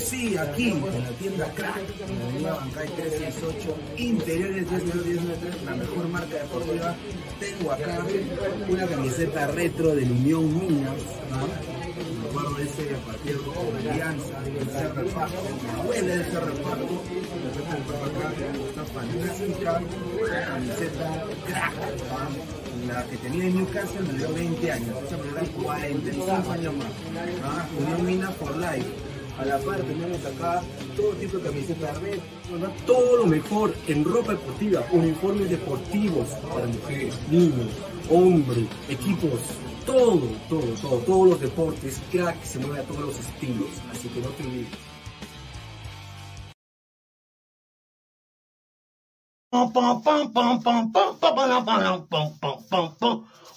Sí, aquí, en la tienda Crack, en la avenida Bancay 368, interiores 393, la mejor marca deportiva. Tengo acá una camiseta retro de deportes, crack se mueve a todos los estilos, así que no te olvides.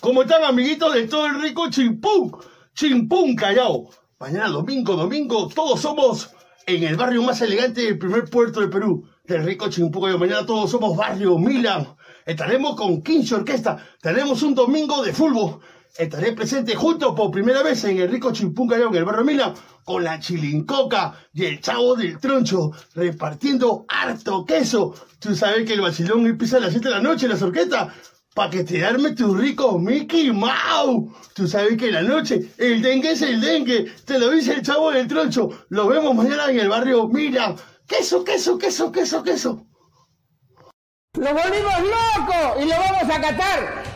¿Cómo están amiguitos de todo el rico Chimpún? Chimpún Callao. Mañana domingo, domingo, todos somos en el barrio más elegante del primer puerto de Perú, del rico Chimpún Callao. Mañana todos somos barrio Milan. Estaremos con 15 orquesta. Tenemos un domingo de fútbol estaré presente junto por primera vez en el rico Chimpún en el barrio Mila con la chilincoca y el chavo del troncho repartiendo harto queso. Tú sabes que el vacilón empieza a las 7 de la noche en la sorqueta para que te arme tu rico Mickey Mouse. Tú sabes que en la noche el dengue es el dengue. Te lo dice el chavo del troncho. Lo vemos mañana en el barrio Mila. Queso, queso, queso, queso, queso. ¡Lo volvimos loco! ¡Y lo vamos a catar!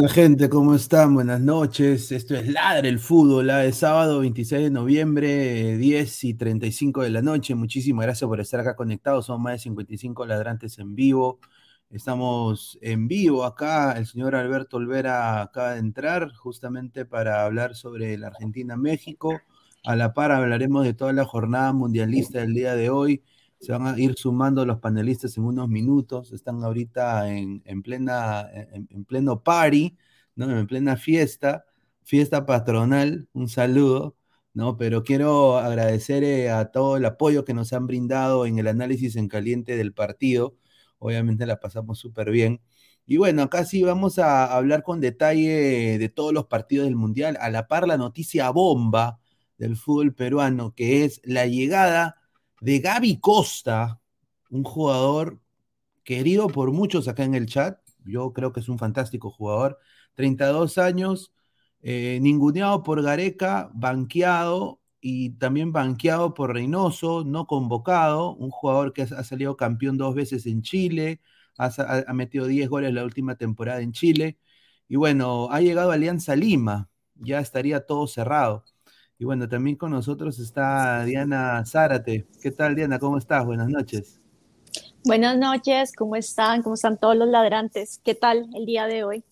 Tal gente? ¿Cómo están? Buenas noches. Esto es Ladre el Fútbol, la de sábado 26 de noviembre, 10 y 35 de la noche. Muchísimas gracias por estar acá conectados. Son más de 55 ladrantes en vivo. Estamos en vivo acá. El señor Alberto Olvera acaba de entrar justamente para hablar sobre la Argentina-México. A la par hablaremos de toda la jornada mundialista del día de hoy se van a ir sumando los panelistas en unos minutos. Están ahorita en, plena, en, pleno party, ¿no? En plena fiesta, fiesta patronal. Un saludo, ¿no? Pero quiero agradecer eh, a todo el apoyo que nos han brindado en el análisis en caliente del partido. Obviamente la pasamos súper bien. Y bueno, acá sí vamos a hablar con detalle de todos los partidos del Mundial. A la par, la noticia bomba del fútbol peruano, que es la llegada de Gaby Costa, un jugador querido por muchos acá en el chat. Yo creo que es un fantástico jugador. 32 años, eh, ninguneado por Gareca, banqueado y también banqueado por Reynoso, no convocado. Un jugador que ha salido campeón dos veces en Chile, ha, metido 10 goles la última temporada en Chile. Y bueno, ha llegado Alianza Lima, ya estaría todo cerrado. Y bueno, también con nosotros está Diana Zárate. ¿Qué tal, Diana? ¿Cómo estás? Buenas noches. Buenas noches, ¿cómo están? ¿Cómo están todos los ladrantes? ¿Qué tal el día de hoy?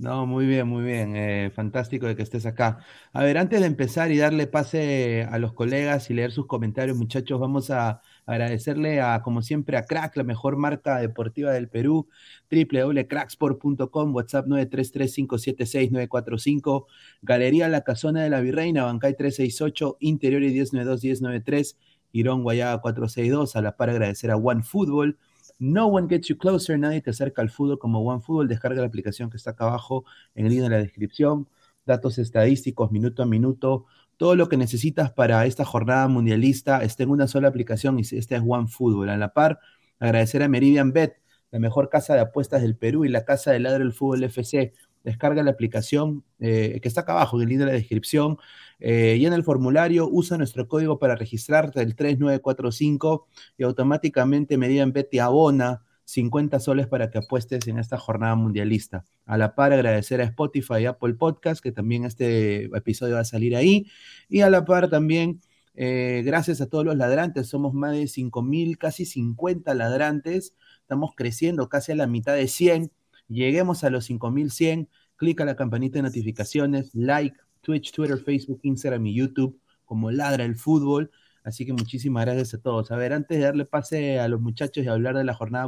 No, muy bien, muy bien. Eh, fantástico de que estés acá. A ver, antes de empezar y darle pase a los colegas y leer sus comentarios, muchachos, vamos a agradecerle a, como siempre, a Crack, la mejor marca deportiva del Perú, www.cracksport.com, WhatsApp 933-576-945, Galería La Casona de la Virreina, Bancay 368, Interiores 1092-1093, Irón Guayaba 462, a la par agradecer a OneFootball, no one gets you closer, nadie te acerca al fútbol como OneFootball. Descarga la aplicación que está acá abajo en el link de la descripción. Datos estadísticos, minuto a minuto, Todo lo que necesitas para esta jornada mundialista está en una sola aplicación y esta es OneFootball. A la par, agradecer a Meridian Bet, la mejor casa de apuestas del Perú y la casa de ladro del fútbol FC. Descarga la aplicación eh, que está acá abajo, en el link de la descripción. Eh, en el formulario usa nuestro código para registrarte el 3945 y automáticamente Meridian Bet te abona 50 soles para que apuestes en esta jornada mundialista. A la par, agradecer a Spotify y Apple Podcast, que también este episodio va a salir ahí. Y a la par también, eh, gracias a todos los ladrantes, somos más de 5 mil, casi 50 ladrantes. Estamos creciendo casi a la mitad de 100. Lleguemos a los 5100. Clica la campanita de notificaciones, like, Twitch, Twitter, Facebook, Instagram y YouTube como Ladra el Fútbol. Así que muchísimas gracias a todos. A ver, antes de darle pase a los muchachos y hablar de la jornada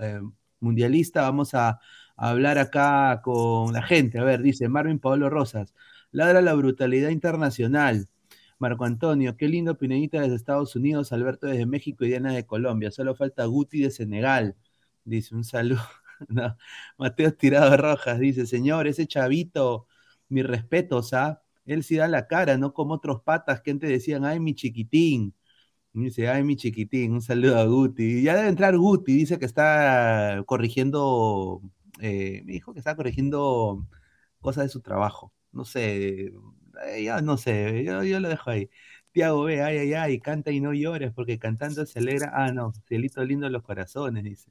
eh, mundialista, vamos a, hablar acá con la gente. A ver, dice Marvin Pablo Rosas, ladra la brutalidad internacional. Marco Antonio, qué lindo Pinedita desde Estados Unidos, Alberto desde México y Diana de Colombia. Solo falta Guti de Senegal. Dice un saludo. Mateo Tirado Rojas dice, señor, ese chavito, mi respeto, ¿ah? Él sí da la cara, no como otros patas que antes decían, ay, mi chiquitín. dice, ay, mi chiquitín, un saludo a Guti. Ya debe entrar Guti, dice que está corrigiendo, eh, me dijo que está corrigiendo cosas de su trabajo. No sé, eh, no sé, yo, lo dejo ahí. Tiago ve, ay, ay, ay, canta y no llores, porque cantando se alegra. Ah, no, cielito lindo en los corazones, dice.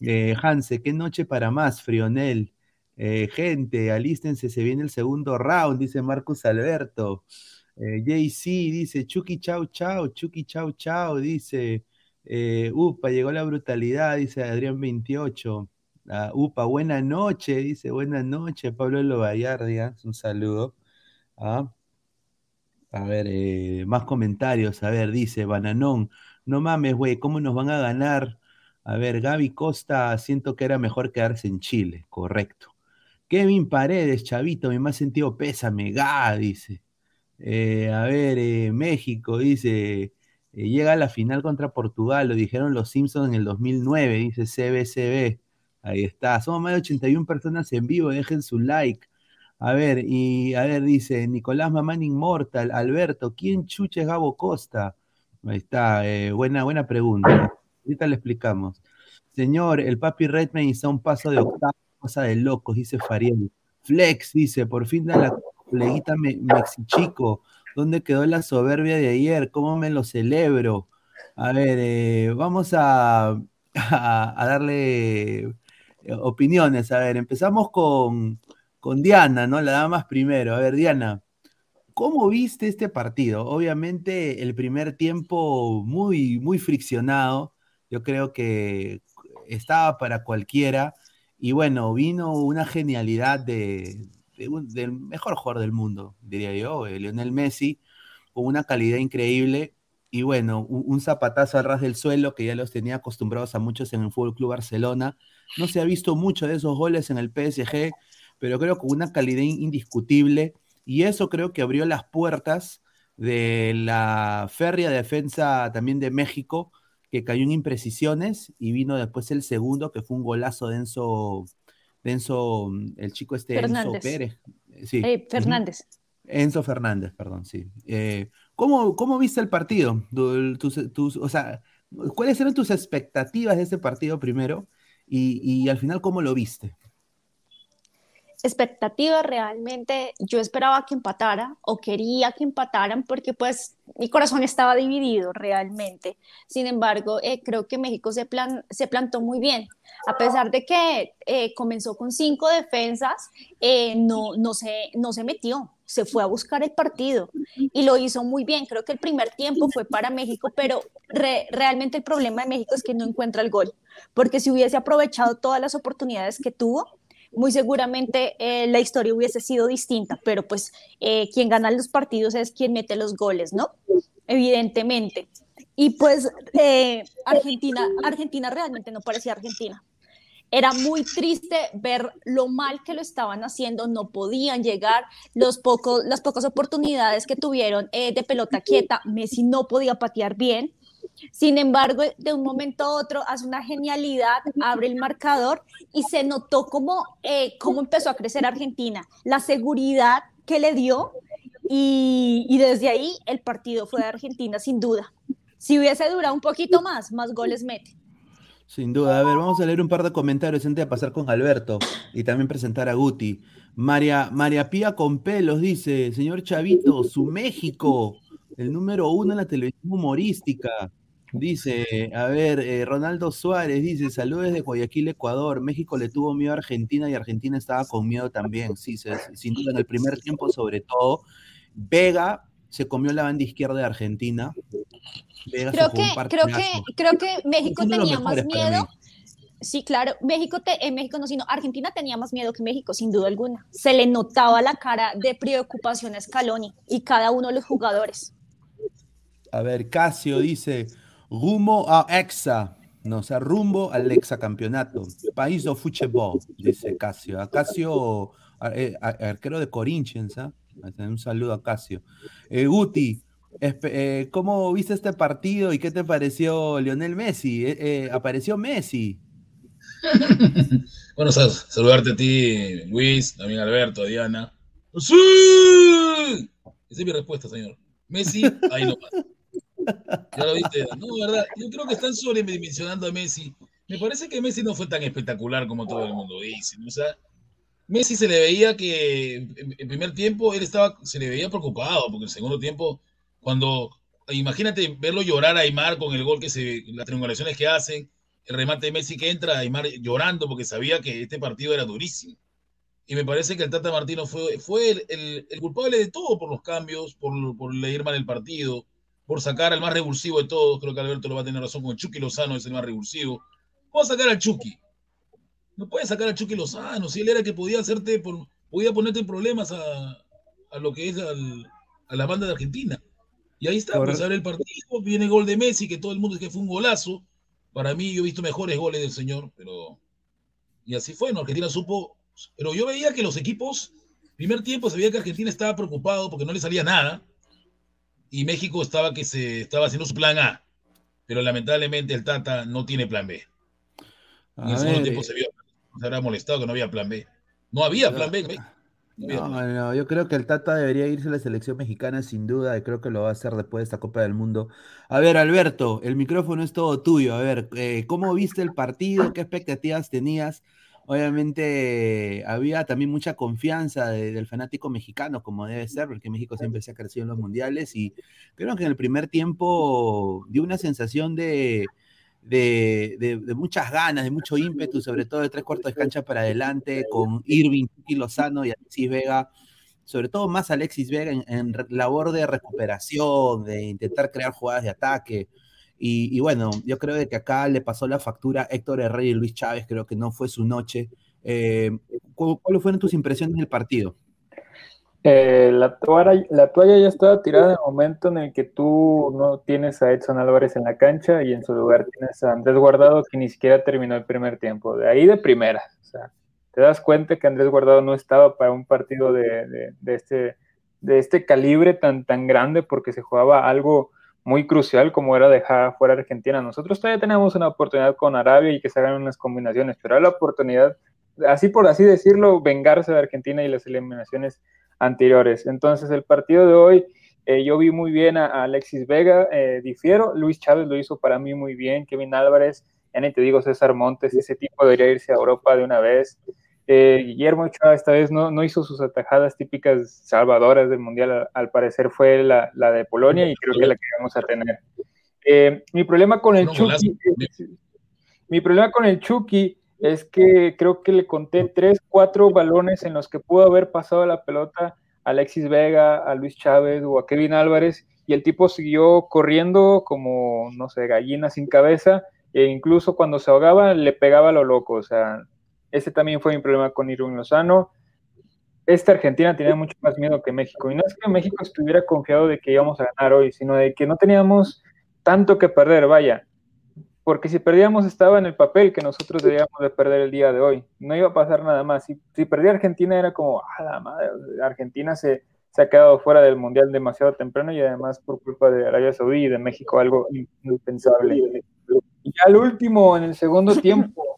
Eh, Hanse, qué noche para más, Frionel. Eh, gente, alístense, se viene el segundo round, dice Marcus Alberto. Eh, JC dice, Chucky chau chau, Chucky chau chau, dice. Eh, upa, llegó la brutalidad, dice Adrián 28. Ah, upa, buena noche, dice, buena noche, Pablo Lobayardia, un saludo. Ah. A ver, más comentarios, a ver, dice Bananón, no mames, güey, ¿cómo nos van a ganar? A ver, Gaby Costa, siento que era mejor quedarse en Chile, correcto. Kevin Paredes, chavito, mi más sentido pésame, ga, dice. Eh, a ver, eh, México, dice, eh, llega a la final contra Portugal, lo dijeron los Simpsons en el 2009, dice CBCB. Ahí está, somos más de 81 personas en vivo, dejen su like. A ver, y a ver, dice Nicolás Mamán Inmortal, Alberto, ¿quién chucha es Gabo Costa? Ahí está, buena, buena pregunta. Ahorita le explicamos. Señor, el papi Redman hizo un paso de octavo cosa de locos, dice Fariel. Flex dice, por fin da la coleguita Mexichico. ¿Dónde quedó la soberbia de ayer? ¿Cómo me lo celebro? A ver, eh, vamos a, a, darle eh, opiniones. A ver, empezamos con, con Diana, ¿no? La dama primero. A ver, Diana, ¿cómo viste este partido? Obviamente el primer tiempo muy, muy friccionado. Yo creo que estaba para cualquiera. Y bueno, vino una genialidad de, del mejor jugador del mundo, diría yo, eh, Lionel Messi, con una calidad increíble. Y bueno, un, zapatazo al ras del suelo que ya los tenía acostumbrados a muchos en el Fútbol Club Barcelona. No se ha visto mucho de esos goles en el PSG, pero creo que con una calidad indiscutible. Y eso creo que abrió las puertas de la férrea defensa también de México, que cayó en imprecisiones y vino después el segundo, que fue un golazo de Enzo, el chico este Enzo Pérez. Sí. Eh, Fernández. Enzo Fernández, perdón, sí. Eh, ¿cómo, viste el partido? o sea, ¿cuáles eran tus expectativas de ese partido primero? Y, y al final, ¿cómo lo viste? Expectativa realmente yo esperaba que empatara o quería que empataran porque pues mi corazón estaba dividido realmente. Sin embargo, eh, creo que México se, plan, se plantó muy bien. A pesar de que eh, comenzó con cinco defensas, eh, no, no, se, no se metió, se fue a buscar el partido y lo hizo muy bien. Creo que el primer tiempo fue para México, pero realmente el problema de México es que no encuentra el gol, porque si hubiese aprovechado todas las oportunidades que tuvo, muy seguramente eh, la historia hubiese sido distinta, pero pues eh, quien gana los partidos es quien mete los goles, ¿no? Evidentemente. Y pues eh, Argentina, Argentina realmente no parecía Argentina. Era muy triste ver lo mal que lo estaban haciendo, no podían llegar, los pocos, las pocas oportunidades que tuvieron de pelota quieta, Messi no podía patear bien, sin embargo, de un momento a otro hace una genialidad, abre el marcador y se notó cómo, eh, cómo empezó a crecer Argentina, la seguridad que le dio y, y desde ahí el partido fue de Argentina sin duda. Si hubiese durado un poquito más, más goles mete. Sin duda. A ver, vamos a leer un par de comentarios antes de pasar con Alberto y también presentar a Guti. María, María Pía con pelos dice, señor Chavito, su México, el número uno en la televisión humorística. Dice, a ver, eh, Ronaldo Suárez dice, saludos desde Guayaquil, Ecuador. México le tuvo miedo a Argentina y Argentina estaba con miedo también. Sí, sin duda en el primer tiempo sobre todo. Vega se comió la banda izquierda de Argentina. creo que, creo que, creo que México tenía más miedo. Sí, claro, México, te, en México no, sino Argentina tenía más miedo que México, sin duda alguna. Se le notaba la cara de preocupación a Scaloni y cada uno de los jugadores. A ver, Casio dice, rumbo a Exa, no, o sea, rumbo al campeonato. País de fútbol, dice Casio. A Casio, eh, arquero de Corinthians, ¿ah? Un saludo a Casio. Eh, Guti, eh, ¿cómo viste este partido y qué te pareció Lionel Messi? apareció Messi. bueno, saludarte a ti, Luis, también Alberto, Diana. ¡Sí! Esa es mi respuesta, señor. Messi, ahí nomás. Ya lo viste. No, verdad, yo creo que están sobredimensionando a Messi. Me parece que Messi no fue tan espectacular como todo el mundo dice. O sea, Messi se le veía que en primer tiempo él estaba, se le veía preocupado, porque en el segundo tiempo, cuando, imagínate verlo llorar a Aymar con el gol que se, las triangulaciones que hacen, el remate de Messi que entra, Aymar llorando porque sabía que este partido era durísimo. Y me parece que el Tata Martino fue, fue el, el, culpable de todo por los cambios, por, por leer mal el partido, por sacar al más revulsivo de todos. Creo que Alberto lo va a tener razón con el Chucky Lozano, es el más revulsivo. Vamos a sacar al Chucky. No puede sacar a Chucky Lozano, si él era que podía hacerte, por, podía ponerte problemas a, a lo que es a la banda de Argentina. Y ahí está, pues abre el partido, viene el gol de Messi, que todo el mundo dice que fue un golazo. Para mí, yo he visto mejores goles del señor, pero. Y así fue, ¿no? Argentina supo. Pero yo veía que los equipos, primer tiempo se veía que Argentina estaba preocupado porque no le salía nada. Y México estaba que se estaba haciendo su plan A. Pero lamentablemente el Tata no tiene plan B. En el segundo tiempo se vio se habrá molestado que no había plan B. No había plan B. No, no, yo creo que el Tata debería irse a la selección mexicana sin duda y creo que lo va a hacer después de esta Copa del Mundo. A ver, Alberto, el micrófono es todo tuyo. A ver, eh, ¿cómo viste el partido? ¿Qué expectativas tenías? Obviamente había también mucha confianza del fanático mexicano, como debe ser, porque México siempre se ha crecido en los mundiales y creo que en el primer tiempo dio una sensación de, de, muchas ganas, de mucho ímpetu, sobre todo de tres cuartos de cancha para adelante, con Irving, y Lozano y Alexis Vega, sobre todo más Alexis Vega en, labor de recuperación, de intentar crear jugadas de ataque. Y, bueno, yo creo que acá le pasó la factura Héctor Herrera y Luis Chávez, creo que no fue su noche. Eh, ¿Cuáles fueron tus impresiones del partido? Eh, la, toalla, la toalla ya estaba tirada en el momento en el que tú no tienes a Edson Álvarez en la cancha y en su lugar tienes a Andrés Guardado que ni siquiera terminó el primer tiempo. De ahí de primera. O sea, te das cuenta que Andrés Guardado no estaba para un partido de, este, de este calibre tan, tan grande porque se jugaba algo muy crucial como era dejar fuera Argentina. Nosotros todavía tenemos una oportunidad con Arabia y que se hagan unas combinaciones, pero era la oportunidad, así por así decirlo, vengarse de Argentina y las eliminaciones anteriores. Entonces, el partido de hoy, eh, yo vi muy bien a, Alexis Vega, eh, difiero, Luis Chávez lo hizo para mí muy bien, Kevin Álvarez, ya ni te digo César Montes, ese tipo debería irse a Europa de una vez. Eh, Guillermo Ochoa esta vez no, no, hizo sus atajadas típicas salvadoras del Mundial, al, parecer fue la, la, de Polonia y creo que la que vamos a tener. mi problema con el Chucky, mi problema con el Chucky es que creo que le conté tres, cuatro balones en los que pudo haber pasado la pelota a Alexis Vega, a Luis Chávez o a Kevin Álvarez, y el tipo siguió corriendo como, no sé, gallina sin cabeza, e incluso cuando se ahogaba le pegaba a lo loco, o sea, ese también fue mi problema con Irwin Lozano. Esta Argentina tenía mucho más miedo que México, y no es que México estuviera confiado de que íbamos a ganar hoy, sino de que no teníamos tanto que perder, vaya, porque si perdíamos estaba en el papel que nosotros debíamos de perder el día de hoy. No iba a pasar nada más. Si, si perdía Argentina era como, ah, la madre, Argentina se, se, ha quedado fuera del Mundial demasiado temprano y además por culpa de Arabia Saudí y de México algo impensable. Y al último, en el segundo tiempo,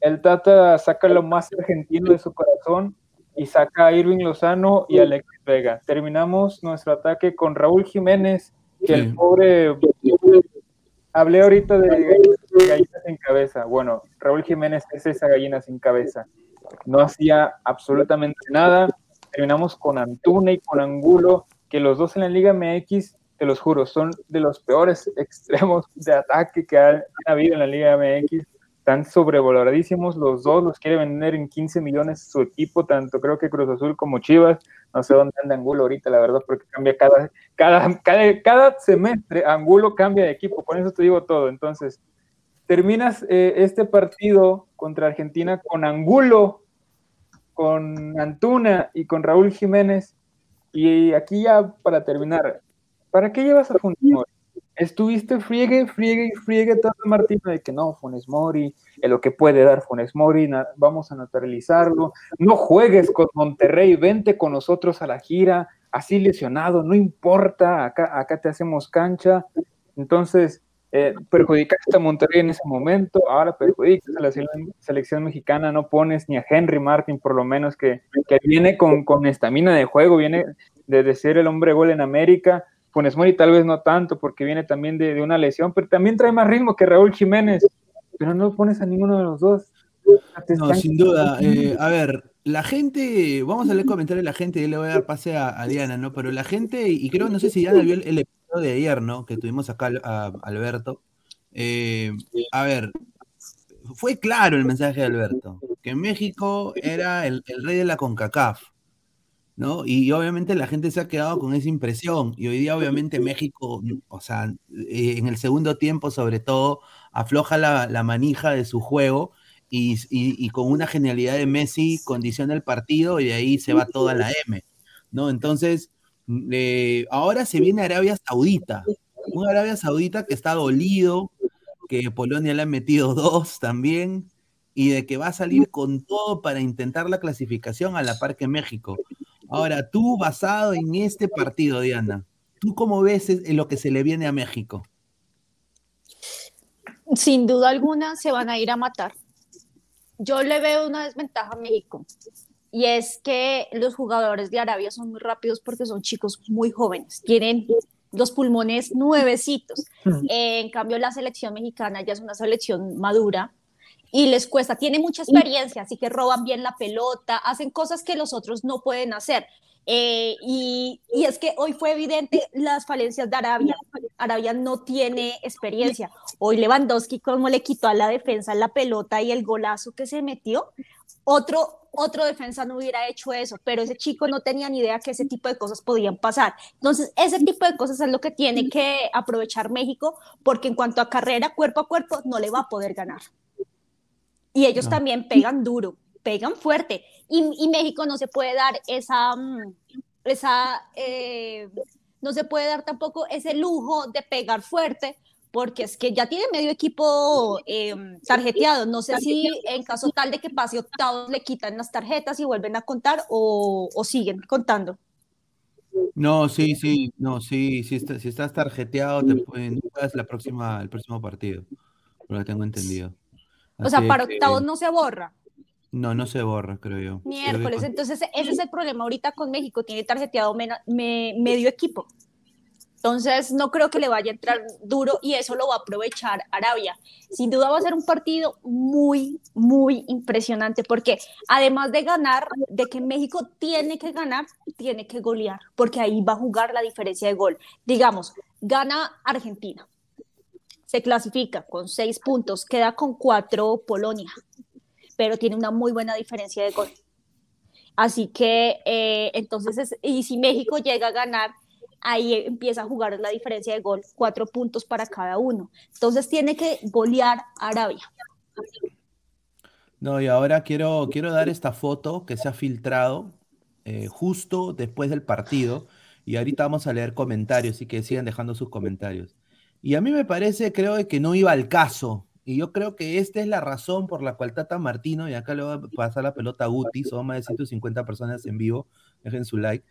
el Tata saca lo más argentino de su corazón y saca a Irving Lozano y Alexis Vega. Terminamos nuestro ataque con Raúl Jiménez, que el pobre... Hablé ahorita de gallinas sin cabeza. Bueno, Raúl Jiménez es esa gallina sin cabeza. No hacía absolutamente nada. Terminamos con Antuna y con Angulo, que los dos en la Liga MX, te los juro, son de los peores extremos de ataque que ha, habido en la Liga MX están sobrevaloradísimos, los dos los quiere vender en 15 millones su equipo, tanto creo que Cruz Azul como Chivas, no sé dónde anda Angulo ahorita, la verdad, porque cambia cada, cada, cada, semestre, Angulo cambia de equipo, con eso te digo todo, entonces, terminas eh, este partido contra Argentina con Angulo, con Antuna y con Raúl Jiménez, y aquí ya para terminar, ¿para qué llevas a Funes estuviste friegue, friegue y friegue todo Martino de que no, Funes Mori, en lo que puede dar Funes Mori, vamos a naturalizarlo, no juegues con Monterrey, vente con nosotros a la gira, así lesionado, no importa, acá, te hacemos cancha, entonces eh, perjudicaste a Monterrey en ese momento, ahora perjudicas a la selección mexicana, no pones ni a Henry Martin, por lo menos que, viene con estamina de juego, viene de, de ser el hombre gol en América, Funes Mori tal vez no tanto porque viene también de, una lesión, pero también trae más ritmo que Raúl Jiménez, pero no pones a ninguno de los dos. No, sin duda. Eh, a ver, la gente, vamos a leer comentarios de la gente y le voy a dar pase a, Diana, ¿no? Pero la gente, y creo, no sé si Diana vio el, episodio de ayer, ¿no? Que tuvimos acá a, Alberto. Eh, a ver, fue claro el mensaje de Alberto, que México era el, el rey de la CONCACAF. ¿No? Y obviamente la gente se ha quedado con esa impresión. Y hoy día, obviamente, México, o sea, eh, en el segundo tiempo, sobre todo, afloja la, manija de su juego y, con una genialidad de Messi condiciona el partido y de ahí se va toda la M, ¿no? Entonces, mm, eh, ahora se viene Arabia Saudita, un Arabia Saudita que está dolido, que Polonia le ha metido dos también, y de que va a salir con todo para intentar la clasificación a la par que México. Ahora, tú basado en este partido, Diana, ¿tú cómo ves lo que se le viene a México? Sin duda alguna se van a ir a matar. Yo le veo una desventaja a México y es que los jugadores de Arabia son muy rápidos porque son chicos muy jóvenes, tienen los pulmones nuevecitos. en cambio, la selección mexicana ya es una selección madura, y les cuesta, tiene mucha experiencia, así que roban bien la pelota, hacen cosas que los otros no pueden hacer. Eh, y, y, es que hoy fue evidente las falencias de Arabia. Arabia no tiene experiencia. Hoy Lewandowski, como le quitó a la defensa la pelota y el golazo que se metió, otro, otro defensa no hubiera hecho eso, pero ese chico no tenía ni idea que ese tipo de cosas podían pasar. Entonces, ese tipo de cosas es lo que tiene que aprovechar México, porque en cuanto a carrera cuerpo a cuerpo, no le va a poder ganar. Y ellos también pegan duro, pegan fuerte. Y, México no se puede dar esa, mm, esa eh, no se puede dar tampoco ese lujo de pegar fuerte, porque es que ya tiene medio equipo em, tarjeteado. No sé si en caso tal de que pase octavos le quitan las tarjetas y vuelven a contar o, siguen contando. No, sí, sí, no, sí, si estás tarjeteado, te pueden, la próxima, el próximo partido, por lo que tengo entendido. O sea, para octavos no se borra. No, no se borra, creo yo. Miércoles, entonces ese es el problema ahorita con México, tiene tarjeteado medio equipo. Entonces no creo que le vaya a entrar duro y eso lo va a aprovechar Arabia. Sin duda va a ser un partido muy, muy impresionante porque además de ganar, de que México tiene que ganar, tiene que golear, porque ahí va a jugar la diferencia de gol. Digamos, gana Argentina, se clasifica con seis puntos, queda con cuatro Polonia, pero tiene una muy buena diferencia de gol. Así que eh, entonces, y si México llega a ganar, ahí empieza a jugar la diferencia de gol, cuatro puntos para cada uno. Entonces tiene que golear Arabia. No, y ahora quiero, quiero dar esta foto que se ha filtrado eh, justo después del partido. Y ahorita vamos a leer comentarios, y que sigan dejando sus comentarios. Y a mí me parece, creo que no iba al caso. Y yo creo que esta es la razón por la cual Tata Martino, y acá le voy a pasar la pelota a Guti, son más de 150 personas en vivo, dejen su like.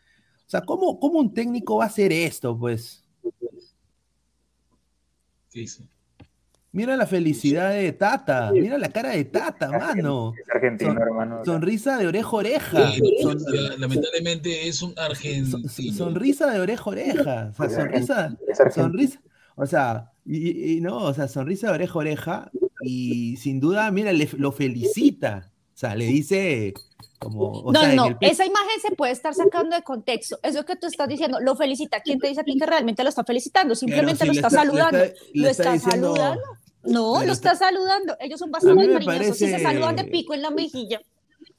O sea, ¿cómo, cómo un técnico va a hacer esto, pues? ¿Qué Mira la felicidad de Tata, mira la cara de Tata, mano. Es argentino, Son- hermano. Sonrisa de oreja oreja. Sí, Son- lamentablemente es un son- argentino. sonrisa de oreja oreja. O sea, Es sonrisa, argentino, es argentino. sonrisa. O sea, y, y no, o sea, sonrisa de oreja a oreja. Y sin duda, mira, le- lo felicita. O sea, le dice como. O no, sea, en no, el esa imagen se puede estar sacando de contexto. Eso que tú estás diciendo, lo felicita. ¿Quién te dice a ti que realmente lo está felicitando? Simplemente si lo está, le saludando. le lo está, diciendo- saludando. No, pero lo está- está saludando. Ellos son bastante cariñosos y se parece- saludan de pico en la mejilla.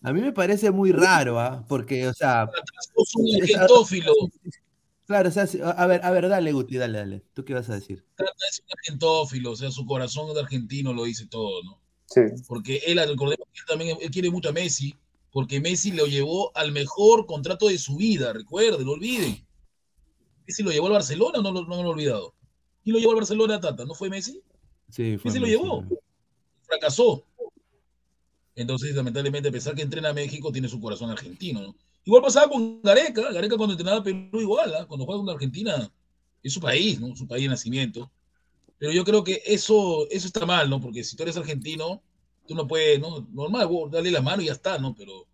A mí me parece muy raro, ¿ah? Porque, o sea, un es- argentófilo. Claro, o sea, a ver, a ver, dale, Guti, dale, dale. ¿Tú qué vas a decir? Tata es un argentófilo, o sea, su corazón de argentino lo dice todo, ¿no? Sí. Porque él, recordemos que él también él quiere mucho a Messi, porque Messi lo llevó al mejor contrato de su vida, recuerden, no olviden. Messi lo llevó al Barcelona, no, lo- no me lo he olvidado. ¿Quién lo llevó al Barcelona, Tata? ¿No fue Messi? Sí, fue Messi lo Messi, llevó. ¿no? Fracasó. Entonces, lamentablemente, a pesar que entrena a México, tiene su corazón argentino, ¿no? Igual pasaba con Gareca, Gareca cuando entrenaba a Perú igual, ¿ah? cuando juega con Argentina, es su país, ¿no? Su país de nacimiento. Pero yo creo que eso, eso está mal, ¿no? Porque si tú eres argentino, tú no puedes, ¿no? Normal, vos, dale la mano y ya está, ¿no? Pero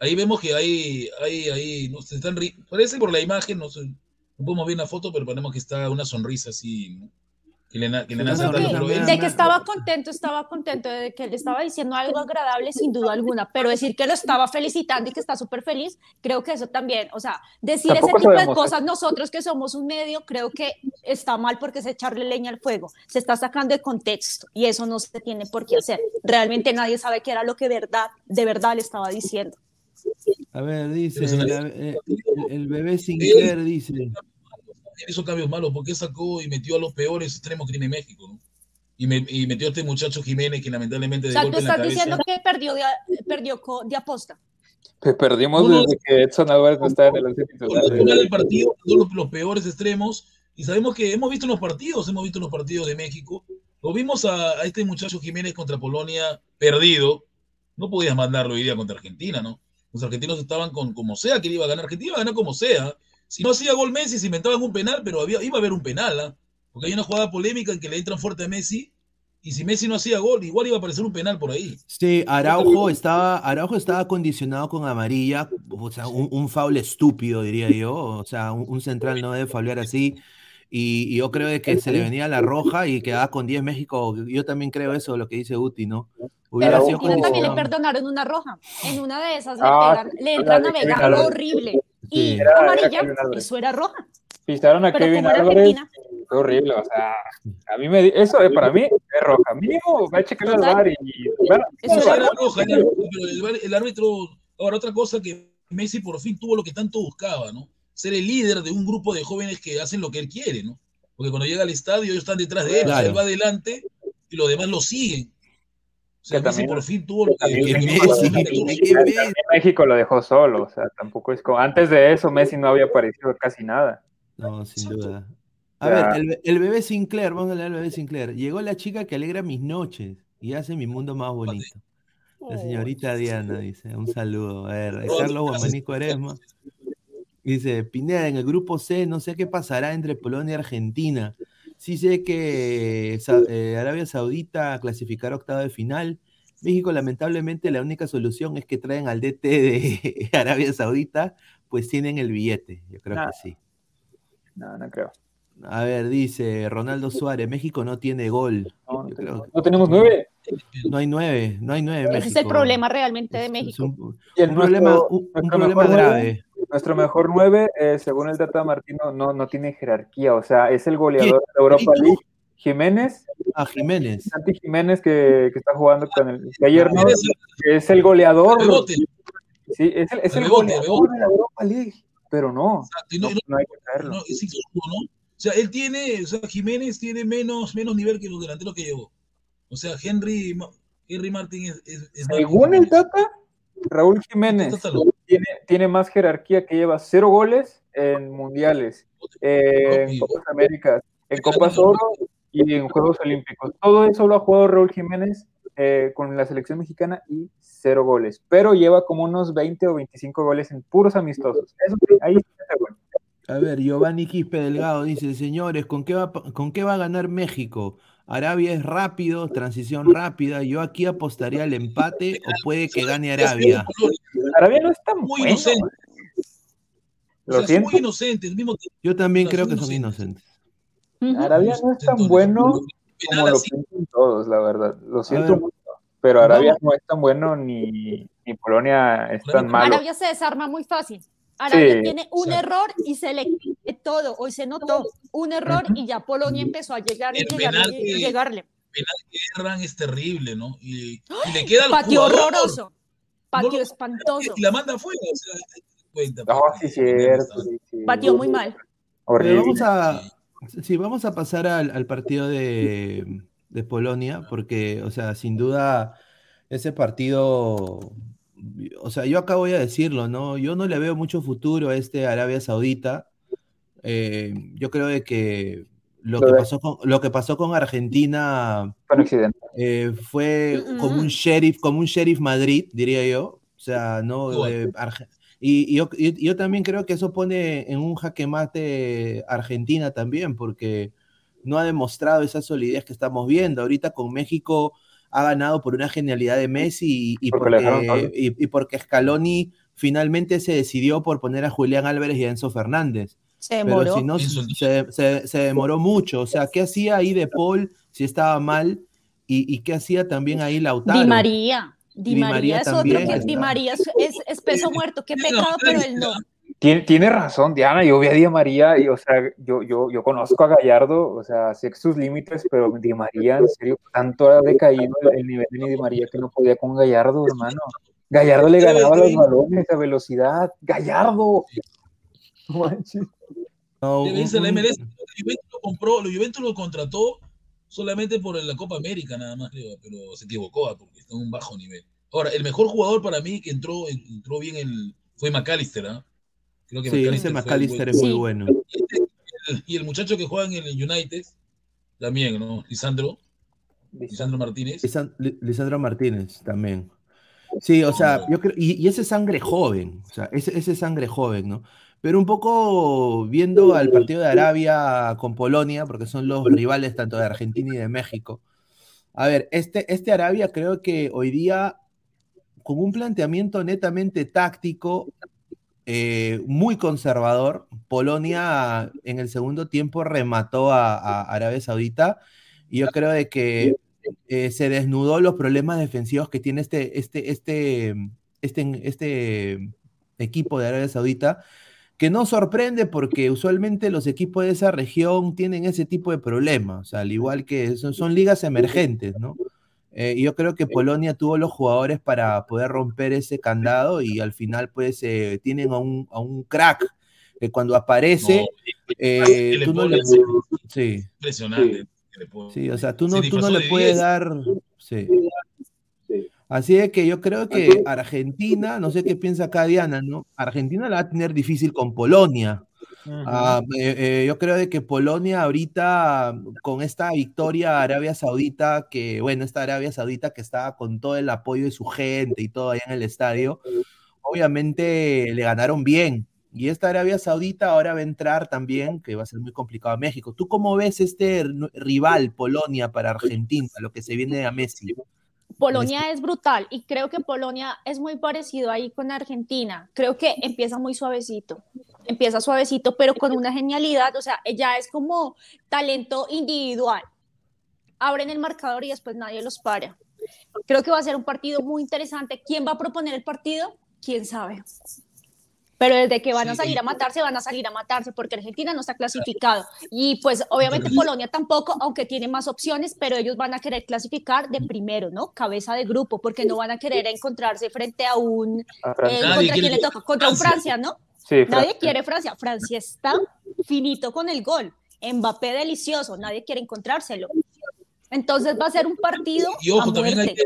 ahí vemos que hay, hay, hay, no se están, ri- parece por la imagen, no sé, no podemos ver la foto, pero ponemos que está una sonrisa así, ¿no? Que le, na- que le Una nace a sonrisa, Tata, pero me él- da- De que estaba contento, estaba contento, de que le estaba diciendo algo agradable, sin duda alguna, pero decir que lo estaba felicitando y que está súper feliz, creo que eso también, o sea, decir Tampoco ese tipo de ¿eh? cosas nosotros que somos un medio, creo que está mal porque es echarle leña al fuego, se está sacando de contexto y eso no se tiene por qué hacer. Realmente nadie sabe qué era lo que verdad, de verdad le estaba diciendo. A ver, dice, eh, el, el bebé Sinclair dice. Hizo cambios malos porque sacó y metió a los peores extremos que tiene México, ¿no? Y, me- y metió a este muchacho Jiménez que lamentablemente O tú golpe en la estás cabeza. diciendo que perdió de, perdió co- de aposta. Que perdimos No, no. desde que Edson Álvarez no estaba en el final del partido, los, los peores extremos. Y sabemos que hemos visto los partidos, hemos visto los partidos de México. Lo vimos a, a este muchacho Jiménez contra Polonia perdido. No podías mandarlo hoy día contra Argentina, ¿no? Los argentinos estaban con como sea que iba a ganar. Argentina iba a ganar como sea. Si no hacía gol Messi, se inventaban un penal, pero había, iba a haber un penal, ¿ah? Porque hay una jugada polémica en que le entran fuerte a Messi. Y si Messi no hacía gol, igual iba a aparecer un penal por ahí. Sí, Araujo estaba, Araujo estaba condicionado con amarilla, o sea, un, un foul estúpido, diría yo. O sea, un, un central no debe faulear así. Y, y yo creo de que se le venía la roja y quedaba con 10 México. Yo también creo eso, lo que dice Uti, ¿no? Hubiera sido Argentina también le perdonaron una roja. En una de esas le, Ah, pegan, le entran a Vega horrible. Y Sí. Era- era amarilla, Álvarez. eso era roja. Pisaron a Pero Kevin era Álvarez. Fue horrible, o sea, a mí me di- eso eh, para mí es roja. Mínimo, va a checar el bar y bueno, Eso era era roja. era pero el, bar- el árbitro. Ahora, otra cosa que Messi por fin tuvo lo que tanto buscaba, ¿no? Ser el líder de un grupo de jóvenes que hacen lo que él quiere, ¿no? Porque cuando llega al estadio, ellos están detrás de él, o sea, Claro. él va adelante y los demás lo siguen. O sea, Que Messi también- por fin tuvo lo que. México lo dejó solo, o sea, tampoco es como antes de eso Messi no había aparecido casi nada. No, sin Exacto. duda. A Ya. ver, el, be- el bebé Sinclair, vamos a leer al bebé Sinclair. Llegó la chica que alegra mis noches y hace mi mundo más bonito. La señorita Diana dice, un saludo. A ver, No, Carlos. Guamaní Cuaresma. Dice, Pineda, en el grupo C no sé qué pasará entre Polonia y Argentina. Sí sé que Sa- eh, Arabia Saudita clasificará octavo de final. México, lamentablemente, la única solución es que traen al DT de Arabia Saudita, pues tienen el billete. Yo creo Nah. que sí. No, no creo. A ver, dice Ronaldo Suárez, México no tiene gol. No, no Yo tenemos- creo no tenemos nueve. No hay nueve, no hay nueve. Ese es el problema realmente de Es- es México. un, problema, un, un grave. Nuestro mejor nueve, eh, según el Tata Martino, no, no tiene jerarquía, o sea, es el goleador de Europa. League. Jiménez, A Jiménez. Santi Jiménez que, que está jugando con el que ayer no, Eres que es el goleador. Sí, es el, es El goleador de la Europa League, pero no, exacto, no- hay que es ¿no? O sea, él tiene, o sea, Jiménez tiene menos, menos nivel que los delanteros que llevó. O sea, Henry, Henry Martin es, es, Según el. Tata, Raúl Jiménez Tata lo- tiene, tiene más jerarquía que lleva cero goles en mundiales, eh, en Copa- Copas Américas, en Copas Oro y en Juegos Olímpicos. Todo eso lo ha jugado Raúl Jiménez eh, con la selección mexicana y cero goles, pero lleva como unos 20 o 25 goles en puros amistosos. Eso sí, ahí está bueno. A ver, Giovanni Quispe Delgado dice, señores, ¿con qué, va, ¿con qué va a ganar México? Arabia es rápido, transición rápida. Yo aquí apostaría al empate o puede que gane Arabia. Arabia no está Muy bueno. inocente. O Lo sea, son siento. muy inocentes. al mismo tiempo. Yo también creo que son inocentes. inocentes. Arabia no es tan bueno como lo piensan todos, la verdad. Lo siento ver. mucho. Pero Arabia no es tan bueno ni, ni Polonia es tan malo. Arabia se desarma muy fácil. Arabia Sí, tiene un exacto. error y se le quite todo. Hoy se notó un error y ya Polonia empezó a llegar y El llegarle, penal y que- llegarle. penal que erran es terrible, ¿no? Y, y le queda al Patio jugador. horroroso. Patio No lo- espantoso. Y la manda afuera. O sea, cuenta, No, sí, cierto. sí, sí. Patio muy mal. Pero Horrible. vamos a, sí, vamos a pasar al, al partido de, de Polonia, porque, o sea, sin duda, ese partido, o sea, yo acá voy a decirlo, ¿no? Yo no le veo mucho futuro a este Arabia Saudita. Eh, yo creo de que lo Lo que de- pasó con, lo que pasó con Argentina eh, fue Mm, como un sheriff, como un sheriff Madrid, diría yo. O sea, no Arge- y, y yo, y- yo también creo que eso pone en un jaque mate Argentina también, porque no ha demostrado esa solidez que estamos viendo. Ahorita con México ha ganado por una genialidad de Messi y, y Porque le dejaron porque, solo. y- y porque Scaloni finalmente se decidió por poner a Julián Álvarez y a Enzo Fernández. Se Pero demoró. si no, Eso- se, se- se demoró mucho. O sea, ¿qué hacía ahí De Paul si estaba mal? ¿Y, y qué hacía también ahí Lautaro? Di María. Di, Di María, María es otro que. Di María es, es- es peso muerto. Qué pecado, pero él no. Tiene, tiene razón, Diana. Yo vi a Di María y, o sea, yo, yo, yo conozco a Gallardo, o sea, sé sus límites, pero Di María, en serio, tanto ha decaído el nivel de Di María que no podía con Gallardo, hermano. Gallardo le ganaba los balones a velocidad. Gallardo. No manches. La MLS. Juventus lo compró, la Juventus lo contrató solamente por la Copa América, nada más, creo, pero se equivocó ah, porque está en un bajo nivel. Ahora, el mejor jugador para mí que entró, entró bien el, fue McAllister, ¿ah? Creo que Sí, ese McAllister es muy bueno. Y el, y el muchacho que juega en el United, también, ¿no? Lisandro, Lisandro Martínez. Lisan- Li- Lisandro Martínez también. Sí, o sea, yo creo, y, y ese sangre joven, o sea, ese, ese sangre joven, ¿no? Pero un poco viendo al partido de Arabia con Polonia, porque son los rivales tanto de Argentina y de México. A ver, este, este Arabia creo que hoy día, con un planteamiento netamente táctico, eh, muy conservador, Polonia en el segundo tiempo remató a, Arabia Saudita y yo creo de que eh, se desnudó los problemas defensivos que tiene este, este, este, este, este equipo de Arabia Saudita, que no sorprende porque usualmente los equipos de esa región tienen ese tipo de problemas, o sea, al igual que son, son ligas emergentes, ¿no? Eh, yo creo que Polonia tuvo los jugadores para poder romper ese candado y al final pues eh, tienen a un, a un crack que cuando aparece, No, eh, que le tú no le... Sí, Impresionante. pone. sí, o sea, tú Se no, tú no le de puedes 10. dar... Sí. Así es que yo creo que Argentina, no sé qué piensa acá Diana, ¿no? Argentina la va a tener difícil con Polonia. Ah, eh, eh, yo creo de que Polonia ahorita, con esta victoria a Arabia Saudita, que bueno, esta Arabia Saudita que estaba con todo el apoyo de su gente y todo allá en el estadio, obviamente le ganaron bien. Y esta Arabia Saudita ahora va a entrar también, que va a ser muy complicado a México. ¿Tú cómo ves este rival Polonia para Argentina, lo que se viene a Messi? Polonia es brutal y creo que Polonia es muy parecido ahí con Argentina. Creo que empieza muy suavecito, empieza suavecito, pero con una genialidad, o sea, ya es como talento individual. Abren el marcador y después nadie los para. Creo que va a ser un partido muy interesante. ¿Quién va a proponer el partido? ¿Quién sabe? Pero desde que van a salir y- a matarse, van a salir a matarse porque Argentina no está clasificado. Y pues obviamente Polonia tampoco, aunque tiene más opciones, pero ellos van a querer clasificar de primero, ¿no? Cabeza de grupo, porque no van a querer encontrarse frente a un... A eh, ¿Contra quién le toca? Contra un Francia. Francia, ¿no? Sí, Nadie quiere Francia. Francia está finito con el gol. Mbappé delicioso, nadie quiere encontrárselo. Entonces va a ser un partido Y ojo, a también hay muerte.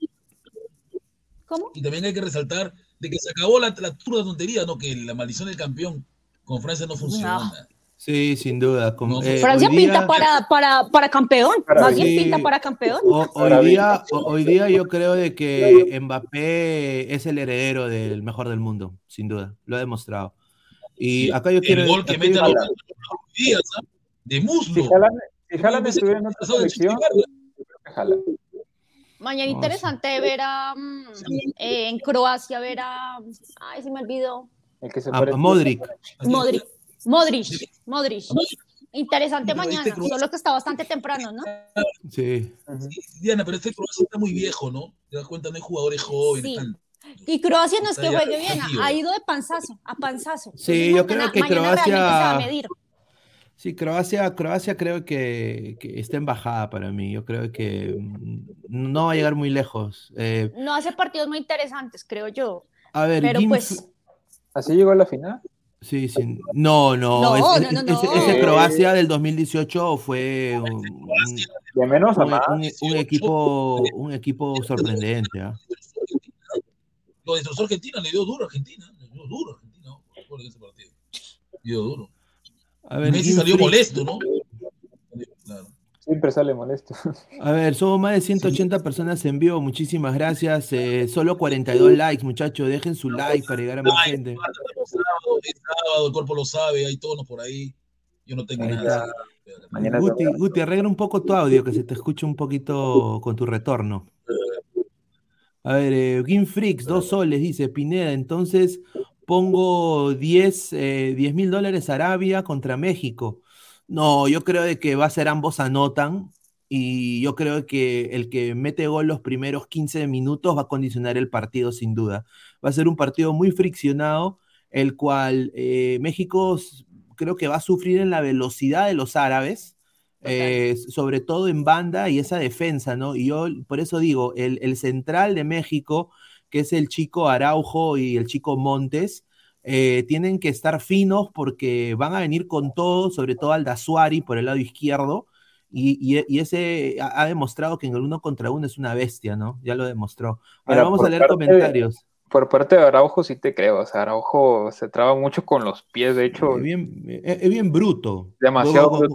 que, ¿Cómo? y también hay que resaltar de que se acabó la, la turda tontería, ¿no? Que la maldición del campeón con Francia no funcionó. No. Sí, sin duda. Con- No, eh, Francia día- pinta para, para, para campeón, Para más bien Sí. pinta para campeón. O- hoy, día, ho- hoy día yo creo de que Mbappé es el heredero del mejor del mundo, sin duda, lo ha demostrado. Y Sí, acá yo el quiero... gol que mete a los días, ¿ah? de muslo. Si jalan, Si Haaland estuviera en otra selección. Mañana No, interesante ver a mm, eh, en Croacia ver a ay se me olvidó El que se A, parece- a Modric. Modric Modric Modric interesante Pero este mañana Croacia- solo que está bastante temprano no Sí. Diana, pero este Croacia está muy viejo, ¿no? Te das cuenta, no hay jugadores jóvenes. Sí. y Croacia no es que juegue bien ha ido de panzazo a panzazo Sí, Entonces, yo creo mañana- que mañana realmente se va a Croacia- medir. Sí, Croacia, Croacia creo que, que está en bajada para mí. Yo creo que mm, no va a llegar muy lejos. Eh, no hace partidos muy interesantes creo yo a ver, pero Jim pues ¿Así llegó a la final? Sí, sí. No, no. No, ese, no, no, ese- no. ese Croacia del 2018 fue un, De menos a un- más. un- un equipo, un equipo sorprendente. ¿ah? Lo destrozó Argentina, le dio duro a Argentina. Le dio duro a Argentina por ese partido. Le dio duro. A ver, Messi salió molesto, ¿no? Claro. Siempre sale molesto. A ver, somos más de 180 personas en vivo. Muchísimas gracias. Eh, solo 42 likes, muchachos. Dejen su like para llegar a más Ay, gente. estamos sábado, es sábado, el cuerpo lo sabe, hay tonos por ahí. Yo no tengo Ahí nada. Mañana Guti, Guti, arregla un poco tu audio, que se te escuche un poquito con tu retorno. A ver, eh, Game Freaks, dos soles, dice Pineda. Entonces pongo 10 mil dólares Arabia contra México. No, yo creo de que va a ser ambos anotan. Y yo creo que el que mete gol los primeros 15 minutos va a condicionar el partido sin duda. Va a ser un partido muy friccionado, el cual eh, México creo que va a sufrir en la velocidad de los árabes, eh, sobre todo en banda y esa defensa, ¿no? Y yo por eso digo, el, el central de México, que es el chico Araujo y el chico Montes, eh, tienen que estar finos porque van a venir con todo, sobre todo al Dasuari por el lado izquierdo. Y, y- y ese ha, demostrado que en el uno contra uno es una bestia, ¿no? Ya lo demostró. Ahora Mira, vamos a leer parte- comentarios. Por parte de Araujo sí te creo. O sea, Araujo se traba mucho con los pies. De hecho, Es bien, es, bien bruto. Demasiado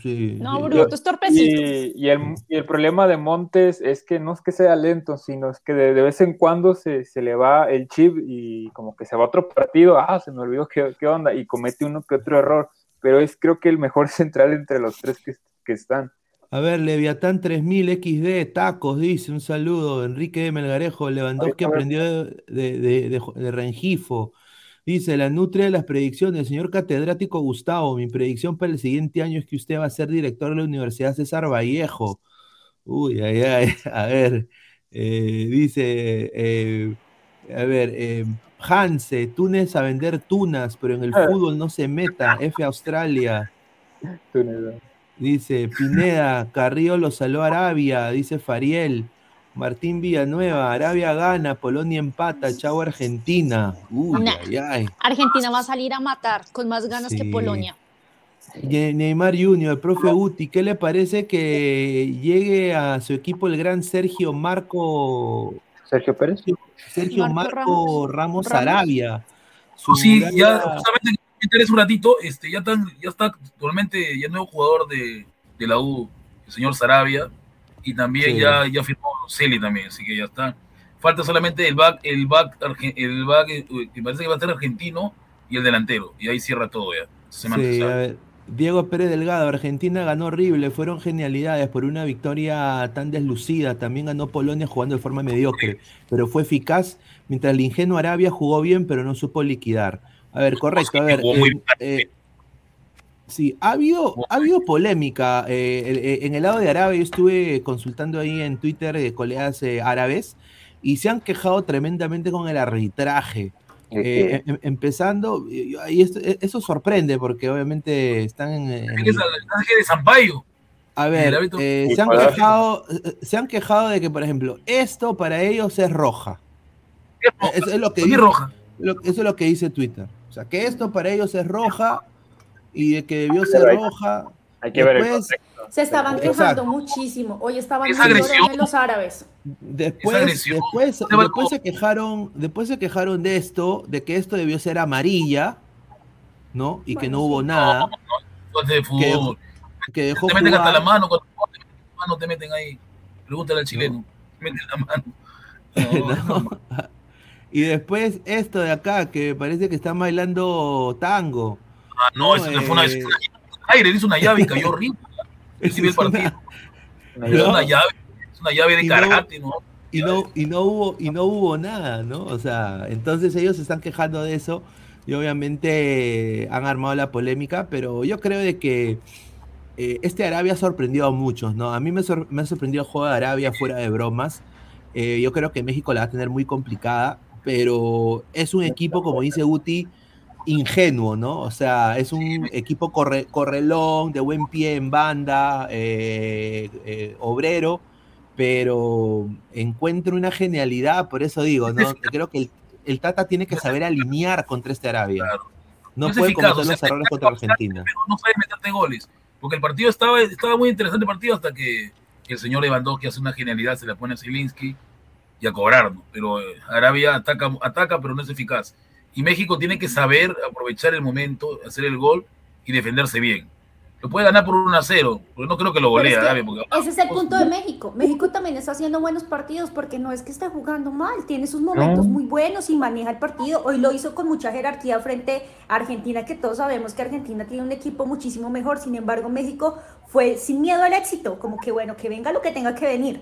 Sí, no bruto es torpecito Y, y el, y el problema de Montes es que no es que sea lento, sino es que de, de vez en cuando se, se le va el chip y como que se va a otro partido, ah, se me olvidó qué, qué onda, y comete uno que otro error, pero es creo que el mejor central entre los tres que, que están. A ver, Leviatán 3000 XD, tacos, dice, un saludo. Enrique de Melgarejo, Lewandowski aprendió de, de, de- de- Rengifo. Dice, la nutria de las predicciones, señor catedrático Gustavo, mi predicción para el siguiente año es que usted va a ser director de la Universidad César Vallejo. Uy, ay, ay, a ver, eh, dice, eh, a ver, eh, Hanse, Túnez a vender tunas, pero en el Ah. fútbol no se meta, F Australia. Túnez. Dice Pineda, Carrillo lo saló a Arabia, dice Fariel. Martín Villanueva, Arabia gana, Polonia empata, chau Argentina. Uy, Nah. ay, ay. Argentina va a salir a matar con más ganas que. Polonia Ne- Neymar Junior, el profe Guti, ¿qué le parece que llegue a su equipo el gran Sergio Marco, Sergio Pérez. Sergio Marco Marco Ramos, Ramos. Arabia? Su Sí, ya, justamente un ratito, este, ya, están, ya está actualmente ya nuevo jugador de, de la U, el señor Sarabia, y también Sí. ya, ya firmó Celi también, así que ya está. Falta solamente el back, el back, el back eh, que parece que va a ser argentino y el delantero, y ahí cierra todo ya. Sí, a ver, Diego Pérez Delgado, Argentina ganó horrible, fueron genialidades por una victoria tan deslucida. También ganó Polonia jugando de forma mediocre, pero fue eficaz, mientras el ingenuo Arabia jugó bien, pero no supo liquidar. A ver, correcto, a ver. Eh, eh, sí, ha habido, ha habido polémica. eh, en el lado de Arabia, yo estuve consultando ahí en Twitter de colegas eh, árabes y se han quejado tremendamente con el arbitraje. Eh, em- empezando, y, y esto- e- eso sorprende porque obviamente están en, en el mensaje de Sampaio. a ver, eh, se, han quejado, se han quejado de que, por ejemplo, esto para ellos es roja. Es roja, Eso es lo que dice, roja. lo- eso es lo que dice Twitter. Sea, que esto para ellos es roja y de que debió ser hay- roja. Hay que ver el Después, contexto. Se estaban Exacto. quejando muchísimo. Hoy estaban Es muy agresión. llorones los árabes. Después, después, después se quejaron, después se quejaron de esto, de que esto debió ser amarilla, ¿no? Y que Bueno, no hubo nada, Entonces, de fútbol. que dejó Te meten hasta jugar. la mano, cuando te meten la mano te meten ahí. Pregúntale al chileno. Te meten la mano. Y después esto de acá, que parece que están bailando tango. Ah, no, eso No, fue una, eh, fue una- aire, hizo una llave y cayó horrible. Yo sí vi el Es una-. Es llave, es una llave de Y karate, ¿no? y no, y no hubo, y no hubo nada, ¿no? O sea, entonces ellos se están quejando de eso y obviamente han armado la polémica, pero yo creo de que eh, este Arabia ha sorprendido a muchos, ¿no? A mí me, me ha sorprendido el juego de Arabia fuera de bromas. Eh, yo creo que México la va a tener muy complicada, pero es un equipo, como dice Guti, ingenuo, ¿no? O sea, es un equipo corre- correlón, de buen pie en banda, eh, eh, obrero, pero encuentro una genialidad, por eso digo, ¿no? Creo que el, el Tata tiene que saber alinear contra este Arabia. No es puede eficaz, cometer o sea, los errores contra Argentina. pero no sabe meterte goles. Porque el partido estaba, estaba muy interesante el partido hasta que el señor Lewandowski hace una genialidad, se la pone a Zielinski y a cobrar, ¿no? Pero eh, Arabia ataca, ataca, pero no es eficaz. Y México tiene que saber aprovechar el momento, hacer el gol y defenderse bien. Lo puede ganar por 1 a 0, porque no creo que lo golee es que Arabia. Porque ese es el punto de México. México también está haciendo buenos partidos porque no es que esté jugando mal, tiene sus momentos No. muy buenos y maneja el partido. Hoy lo hizo con mucha jerarquía frente a Argentina, que todos sabemos que Argentina tiene un equipo muchísimo mejor. Sin embargo, México fue sin miedo al éxito, como que bueno, que venga lo que tenga que venir.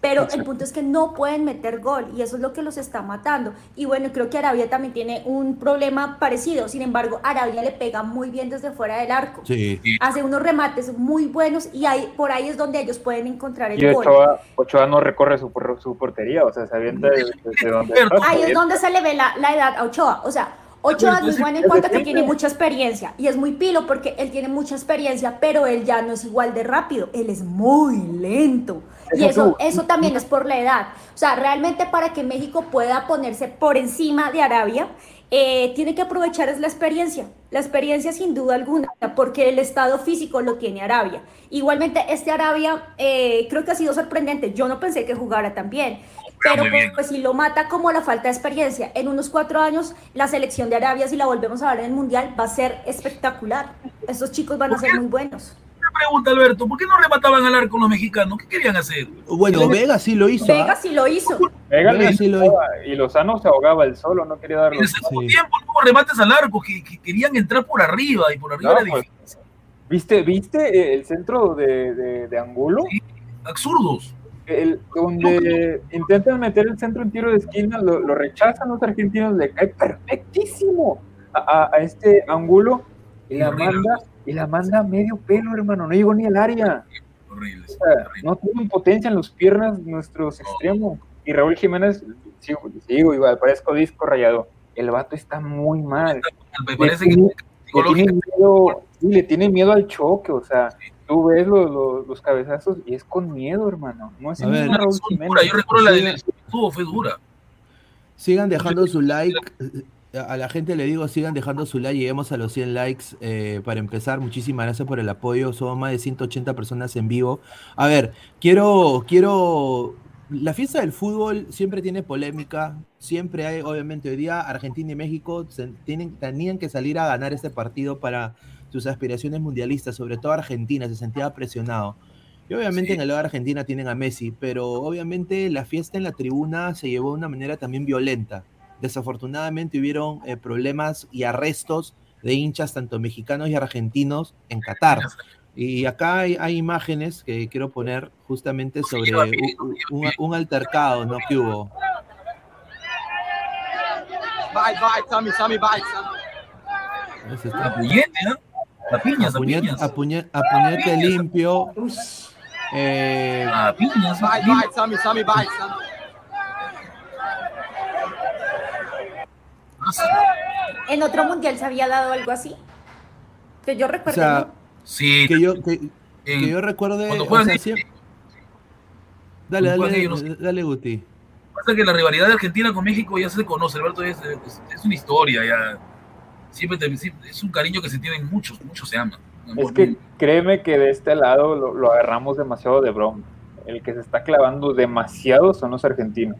Pero el punto es que no pueden meter gol y eso es lo que los está matando. Y bueno, creo que Arabia también tiene un problema parecido. Sin embargo, Arabia le pega muy bien desde fuera del arco. Sí. Hace unos remates muy buenos y ahí, por ahí es donde ellos pueden encontrar el Y gol. Ochoa, Ochoa no recorre su, su portería, o sea, se avienta desde, desde donde está. Ahí es donde se le ve la, la edad a Ochoa. O sea, Ochoa es muy bueno en cuanto a que tiene mucha experiencia. Y es muy pilo porque él tiene mucha experiencia, pero él ya no es igual de rápido. Él es muy lento. Y Eso eso, tú- eso también es por la edad. O sea, realmente para que México pueda ponerse por encima de Arabia, eh, tiene que aprovechar es la experiencia. La experiencia sin duda alguna, porque el estado físico lo tiene Arabia. Igualmente, este Arabia eh, creo que ha sido sorprendente. Yo no pensé que jugara tan bien. Pero muy bien. pues si lo mata como la falta de experiencia, en unos cuatro años la selección de Arabia, si la volvemos a ver en el Mundial, va a ser espectacular. Estos chicos van a ser muy buenos. Pregunta, Alberto, ¿por qué no remataban al arco los mexicanos? ¿Qué querían hacer? Bueno, Vega sí lo hizo. Vega ¿ah? sí lo hizo. Vega Vega sí lo disparaba y Lozano se ahogaba él solo, no quería darlo. En el segundo tiempo no remates al arco, que, que querían entrar por arriba y por arriba No, era pues, difícil. ¿Viste, ¿Viste eh, el centro de, de, de Angulo? Absurdos. El, donde intentan meter el centro en tiro de esquina, lo, lo rechazan los argentinos, le cae perfectísimo a, a- a este Angulo y la manda y la manda a medio pelo, hermano, no llegó ni al área. Horrible. O sea, no tienen potencia en las piernas nuestros extremos. Y Raúl Jiménez, sigo, sigo igual, parezco disco rayado. El vato está muy mal. Me parece le que tiene, le tiene miedo, sí, le tiene miedo al choque, o sea, tú ves los, los, los cabezazos y es con miedo, hermano. No es ver. Raúl Jiménez. dura. Yo recuerdo la tuvo, fue dura. Sigan dejando su like. A la gente le digo, sigan dejando su like. Lleguemos a los 100 likes eh, para empezar. Muchísimas gracias por el apoyo. Somos más de 180 personas en vivo. A ver, quiero, quiero. La fiesta del fútbol siempre tiene polémica. Siempre hay, obviamente, hoy día Argentina y México se- tienen, tenían que salir a ganar este partido para sus aspiraciones mundialistas. Sobre todo Argentina se sentía presionado. Y obviamente Sí. en el lado de Argentina tienen a Messi, pero obviamente la fiesta en la tribuna se llevó de una manera también violenta. Desafortunadamente hubieron eh, problemas y arrestos de hinchas tanto mexicanos y argentinos en Qatar. Y acá hay, hay imágenes que quiero poner justamente sobre u- u- un, un altercado ¿no? que hubo. Vai, vai, Sammy, Sammy, vai, Ese A puñete, ¿no? A piñas, a piñas. apuñe- apuñete limpio. eh, A piñas. Vai, vai, Sammy, Sammy, Sammy. En otro mundial se había dado algo así. Que yo o recuerdo. sea, ¿no? Sí, que yo, que, yo recuerde. cuando o sea, Dale, dale, no sé. dale, Guti. pasa que la rivalidad de Argentina con México ya se conoce, Alberto, es, es- es una historia ya. Siempre te- siempre- es un cariño que se tienen muchos, muchos se aman. Es que créeme que de este lado lo, lo agarramos demasiado de broma. El que se está clavando demasiado son los argentinos.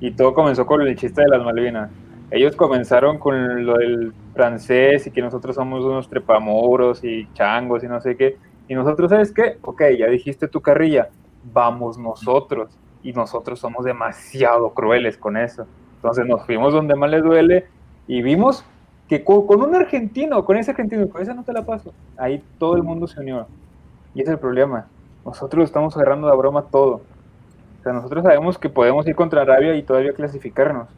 Y todo comenzó con el chiste de las Malvinas. Ellos comenzaron con lo del francés y que nosotros somos unos trepamuros y changos y no sé qué. Y nosotros, ¿sabes qué? Ok, ya dijiste tu carrilla, vamos nosotros. Y nosotros somos demasiado crueles con eso. Entonces nos fuimos donde más les duele y vimos que con, un argentino, con ese argentino, con esa no te la paso, ahí todo el mundo se unió. Y ese es el problema. Nosotros estamos agarrando la broma todo. O sea, nosotros sabemos que podemos ir contra Arabia y todavía clasificarnos.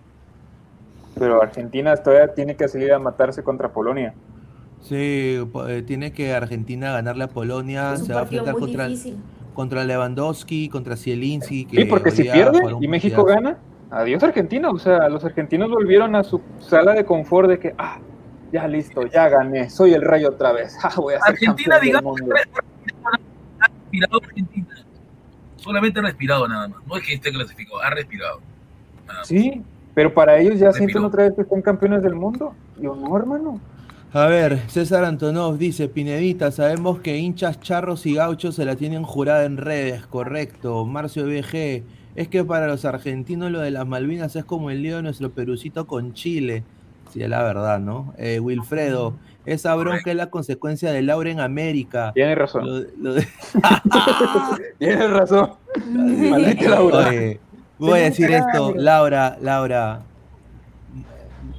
Pero Argentina todavía tiene que salir a matarse contra Polonia. Sí, eh, tiene que Argentina ganarle a Polonia, Es un se va a enfrentar contra, difícil. contra Lewandowski, contra Zielinski. Sí, porque si pierde y México gana, adiós Argentina. O sea, los argentinos volvieron a su sala de confort de que, ah, ya listo, ya gané, soy el rey otra vez. Ah, voy a ser Argentina, del digamos, mundo. ha respirado Argentina. Solamente ha respirado nada más. No es que esté clasificado, ha respirado. Sí, pero para ellos ya sienten otra vez que están campeones del mundo. Yo no, hermano. A ver, César Antonov dice, Pinedita, sabemos que hinchas charros y gauchos se la tienen jurada en redes, correcto. Marcio BG, es que para los argentinos lo de las Malvinas es como el lío de nuestro perucito con Chile. Sí, es la verdad, ¿no? Eh, Wilfredo, esa bronca es la consecuencia de Laura en América. Tienes razón. Lo lo de- Tienes razón. Maldita Laura. Oye, voy a decir esto, Laura, Laura,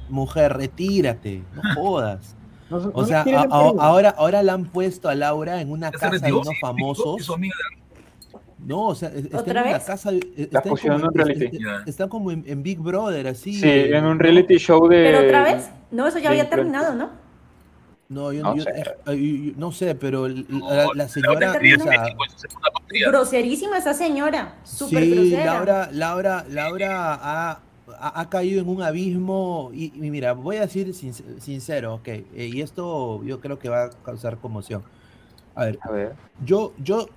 mujer, retírate, no jodas. No, no O sea, a- a- ahora, ahora la han puesto a Laura en una Ya se casa de unos sí, famosos. No, o sea, es- está ¿Otra en una casa. eh, Están pusieron como, en es- reality. es- Ya. están como en, en Big Brother, así. Sí, en un reality show de. ¿Pero otra vez? No, eso ya había terminado, ¿no? No, yo, No yo- sé. eh, eh, yo- no sé, pero l- No, la, la señora. o sea. Groserísima esa señora. Súper Sí, grosera. Laura, Laura, Laura ha, ha- ha caído en un abismo y, y mira, voy a decir sin- sincero, ok, eh, y esto yo creo que va a causar conmoción. A ver, A ver. yo, yo,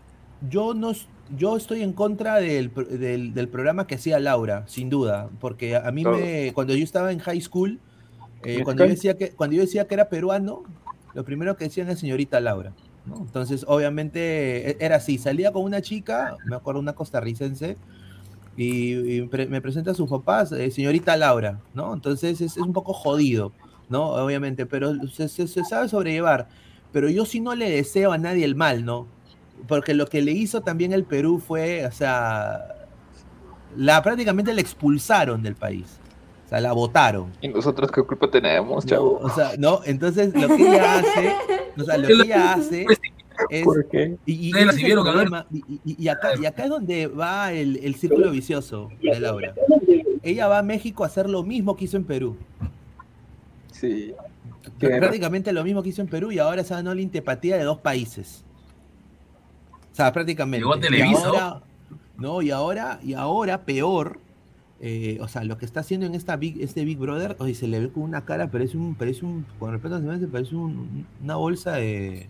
yo no, yo estoy en contra del, del, del programa que hacía Laura, sin duda, porque a mí Todo. me, cuando yo estaba en high school, eh, ¿Y cuando yo decía que, cuando yo decía que era peruano, lo primero que decían es señorita Laura. ¿no? Entonces, obviamente, e- era así, salía con una chica, me acuerdo, una costarricense, y, y pre- me presenta a sus papás, eh, señorita Laura, ¿no? Entonces es, es un poco jodido, ¿no? Obviamente, pero se, se- se sabe sobrellevar. Pero yo sí no le deseo a nadie el mal, ¿no? Porque lo que le hizo también el Perú fue, o sea, la prácticamente la expulsaron del país. O sea, la votaron. ¿Y nosotros qué culpa tenemos, ¿no? chavo? O sea, no, entonces lo que ella hace, o sea, lo que ella hace es ¿Por qué? y, problema, acá, y acá es donde va el, el círculo vicioso de Laura. Ella va a México a hacer lo mismo que hizo en Perú. Sí. Prácticamente lo mismo que hizo en Perú y ahora se ganó la antipatía de dos países. O sea, prácticamente. Llegó a Y Televisa, ahora- no, y ahora, y ahora peor, eh, o sea, lo que está haciendo en esta Big, este Big Brother, oye, se le ve con una cara, parece un, parece un, con respeto demás, parece un- una bolsa de.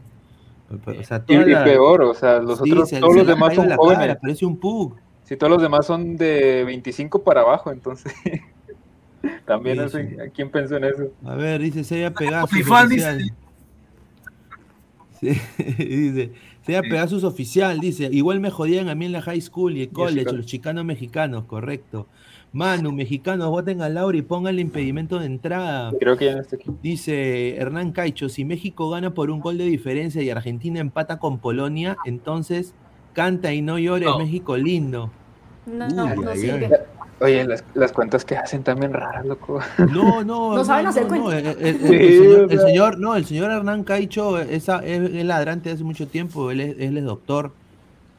O sea, Y, toda y la- peor, o sea, los Sí, otros, se- todos se los demás son la jóvenes. cara, parece un pug. Si todos los demás son de 25 para abajo, entonces. También Sí, no sé, sí. ¿a quién pensó en eso? A ver, dice Seiya Pegasus oficial. Sí, dice, Seiya Pegasus oficial, dice, igual me jodían a mí en la high school y el college, los chicanos mexicanos, correcto. Manu, mexicanos, voten a Laura y pónganle impedimento de entrada. Creo que ya no está aquí. Dice Hernán Caicho, si México gana por un gol de diferencia y Argentina empata con Polonia, entonces canta y no llores, No. México lindo. No, Uy, no, no sirve. Oye, las, las cuentas que hacen también raras, loco. No, no, No saben hacer no, cuentas. el, el- el- Sí, el señor, el no, el señor Hernán Caicho esa, es, es ladrante hace mucho tiempo, él es, él es doctor,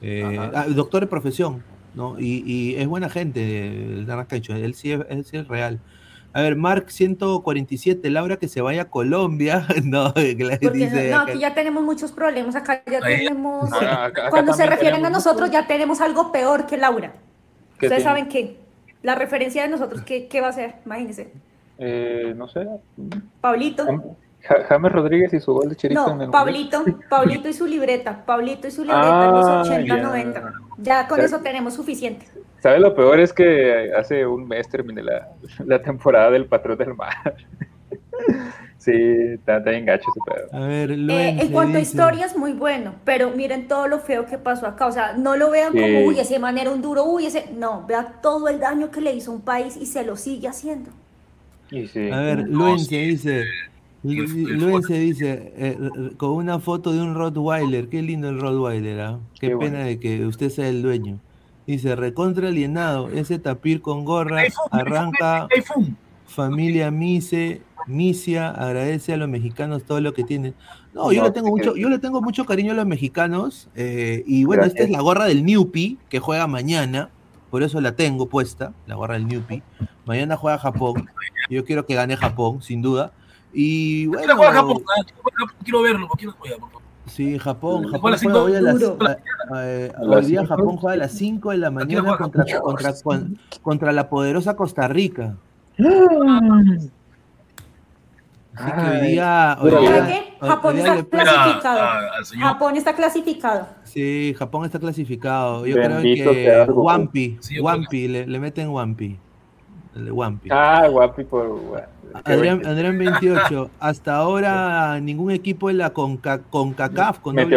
eh, ah, doctor de profesión, ¿no? Y, y es buena gente, el él sí es, él sí es real. A ver, Mark 147, Laura que se vaya a Colombia, no, Porque dice no, aquí ya tenemos muchos problemas, acá ya Ahí- tenemos... Acá- acá Cuando se refieren a nosotros muchos. ya tenemos algo peor que Laura. ¿Qué Ustedes tiene? saben qué. La referencia de nosotros, ¿qué, qué va a ser? Imagínense. Eh, no sé. Pablito. Ja- James Rodríguez y su gol de Chirito en el No, Pablito, Pablito y su libreta, Pablito y su libreta en los Ah, 80, ya. 90. Ya con Ya. eso tenemos suficiente. ¿Sabes lo peor? Es que hace un mes terminé la, la temporada del Patrón del Mar. sí, está, está bien gacho ese pedo. A ver, Eh, en cuanto a dice- historia es muy bueno, pero miren todo lo feo que pasó acá. O sea, no lo vean Sí. como, uy, ese man era un duro, uy, ese. No, vea todo el daño que le hizo a un país y se lo sigue haciendo. Y sí. A ver, Luense sí. dice, Lu- El- el Luense dice, eh, eh, con una foto de un Rottweiler, qué lindo el Rottweiler, ¿ah? Qué, Qué pena bueno. de que usted sea el dueño. Dice, recontra alienado, ese tapir con gorra arranca familia Mise Misia agradece a los mexicanos todo lo que tienen. No, yo No, le tengo mucho, yo le tengo mucho cariño a los mexicanos. eh, y bueno, esta es la gorra del Newpi, que juega mañana. Por eso la tengo puesta, la gorra del Newpi. Mañana juega Japón. Yo quiero que gane Japón, sin duda. Y Quiero bueno, jugar a Japón, ah, quiero jugar a Japón, quiero verlo, quiero jugar, por favor. Sí, Japón. Japón juega hoy a las, Duro. a- a- A las hoy día cinco. Japón juega a las 5 de la mañana contra, contra, con- contra la poderosa Costa Rica. Así que hoy día. hoy ¿Sabe día- qué? hoy- Japón hoy día está clasificado. Japón está clasificado. Sí, Japón está clasificado. Yo Bendito creo que. Wampi, Sí, Wampi, le, le meten Wampi. Wampi. Ah, guapi por. Adrián. Adrián 28, hasta ahora ningún equipo de la Conca, CONCACAF con doble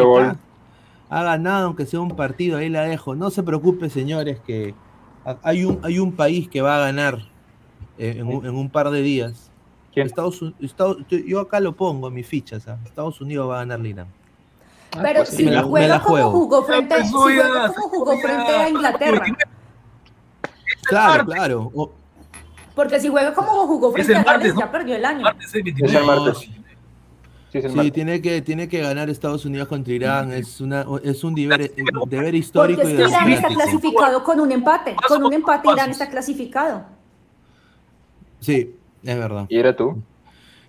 ha ganado, aunque sea un partido, ahí la dejo. No se preocupe, señores, que hay un, hay un país que va a ganar eh, en, un, en un par de días. Estados, Un- Estados- yo acá lo pongo en mis fichas. ¿ah? Estados Unidos va a ganar Irán. Pero pues, si me la- me juega la como juego. jugó frente, si juega como jugó frente a Inglaterra. Claro, claro. O- Porque si juega como jugó Es frente a Gales, martes, ¿no? ya perdió el año. Martes, eh, 29. Es el martes. Sí, tiene que, tiene que ganar Estados Unidos contra Irán. Es, una, es un deber, deber histórico Porque es que Irán está clasificado con un empate. Con un empate Irán está clasificado. Sí, es verdad. ¿Y era tú?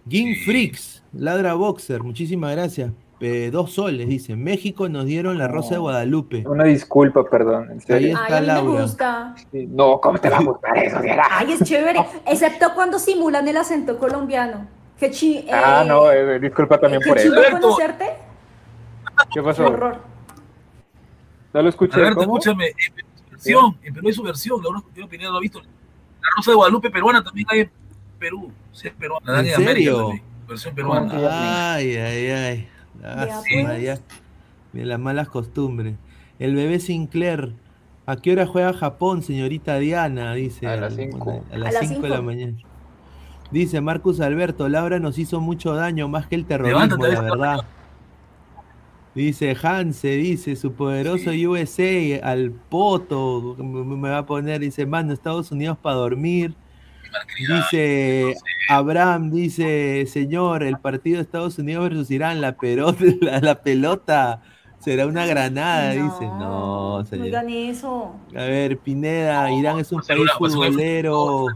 Game Freaks, Ladra Boxer, muchísimas gracias. Eh, dos soles, dice. México nos dieron la rosa de Guadalupe. Una disculpa, perdón. En Ahí está Ay, a mí me Laura. gusta. Sí, No, ¿cómo te va a gustar eso, Diana? Ay, es chévere. Excepto cuando simulan el acento colombiano. Qué chi eh, Ah, no, eh, disculpa también por eso. conocerte. ¿Qué pasó? horror. No lo escuché. Alberto, ¿Cómo? escúchame, en Perú hay su versión, en Perú hay su versión, la Yo Pineda lo ha visto. La Rosa de Guadalupe peruana también hay en Perú, sí, es peruana, la versión peruana. Ay, ay, ay. Ah, pues. ya. Mira, las malas costumbres. El bebé Sinclair. ¿A qué hora juega Japón, señorita Diana? Dice. A las al- cinco. A las 5 de la mañana. Dice Marcus Alberto, Laura nos hizo mucho daño, más que el terrorismo, Levántate, la verdad. Dice Hanse, dice su poderoso USA al poto, me me va a poner, dice, mano, Estados Unidos para dormir. Dice Abraham, dice, señor, el partido de Estados Unidos versus Irán, la pelota, la, la pelota será una granada, dice. No, No señor. digan eso. A ver, Pineda, Irán es un país una- futbolero.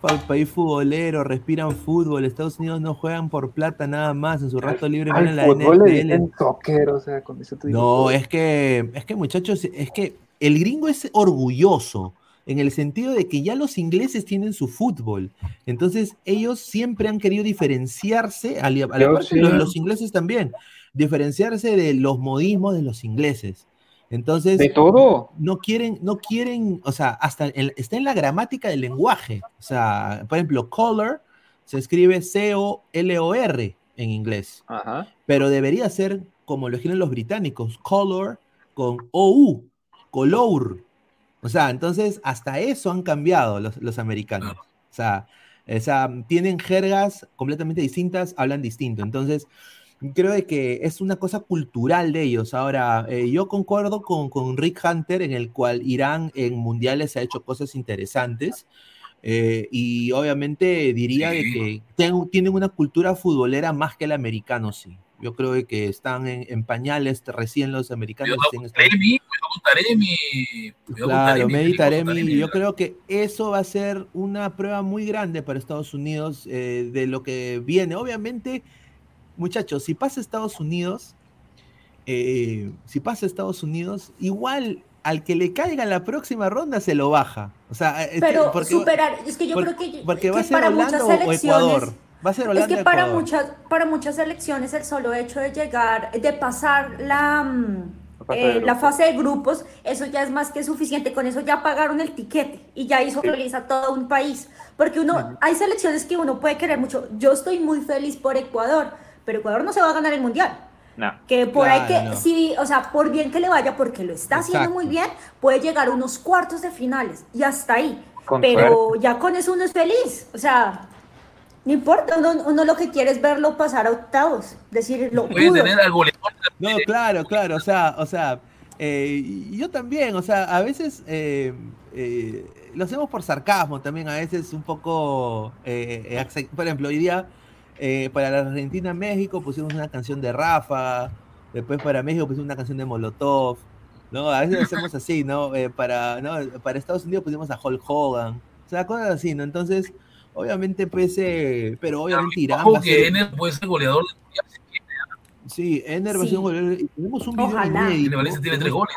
Pa- país futbolero, respiran fútbol. Estados Unidos no juegan por plata nada más. En su rato libre la fútbol le NFL. dicen soccer, o sea, con eso te digo No, todo. es que, es que muchachos, es que el gringo es orgulloso en el sentido de que ya los ingleses tienen su fútbol. Entonces, ellos siempre han querido diferenciarse, a la a la Yo par que sí. los, los ingleses también, diferenciarse de los modismos de los ingleses. Entonces, De todo. no quieren, no quieren, o sea, hasta el- está en la gramática del lenguaje. O sea, por ejemplo, color se escribe C-O-L-O-R en inglés, Ajá. pero debería ser como lo escriben los británicos, color con O-U, color. O sea, entonces hasta eso han cambiado los, los americanos. O sea, o sea, tienen jergas completamente distintas, hablan distinto. Entonces, creo de que es una cosa cultural de ellos. Ahora, eh, yo concuerdo con, con Rick Hunter en el cual Irán en mundiales ha hecho cosas interesantes. eh, y obviamente diría de Sí. que ten- tienen una cultura futbolera más que el americano, sí. Yo creo que están en, en pañales recién los americanos. Cuidado Taremi, cuidado con Taremi. cuidado con Claro, con Taremi, Taremi, yo creo que eso va a ser una prueba muy grande para Estados Unidos eh, de lo que viene. Obviamente, muchachos, si pasa Estados Unidos, eh, si pasa Estados Unidos, igual al que le caiga en la próxima ronda se lo baja. O sea, este, Pero porque, superar, es que yo por- creo que, porque va a ser para Holanda o Ecuador. Va a ser es Holanda que para Ecuador. muchas, para muchas selecciones el solo hecho de llegar, de pasar la, mm, La fase eh, de la grupos. fase de grupos, eso ya es más que suficiente. Con eso ya pagaron el tiquete y ya hizo feliz a todo un país. Porque uno, hay selecciones que uno puede querer mucho. Yo estoy muy feliz por Ecuador, pero Ecuador no se va a ganar el mundial. No. Que por ahí que, Claro, no. sí, o sea, por bien que le vaya, porque lo está haciendo Exacto. muy bien, puede llegar a unos cuartos de finales y hasta ahí. Con Pero ya con eso uno es feliz. O sea, no importa, uno, uno lo que quiere es verlo pasar a octavos. Decir, lo Puede pudo. tener al goleador. No, claro, claro, o sea, o sea, Eh, yo también, o sea, a veces eh, eh, lo hacemos por sarcasmo también, a veces un poco, eh, eh, por ejemplo, hoy día eh, para la Argentina-México pusimos una canción de Rafa, después para México pusimos una canción de Molotov, ¿no? A veces lo hacemos así, ¿no? Eh, para, ¿no? Para Estados Unidos pusimos a Hulk Hogan, o sea, cosas así, ¿no? Entonces, obviamente, pues, eh, pero obviamente Irán Ojo que. Ener puede ser goleador mundial. Sí, Ener va a ser goleador, Tenemos un video Ojalá. inédito. Valencia tiene tres tenemos- goles.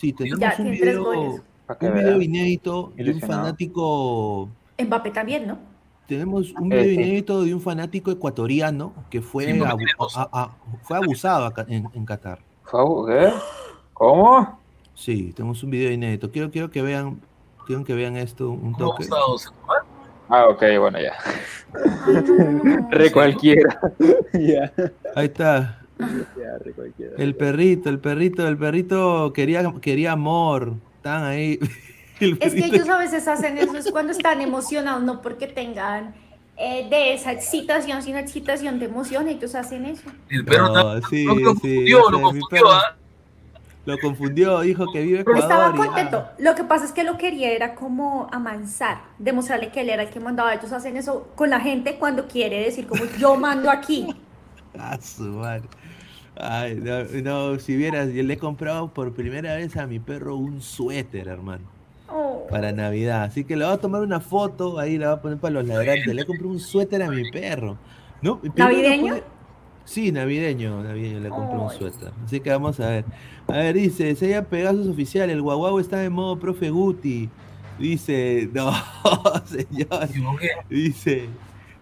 Sí, tenemos Ya, un video, goles. Un video inédito de un fanático Mbappé también, ¿no? Tenemos un Eh, video inédito de un fanático ecuatoriano que fue, Sí, porque abu- tiene dos. a- a- fue abusado acá en, en Qatar. ¿Cómo? Sí, tenemos un video inédito. Quiero, quiero que vean, quiero que vean esto un ¿Cómo toque. ha gustado? Ah, ok, bueno, ya. No, no, no. Re cualquiera. ya. Ahí está. Ya, re cualquiera. El perrito, el perrito, el perrito quería, quería amor. Están ahí. El Es que ellos a veces hacen eso es cuando están emocionados, no porque tengan eh, de esa excitación, sino excitación de emoción, ellos hacen eso. El perro No, está- sí, lo sí, confundió, o lo sea, mi confundió, perro ¿ah? Lo confundió, dijo que vive Pero estaba Ecuador. y- contento. Lo que pasa es que lo quería era como amansar, demostrarle que él era el que mandaba. Ellos hacen eso con la gente cuando quiere decir como yo mando aquí. Ah, su madre. Ay, no, no, si vieras, yo le he comprado por primera vez a mi perro un suéter, hermano, Oh. para Navidad. Así que le voy a tomar una foto, ahí la voy a poner para los ladrantes. Le compré un suéter a mi perro. ¿No? Mi perro ¿Navideño? Sí, navideño, navideño, le compré un suéter. Así que vamos a ver. A ver, dice, Sella Pegasus oficial, el guaguau está en modo profe Guti. Dice, no, señor. Dice,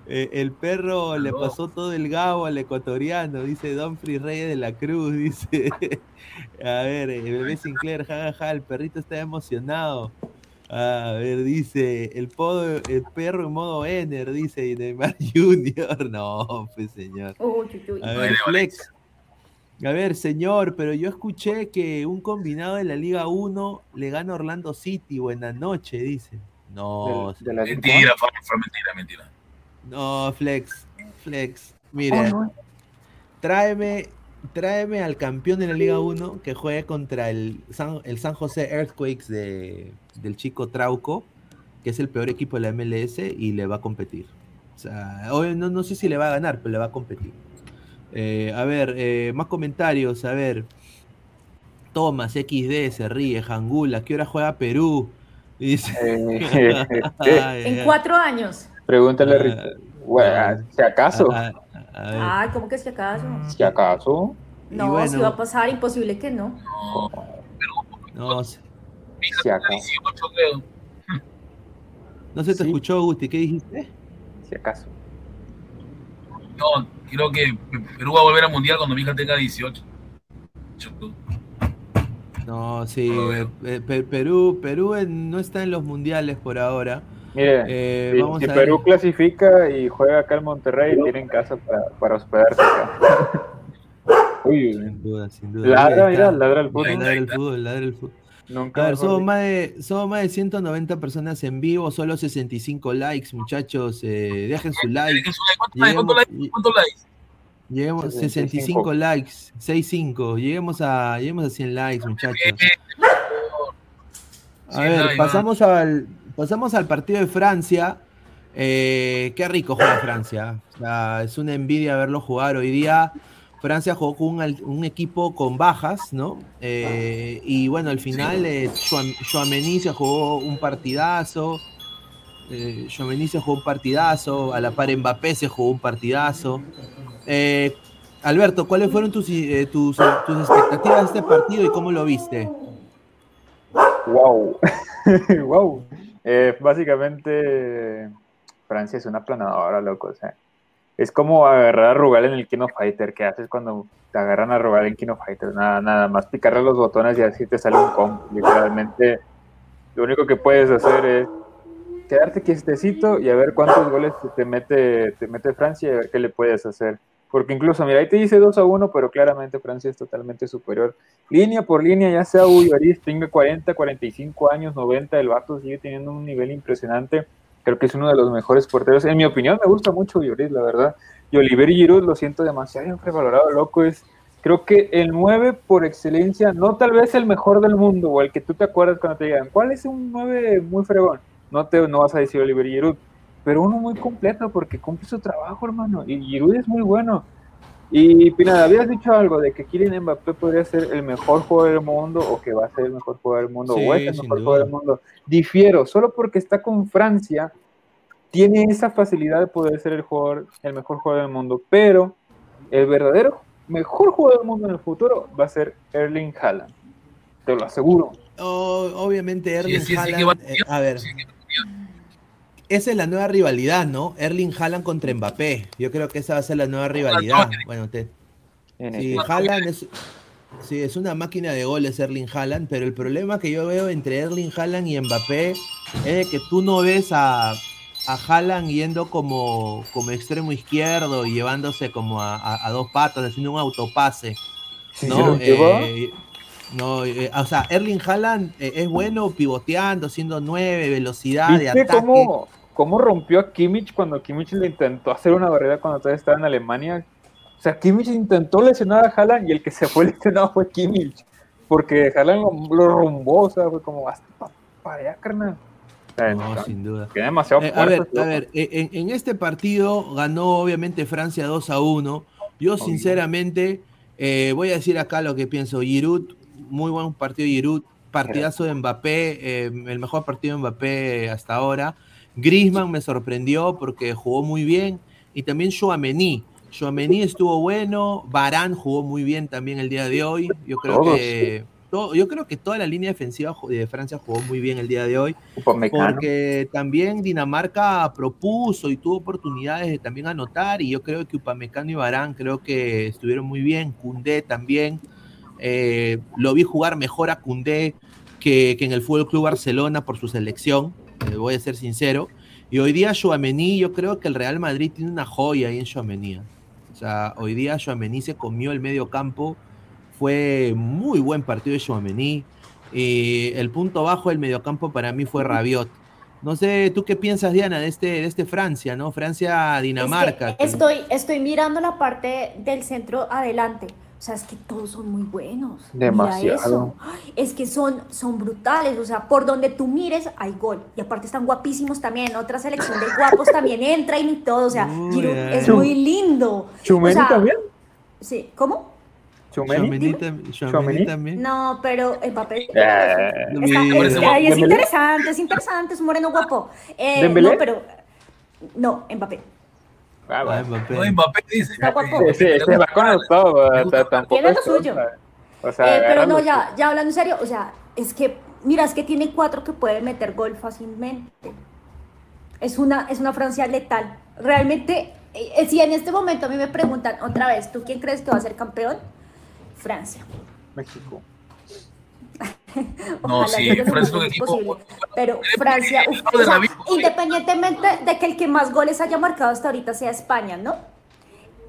eh, el perro le pasó todo el gabo al ecuatoriano, dice Don Free Reyes de la Cruz, dice. A ver, el bebé Sinclair, jajaja, el perrito está emocionado. A ver, dice, el, podo, el perro en modo Ener, dice Neymar Junior. No, pues señor. A ver, Flex. A ver, señor, pero yo escuché que un combinado de la Liga 1 le gana Orlando City. Buenas noches, dice. No, De, Mentira, fue, fue mentira, mentira. no, Flex, Flex. Mire, tráeme, tráeme al campeón de la Liga 1 que juegue contra el San, el San José Earthquakes de, del chico Trauco, que es el peor equipo de la MLS y le va a competir. O sea, hoy no, no sé si le va a ganar, pero le va a competir. Eh, a ver, eh, más comentarios, a ver. Thomas, XD, se ríe, Jangula, ¿qué hora juega Perú? Dice. Eh, Ay, En ay. cuatro años. Pregúntale a Ah, Richard. Bueno, si acaso. A- a-. Ay, ¿cómo que si acaso? Si acaso. No, bueno. si va a pasar, imposible que no. No, se- Si acaso. 18, creo. no se te Sí. escuchó, Gusti, ¿qué dijiste? Si acaso. No, creo que Perú va a volver al mundial cuando mi hija tenga 18. No, sí, eh, eh, Pe- Perú, Perú no está en los mundiales por ahora. Mire, Eh, si, vamos si a Perú ver. clasifica y juega acá en Monterrey, tienen casa para, para hospedarse acá. Uy, Sin duda, sin duda. ladra, mira, ladra el fútbol. Ladra el fútbol, ladra el fútbol. Nunca A ver, somos más, de, somos más de 190 personas en vivo, solo 65 likes, muchachos. eh, dejen su like. ¿Cuántos likes? ¿Cuántos likes? Lleguemos 65. 65 likes, 65. Lleguemos a, lleguemos a 100 likes, muchachos. A ver, pasamos al, pasamos al partido de Francia. Eh, qué rico juega Francia. O sea, es una envidia verlo jugar. Hoy día Francia jugó con un, equipo con bajas, ¿no? Eh, y bueno, al final eh, Chouam- Chouameni se jugó un partidazo. Eh, Chouameni se jugó un partidazo. A la par Mbappé se jugó un partidazo. Eh, Alberto, ¿cuáles fueron tus, eh, tus, tus expectativas de este partido y cómo lo viste? Wow. wow. Eh, básicamente, Francia es una planadora, loco. O sea, es como agarrar a Rugal en el Kino Fighter. ¿Qué haces cuando te agarran a Rugal en Kino Fighter? Nada, nada más picarle los botones y así te sale un combo. Literalmente, lo único que puedes hacer es quedarte quietecito y a ver cuántos goles te mete, te mete Francia y a ver qué le puedes hacer. Porque incluso, mira, ahí te dice 2 a 1, pero claramente Francia es totalmente superior. Línea por línea, ya sea Hugo Lloris, tenga 40, 45 años, 90, el vato sigue teniendo un nivel impresionante. Creo que es uno de los mejores porteros. En mi opinión, me gusta mucho Lloris, la verdad. Y Oliver Giroud lo siento demasiado infravalorado, loco. Es, Creo que el 9 por excelencia, no tal vez el mejor del mundo o el que tú te acuerdas cuando te digan, ¿cuál es un 9 muy fregón? No te no vas a decir Oliver Giroud, pero uno muy completo porque cumple su trabajo, hermano. Y Giroud es muy bueno. Y Pineda, habías dicho algo de que Kylian Mbappé podría ser el mejor jugador del mundo o que va a ser el mejor jugador del mundo Sí, o es el mejor duda. jugador del mundo. Difiero, solo porque está con Francia tiene esa facilidad de poder ser el jugador, el mejor jugador del mundo, pero el verdadero mejor jugador del mundo en el futuro va a ser Erling Haaland. Te lo aseguro. Obviamente Erling sí, sí, Haaland, eh, a ver, esa es la nueva rivalidad, ¿no? Erling Haaland contra Mbappé. Yo creo que esa va a ser la nueva rivalidad. Bueno, te, sí, efecto. Haaland es, sí, es una máquina de goles Erling Haaland, pero el problema que yo veo entre Erling Haaland y Mbappé es de que tú no ves a, a Haaland yendo como, como extremo izquierdo y llevándose como a, a- a dos patas, haciendo un autopase. Sí, ¿no? se lo lleva. Eh, no, eh, o sea, Erling Haaland eh, es bueno pivoteando, siendo nueve, velocidad de ¿Viste ataque. cómo, cómo rompió a Kimmich cuando Kimmich le intentó hacer una barrera cuando todavía estaba en Alemania? O sea, Kimmich intentó lesionar a Haaland y el que se fue lesionado fue Kimmich. Porque Haaland lo, lo rumbó, o sea, fue como hasta pa- para allá, carnal. No, sin duda. Queda demasiado Eh, a ver, a ver, eh, en, en este partido ganó obviamente Francia 2 a 1. Yo sinceramente eh, voy a decir acá lo que pienso. Giroud, muy buen partido de Giroud, partidazo de Mbappé, eh, el mejor partido de Mbappé hasta ahora. Griezmann me sorprendió porque jugó muy bien y también Chouameni. Chouameni estuvo bueno, Barán jugó muy bien también el día de hoy. Yo creo Todos. que todo- yo creo que toda la línea defensiva de Francia jugó muy bien el día de hoy. Porque también Dinamarca propuso y tuvo oportunidades de también anotar y yo creo que Upamecano y Barán creo que estuvieron muy bien, Cundé también, eh, lo vi jugar mejor a Cundé que, que en el Fútbol Club Barcelona por su selección, eh, voy a ser sincero, y hoy día Chouameni, yo creo que el Real Madrid tiene una joya ahí en Chouameni. O sea, hoy día Chouameni se comió el medio campo, fue muy buen partido de Chouameni. Y el punto bajo del mediocampo para mí fue Rabiot. No sé, ¿tú qué piensas, Diana, de este, de este Francia, ¿no? Francia-Dinamarca. Es que estoy, estoy mirando la parte del centro adelante. O sea, es que todos son muy buenos. Demasiado. eso. Es que son, son brutales. O sea, por donde tú mires hay gol. Y aparte están guapísimos también. Otra selección de guapos también entra y todo. O sea, Giroud es muy lindo. ¿Chumeni O sea, también? Sí, ¿cómo? ¿Chumeni? También. No, pero Mbappé. Eh, eh, ay, es interesante, es interesante, es un moreno guapo. Eh, no, pero. No, Mbappé. Ah, bueno. Mbappé. No, Mbappé dice. Está guapo. Sí, sí, se va con tampoco Tiene lo suyo. O sea, Eh, pero no, ya, ya hablando en serio, o sea, es que, mira, es que tiene cuatro que pueden meter gol fácilmente. Es una, es una Francia letal. Realmente, eh, si en este momento a mí me preguntan otra vez, ¿tú quién crees que va a ser campeón? Francia. México. No, sí, Francia es un equipo. Pero Francia, uf, de o sea, independientemente de que el que más goles haya marcado hasta ahorita sea España, ¿no?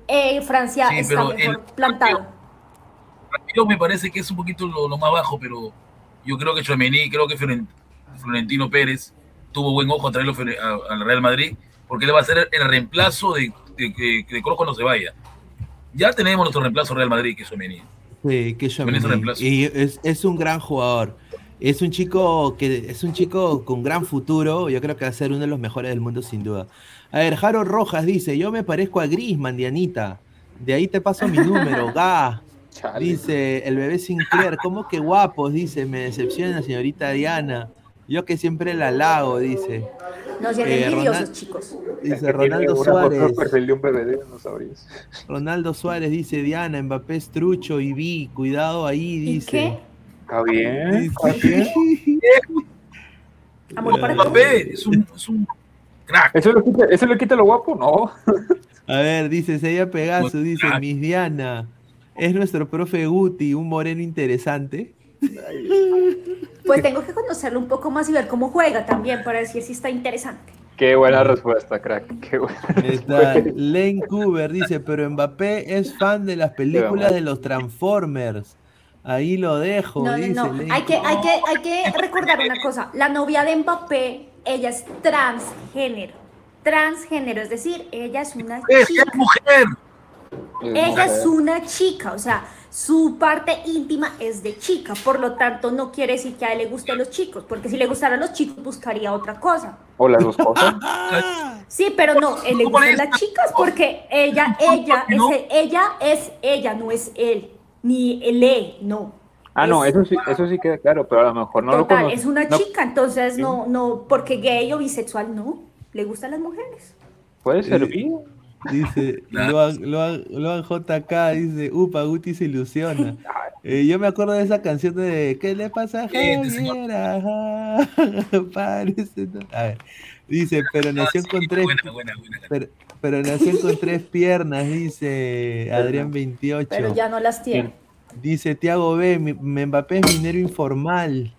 Eh, Francia Sí, está pero mejor el- plantado. Me parece que es un poquito lo, lo más bajo, pero yo creo que Chouameni, creo que Floren- Florentino Pérez tuvo buen ojo a traerlo al Real Madrid, porque él va a ser el reemplazo de, de, que de Kroos cuando se vaya. Ya tenemos nuestro reemplazo Real Madrid, que es Chouameni. Sí. Y es, es un gran jugador. Es un chico que es un chico con gran futuro. Yo creo que va a ser uno de los mejores del mundo sin duda. A ver, Jaro Rojas dice, yo me parezco a Griezmann, Dianita. De ahí te paso mi número, ga. Dice el bebé Sinclair, ¿cómo que guapos? Dice, me decepciona señorita Diana. Yo que siempre la halago, dice. No sean Eh, envidiosos, Ronald- chicos. Dice Ronaldo Suárez. perfil de un bebé de dinosaurios. Ronaldo Suárez dice, Diana, Mbappé es trucho y vi, cuidado ahí, ¿Y dice. qué? Está bien. Dice- está bien. Amor para todos. Mbappé es un, es un crack. ¿Eso le, quita, ¿Eso le quita lo guapo? No. A ver, dice Seiya Pegaso, dice. Miss Diana, es nuestro profe Guti, un moreno interesante. Pues tengo que conocerlo un poco más y ver cómo juega también para decir si está interesante. Qué buena respuesta, crack. Qué buena Está respuesta. Lane Cooper, dice, pero Mbappé es fan de las películas de los Transformers. Ahí lo dejo, No, no, dice no. Lane Hay que, hay, que, hay que recordar una cosa. La novia de Mbappé, ella es transgénero. Transgénero, es decir, ella es una ¡Es, chica. es mujer! Ella es una chica, o sea, su parte íntima es de chica, por lo tanto no quiere decir que a él le gusten los chicos, porque si le gustaran los chicos buscaría otra cosa. O las dos cosas. Sí, pero no, él le gustan las chicas porque ella, ella, es, ella es ella, no es él, ni él, no. Ah, no, eso sí, eso sí queda claro, pero a lo mejor no lo Total, conoce. es una No, chica, entonces no, no, porque gay o bisexual no, le gustan las mujeres. Puede servir. Dice, Loan, Loan- Loan JK dice, upa, Guti se ilusiona. Eh, yo me acuerdo de esa canción de ¿Qué le pasa a Javier? Ajá, parece no". A ver, dice, pero nació con tres Pero, pero nació con tres piernas, dice Adrián 28. Pero ya no las tiene. Dice Tiago B, mi Mbappé es minero informal.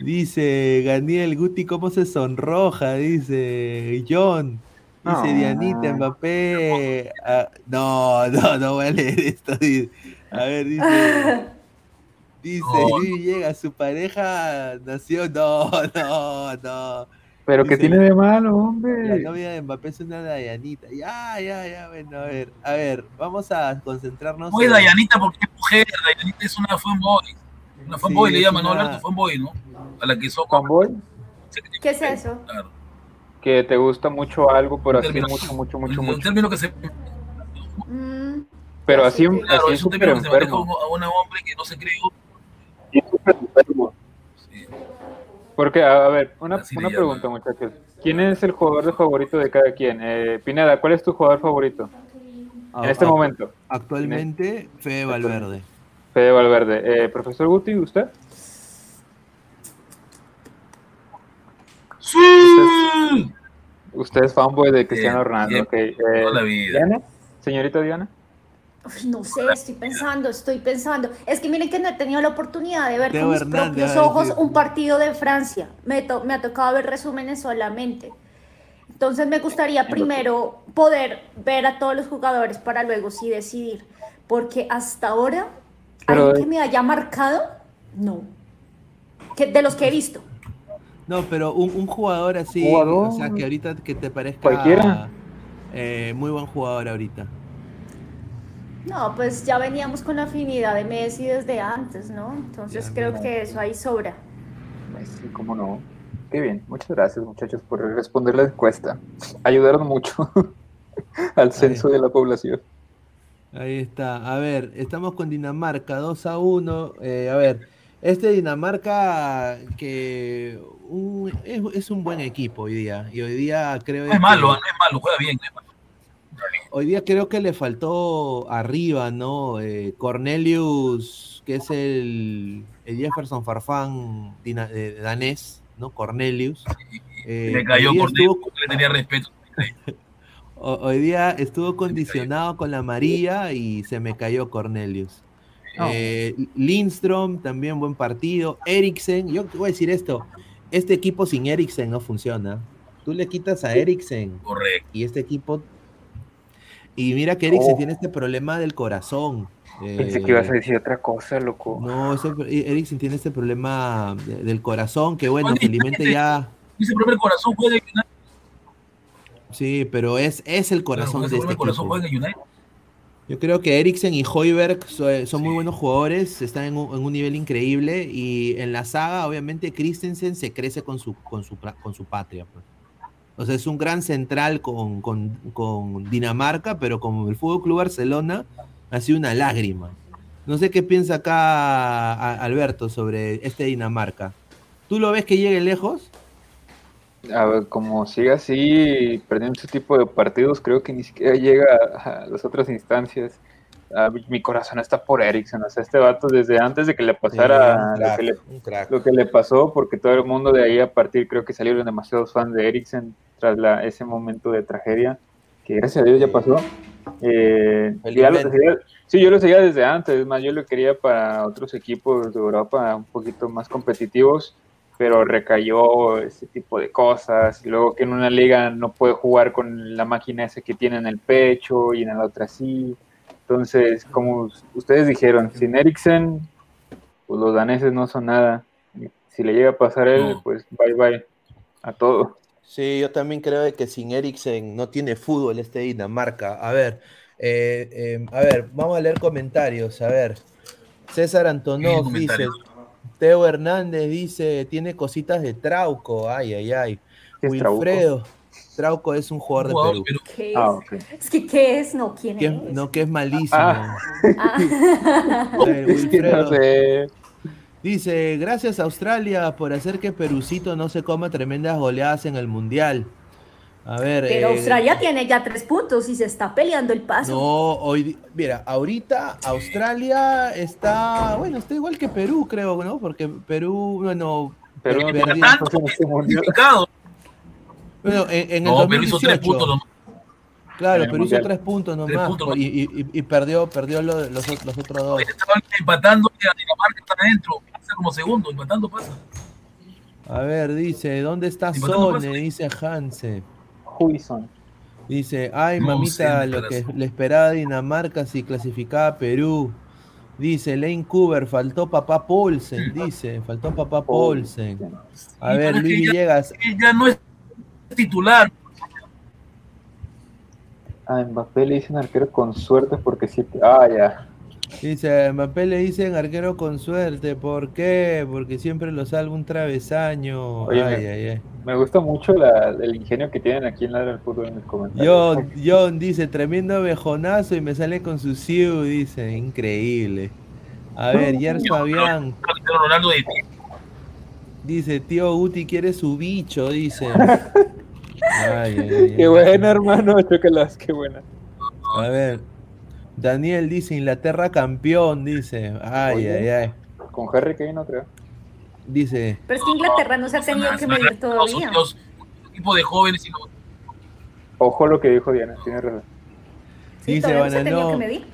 Dice Daniel Guti, ¿cómo se sonroja? Dice John. Dice No. Dianita, Mbappé. ah, no, no, no voy a leer esto. dice. A ver, dice. Dice Luis llega, su pareja nació. No, no, no. Pero ¿qué Dice, tiene de malo, La hombre? novia de Mbappé es una Dayanita. Ya, ya, ya, bueno, a ver, a ver, vamos a concentrarnos. Oye, en- Dayanita, porque es mujer, Dayanita es una fanboy. Una fanboy Sí, le llaman, ¿no, una- Alberto? Fanboy, ¿no? A la que hizo ¿Fanboy? ¿Qué es eso? Que te gusta mucho algo, pero así término- mucho, mucho, mucho, Un mucho. término que se. Pero así, Claro, así es un término que se maneja a enfermo. un- hombre que no se creó. Porque, a a ver, una, una pregunta, muchachos. ¿Quién es el jugador de favorito de cada quien? Eh, Pineda, ¿cuál es tu jugador favorito? En este Ah, momento. Actualmente, Fede Valverde. Fede Valverde. Eh, Profesor Guti, ¿usted? ¡Sí! Usted es fanboy de Cristiano Bien, Ronaldo. Eh, Toda la vida. Diana, señorita Diana. Uy, no sé, estoy pensando, estoy pensando. Es que miren que no he tenido la oportunidad de ver con mis Hernández, propios ojos un partido de Francia. Me, to- me ha tocado ver resúmenes solamente. Entonces me gustaría primero poder ver a todos los jugadores para luego sí decidir. Porque hasta ahora, Pero- ¿alguien que me haya marcado? No. Que, de los que he visto. No, pero un, un jugador así, Jugador. o sea, que ahorita que te parezca Cualquiera. eh, muy buen jugador ahorita. No, pues ya veníamos con la afinidad de Messi desde antes, ¿no? Entonces Ya, creo mira. que eso ahí sobra. Sí, cómo no. Qué bien. Muchas gracias, muchachos, por responder la encuesta. Ayudaron mucho al censo de la población. Ahí está. A ver, estamos con Dinamarca 2 a 1. Eh, a ver, este Dinamarca que un- es, es un buen equipo hoy día. Y hoy día creo No es que- malo, no es malo, juega bien. no es malo. Hoy día creo que le faltó arriba, ¿no? Eh, Cornelius, que es el, el Jefferson Farfán dina- eh, danés, ¿no? Cornelius. Eh, Le cayó por estuvo- le tenía respeto. ho- hoy día estuvo condicionado con la amarilla y se me cayó Cornelius. No. Eh, Lindstrom, también buen partido. Eriksen, yo te voy a decir esto, este equipo sin Eriksen no funciona. Tú le quitas a Eriksen Correcto. y este equipo... Y mira que Eriksen Oh. tiene este problema del corazón. Pensé Eh, que ibas a decir otra cosa, loco. No, ese- Eriksen tiene este problema de- del corazón, que bueno, felizmente ya... Ese primer corazón United. Sí, pero es, es el corazón de este corazón equipo. Yo creo que Eriksen y Hoiberg so- son muy buenos jugadores, están en un, en un nivel increíble y en la saga obviamente Christensen se crece con su, con su, con su patria. pues. O sea, es un gran central con, con- con Dinamarca, pero como el Fútbol Club Barcelona ha sido una lágrima. No sé qué piensa acá Alberto sobre este Dinamarca. ¿Tú lo ves que llegue lejos? A ver, como sigue así, perdiendo ese tipo de partidos, creo que ni siquiera llega a las otras instancias. Ah, mi- mi corazón está por Eriksen, o sea, este vato desde antes de que le pasara lo, que le, un crack. lo que le pasó, porque todo el mundo de ahí a partir creo que salieron demasiados fans de Eriksen tras la, ese momento de tragedia, que gracias a Dios ya pasó. Eh, ya lo seguía- sí, yo lo seguía desde antes, es más, yo lo quería para otros equipos de Europa un poquito más competitivos, pero recayó ese tipo de cosas, y luego que en una liga no puede jugar con la máquina esa que tiene en el pecho y en la otra sí. Entonces, como ustedes dijeron, sin Eriksen, pues los daneses no son nada. Si le llega a pasar él, No. pues bye bye a todo. Sí, yo también creo que sin Eriksen no tiene fútbol este Dinamarca. A ver, eh, eh, a ver, vamos a leer comentarios. A ver, César Antonov dice. Teo Hernández dice, tiene cositas de Trauco, ay, ay, ay. ¿Qué es Wilfredo, Trauco es un jugador de Perú. de Perú. ¿Qué es? Ah. Es que, ¿qué es? No, ¿quién es? no, que es malísimo. Ah. Ah. Wilfredo sé. dice, gracias Australia por hacer que Perucito no se coma tremendas goleadas en el Mundial. A ver, Pero eh, Australia tiene ya tres puntos y se está peleando el paso. No, hoy, mira, ahorita Australia está, bueno, está igual que Perú, creo, ¿no? Porque Perú, bueno, Perú en mundial. Clasificado. bueno, en, en el No, Perú hizo tres 2018, puntos nomás. Claro, el Perú hizo tres puntos Tres nomás puntos por- y, y- y perdió, perdió lo- los, ot- los otros dos. Estaban empatando y a Dinamarca está adentro. Pasa como segundo, empatando pasa. A ver, dice, ¿dónde está Empatando Sone? pasa. Dice Hanse. Huison. Dice, ay mamita, lo que le esperaba a Dinamarca si clasificaba a Perú. Dice Lane Cooper, faltó papá Paulsen, dice, faltó papá Paulsen. A ver, Luis Villegas, Él ya no es titular. A Mbappé le dicen arquero con suerte porque siete. Ah, ya. Dice, Mbappé le dicen arquero con suerte, ¿por qué? Porque siempre lo salva un travesaño. Oye, ay, me- ay, ay. Me gusta mucho la- el ingenio que tienen aquí en la del fútbol en el comentario. John, John dice, tremendo bejonazo y me sale con su Siu, dice, increíble. A ver, Yers Fabián, dice, tío Guti quiere su bicho, dice. Ay, ay, ay, Qué buena, hermano. Chócalas, qué buena. A ver, Daniel dice, Inglaterra campeón, dice. Ay, Oye. ay, ay. Con Harry Kane no creo. Dice, Pero es que Inglaterra no se ha tenido que medir todavía. Un equipo de jóvenes y no. Ojo lo que dijo Diana, tiene razón. Sí, dice no Bananón, medir.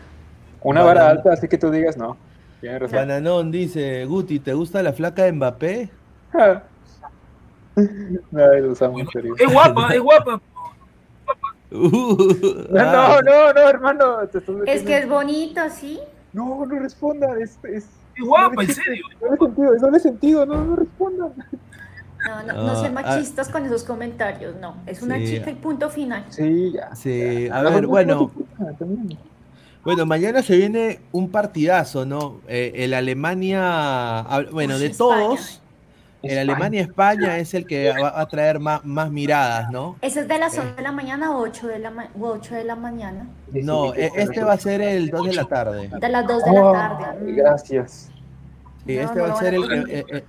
Una vara alta, así que tú digas no. Tiene razón. Bananón dice, Guti, ¿te gusta la flaca de Mbappé? Nadie lo usamos en serio. Es guapa, es guapa. Uh, No, ah, no, no, hermano. te estás Es que es bonito, ¿sí? No, no responda. Es, es... Es guapa, no en le- serio. No le sentido, no le sentido, no, no respondan. No, no, no sean Ah, machistas con esos comentarios, no. Es una Sí. chica y punto final. Sí, ya. Sí, ya. a No, ver, no, bueno. no, no. Bueno, mañana se viene un partidazo, ¿no? Eh, el Alemania, ah, bueno, Uy, de España. todos, el España. Alemania-España es el que va a traer más, más miradas, ¿no? ¿Ese es de las 8 de la mañana o 8 de la, ma- o 8 de la mañana? No, e- este va a ser el 2 de la tarde. De las 2 de la Oh, tarde. Mm. Gracias. Sí, No, este no va a ser el, poner. eh, eh,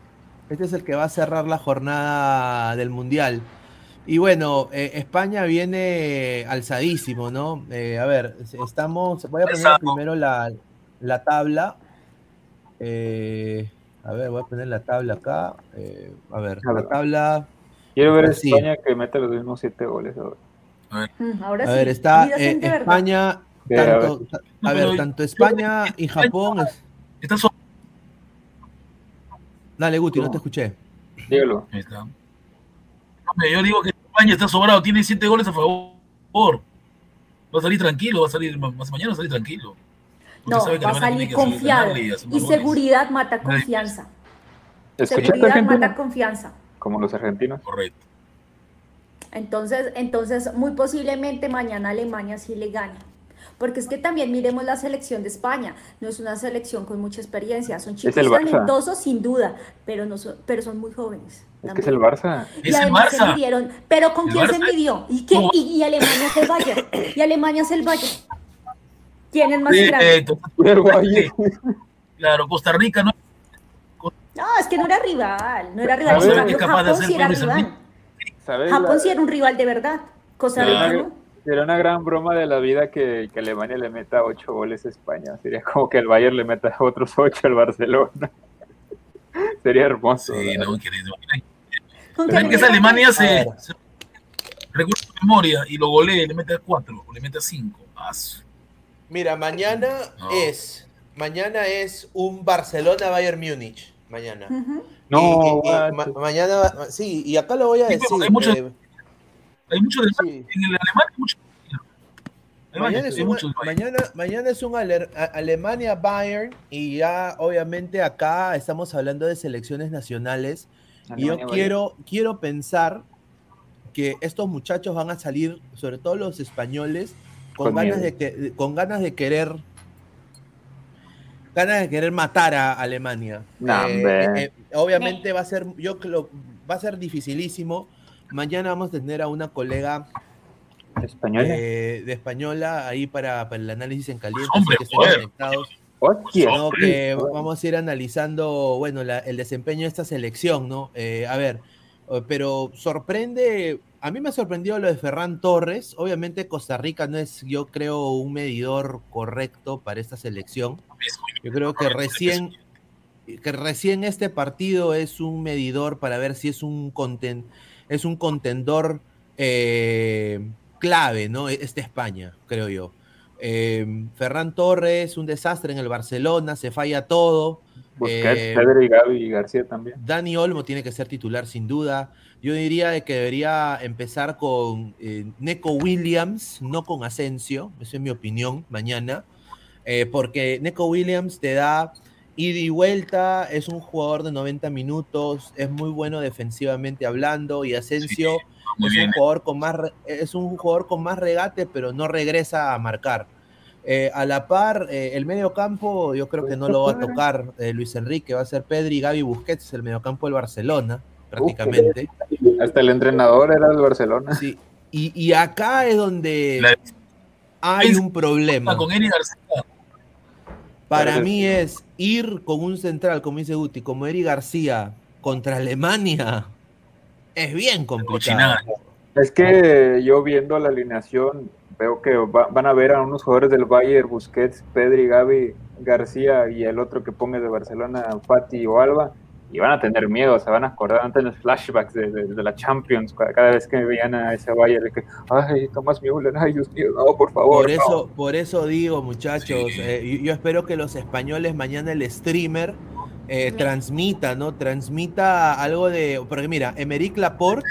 este es el que va a cerrar la jornada del Mundial. Y bueno, eh, España viene alzadísimo, ¿no? Eh, a ver, estamos, voy a poner primero la, la tabla. Eh, a ver, voy a poner la tabla acá. Eh, a ver, A la ver. tabla. Quiero ver a Sí. España que mete los mismos siete goles ahora. Mm, Ahora A sí. ver, está vidas eh, en de verdad. España, Sí, a tanto, ver. a ver, tanto España y Japón. es- Está so- Dale, Guti, no te escuché. Dígalo. Ahí está. Hombre, yo digo que España está sobrado, tiene siete goles a favor. Va a salir tranquilo, va a salir más mañana va a salir tranquilo. No, va a salir confiado. y seguridad mata confianza. ¿Escuchaste Seguridad Argentina? mata confianza. Como los argentinos. Correcto. Entonces, entonces, muy posiblemente mañana Alemania sí le gane. Porque es que también miremos la selección de España. No es una selección con mucha experiencia. Son chicos talentosos, sin duda, pero, no son, pero son muy jóvenes. Es que es el Barça. Y Es el además se midieron. Pero ¿con quién se midió? ¿Y, qué? No. y, y Alemania es el Bayern. Y Alemania es el Bayern. ¿Quién es más Sí, grande? eh, claro, Costa Rica no No, es que no era rival. No era rival. Ver, cambio, Japón hacer sí era rival. Japón La- sí era un rival de verdad. Costa Rica no. era una gran broma de la vida que, que Alemania le meta ocho goles a España. Sería como que el Bayern le meta otros ocho al Barcelona. Sería hermoso. Sí, no, verdad. que imagina- ¿Con Ven qué que esa? Alemania se, se recurre a memoria y lo golea, le mete a cuatro o le mete a cinco. Mira, mañana No. es mañana es un Barcelona Bayern Múnich mañana. No, Y- y- y guacho. ma- mañana sí, y acá lo voy a Sí, decir. hay muchos- eh, Hay mucho de sí. en el alemán hay mucho. Alemania, Mañana es, mucho Bayern. mañana, mañana es un Aler- a- Alemania-Bayern y ya obviamente acá estamos hablando de selecciones nacionales y yo Alemania, quiero, quiero pensar que estos muchachos van a salir, sobre todo los españoles, con, Con ganas, miedo. de que, con ganas de querer ganas de querer matar a Alemania. Eh, hombre. eh, obviamente va a ser, yo creo, va a ser dificilísimo. Mañana vamos a tener a una colega Española. eh, de española ahí para, para el análisis en caliente, Hombre, así que estén joder. conectados. Hostia. ¿no? Que vamos a ir analizando, bueno, la- el desempeño de esta selección, ¿no? Eh, a ver, eh, pero sorprende, a mí me ha sorprendido lo de Ferran Torres. Obviamente Costa Rica no es, yo creo, un medidor correcto para esta selección. Yo creo que recién, que recién este partido es un medidor para ver si es un conten- es un contendor eh, clave, ¿no? Este España, creo yo. Eh, Ferran Torres, un desastre en el Barcelona, se falla todo. Busquets, Eh, Pedro y Gaby y García también. Dani Olmo tiene que ser titular sin duda. Yo diría que debería empezar con eh, Neco Williams, no con Asensio, esa es mi opinión, mañana, Eh, porque Neco Williams te da ida y vuelta, es un jugador de 90 minutos, es muy bueno defensivamente hablando y Asensio es bien. un jugador con más es un jugador con más regate, pero no regresa a marcar. Eh, a la par, eh, el medio campo, yo creo que no lo va a tocar eh, Luis Enrique, va a ser Pedri, Gaby Busquets, el mediocampo del Barcelona, prácticamente. Hasta el entrenador era del Barcelona. Sí. Y, y acá es donde La- hay un problema. Con Eri García. Para mí es ir con un central, como dice Guti, como Eri García contra Alemania, es bien complicado. Es que yo viendo la alineación veo que va- van a ver a unos jugadores del Bayern, Busquets, Pedri, Gaby, García y el otro que ponga de Barcelona, Fati o Alba, y van a tener miedo, se van a acordar, van a tener flashbacks de, de- de la Champions cada vez que veían a ese Bayern, de que, ay, Tomás Müller, ay, Dios mío, no, por favor. Por no". eso, por eso digo, muchachos, eh, yo, yo espero que los españoles mañana el streamer eh, transmita, ¿no? Transmita algo de. Porque mira, Emerick Laporte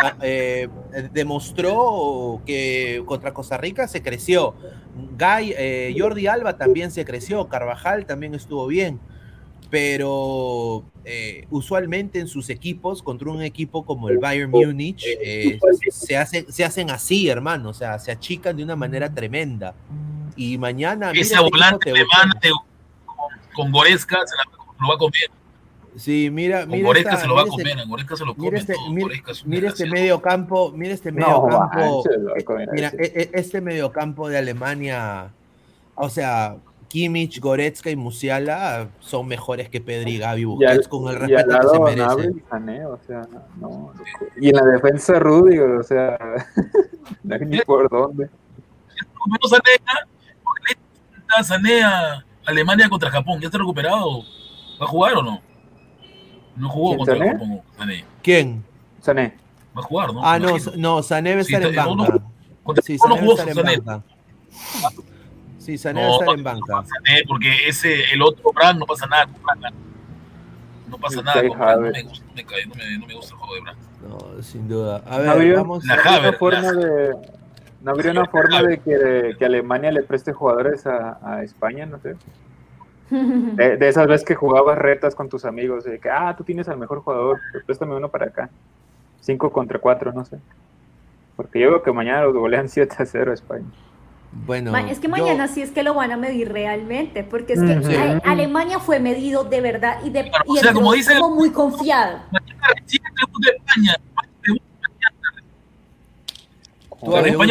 ah, eh, demostró que contra Costa Rica se creció. Guy, eh, Jordi Alba también se creció. Carvajal también estuvo bien. Pero eh, usualmente en sus equipos, contra un equipo como el Bayern Múnich, eh, se, hacen, se hacen así, hermano. O sea, se achican de una manera tremenda. Y mañana. mira Ese este equipo volante te alemán de- con, con Goretzka se la- lo va a comer. Sí, mira, Con mira Goretzka se lo va a mira este- comer. A Goretzka se lo Mira come este, todo. mira, mira este medio campo, mira este No, medio campo, manches, loco, mira mira, ese. e- e- este medio campo de Alemania, o sea, Kimmich, Goretzka y Musiala son mejores que Pedri, Gaby, Y al, Busquets, con el y al respeto que lado se merecen. y Sané, o sea, no, loco. y en la defensa Rudiger, o sea, no ni por dónde. Recuperó Sané, está Sané a Alemania contra Japón. ¿Ya está recuperado? ¿Va a jugar o no? No jugó ¿Quién, contra Sané? Japón, Sané. ¿Quién? Sané. Va a jugar, ¿no? Ah, no, no, Sané debe Sí, estar en está- no, no, banca. contra Sí, Japón no Sané debe jugó Sané. Sí, Sané No, estar en no banca. Sané, porque ese, el otro Brand no pasa nada. con Brand. No pasa nada con Brand. No me gusta, no me cae, no me, no me gusta el juego de Brand. No, sin duda. A No ver, habría, vamos. La no habría una forma la- de no habría una forma de que, que Alemania le preste jugadores a, a España, no sé. De, de esas veces que jugabas retas con tus amigos, de que, ah, tú tienes al mejor jugador, pues préstame uno para acá. Cinco contra cuatro, no sé. Porque yo veo que mañana los golean 7 a 0 a España. Bueno, Ma- es que yo- mañana sí es que lo van a medir realmente, porque es que Alemania fue medido de verdad y, de, Claro, o y sea, como dice- como muy confiado. Sí, debuta España.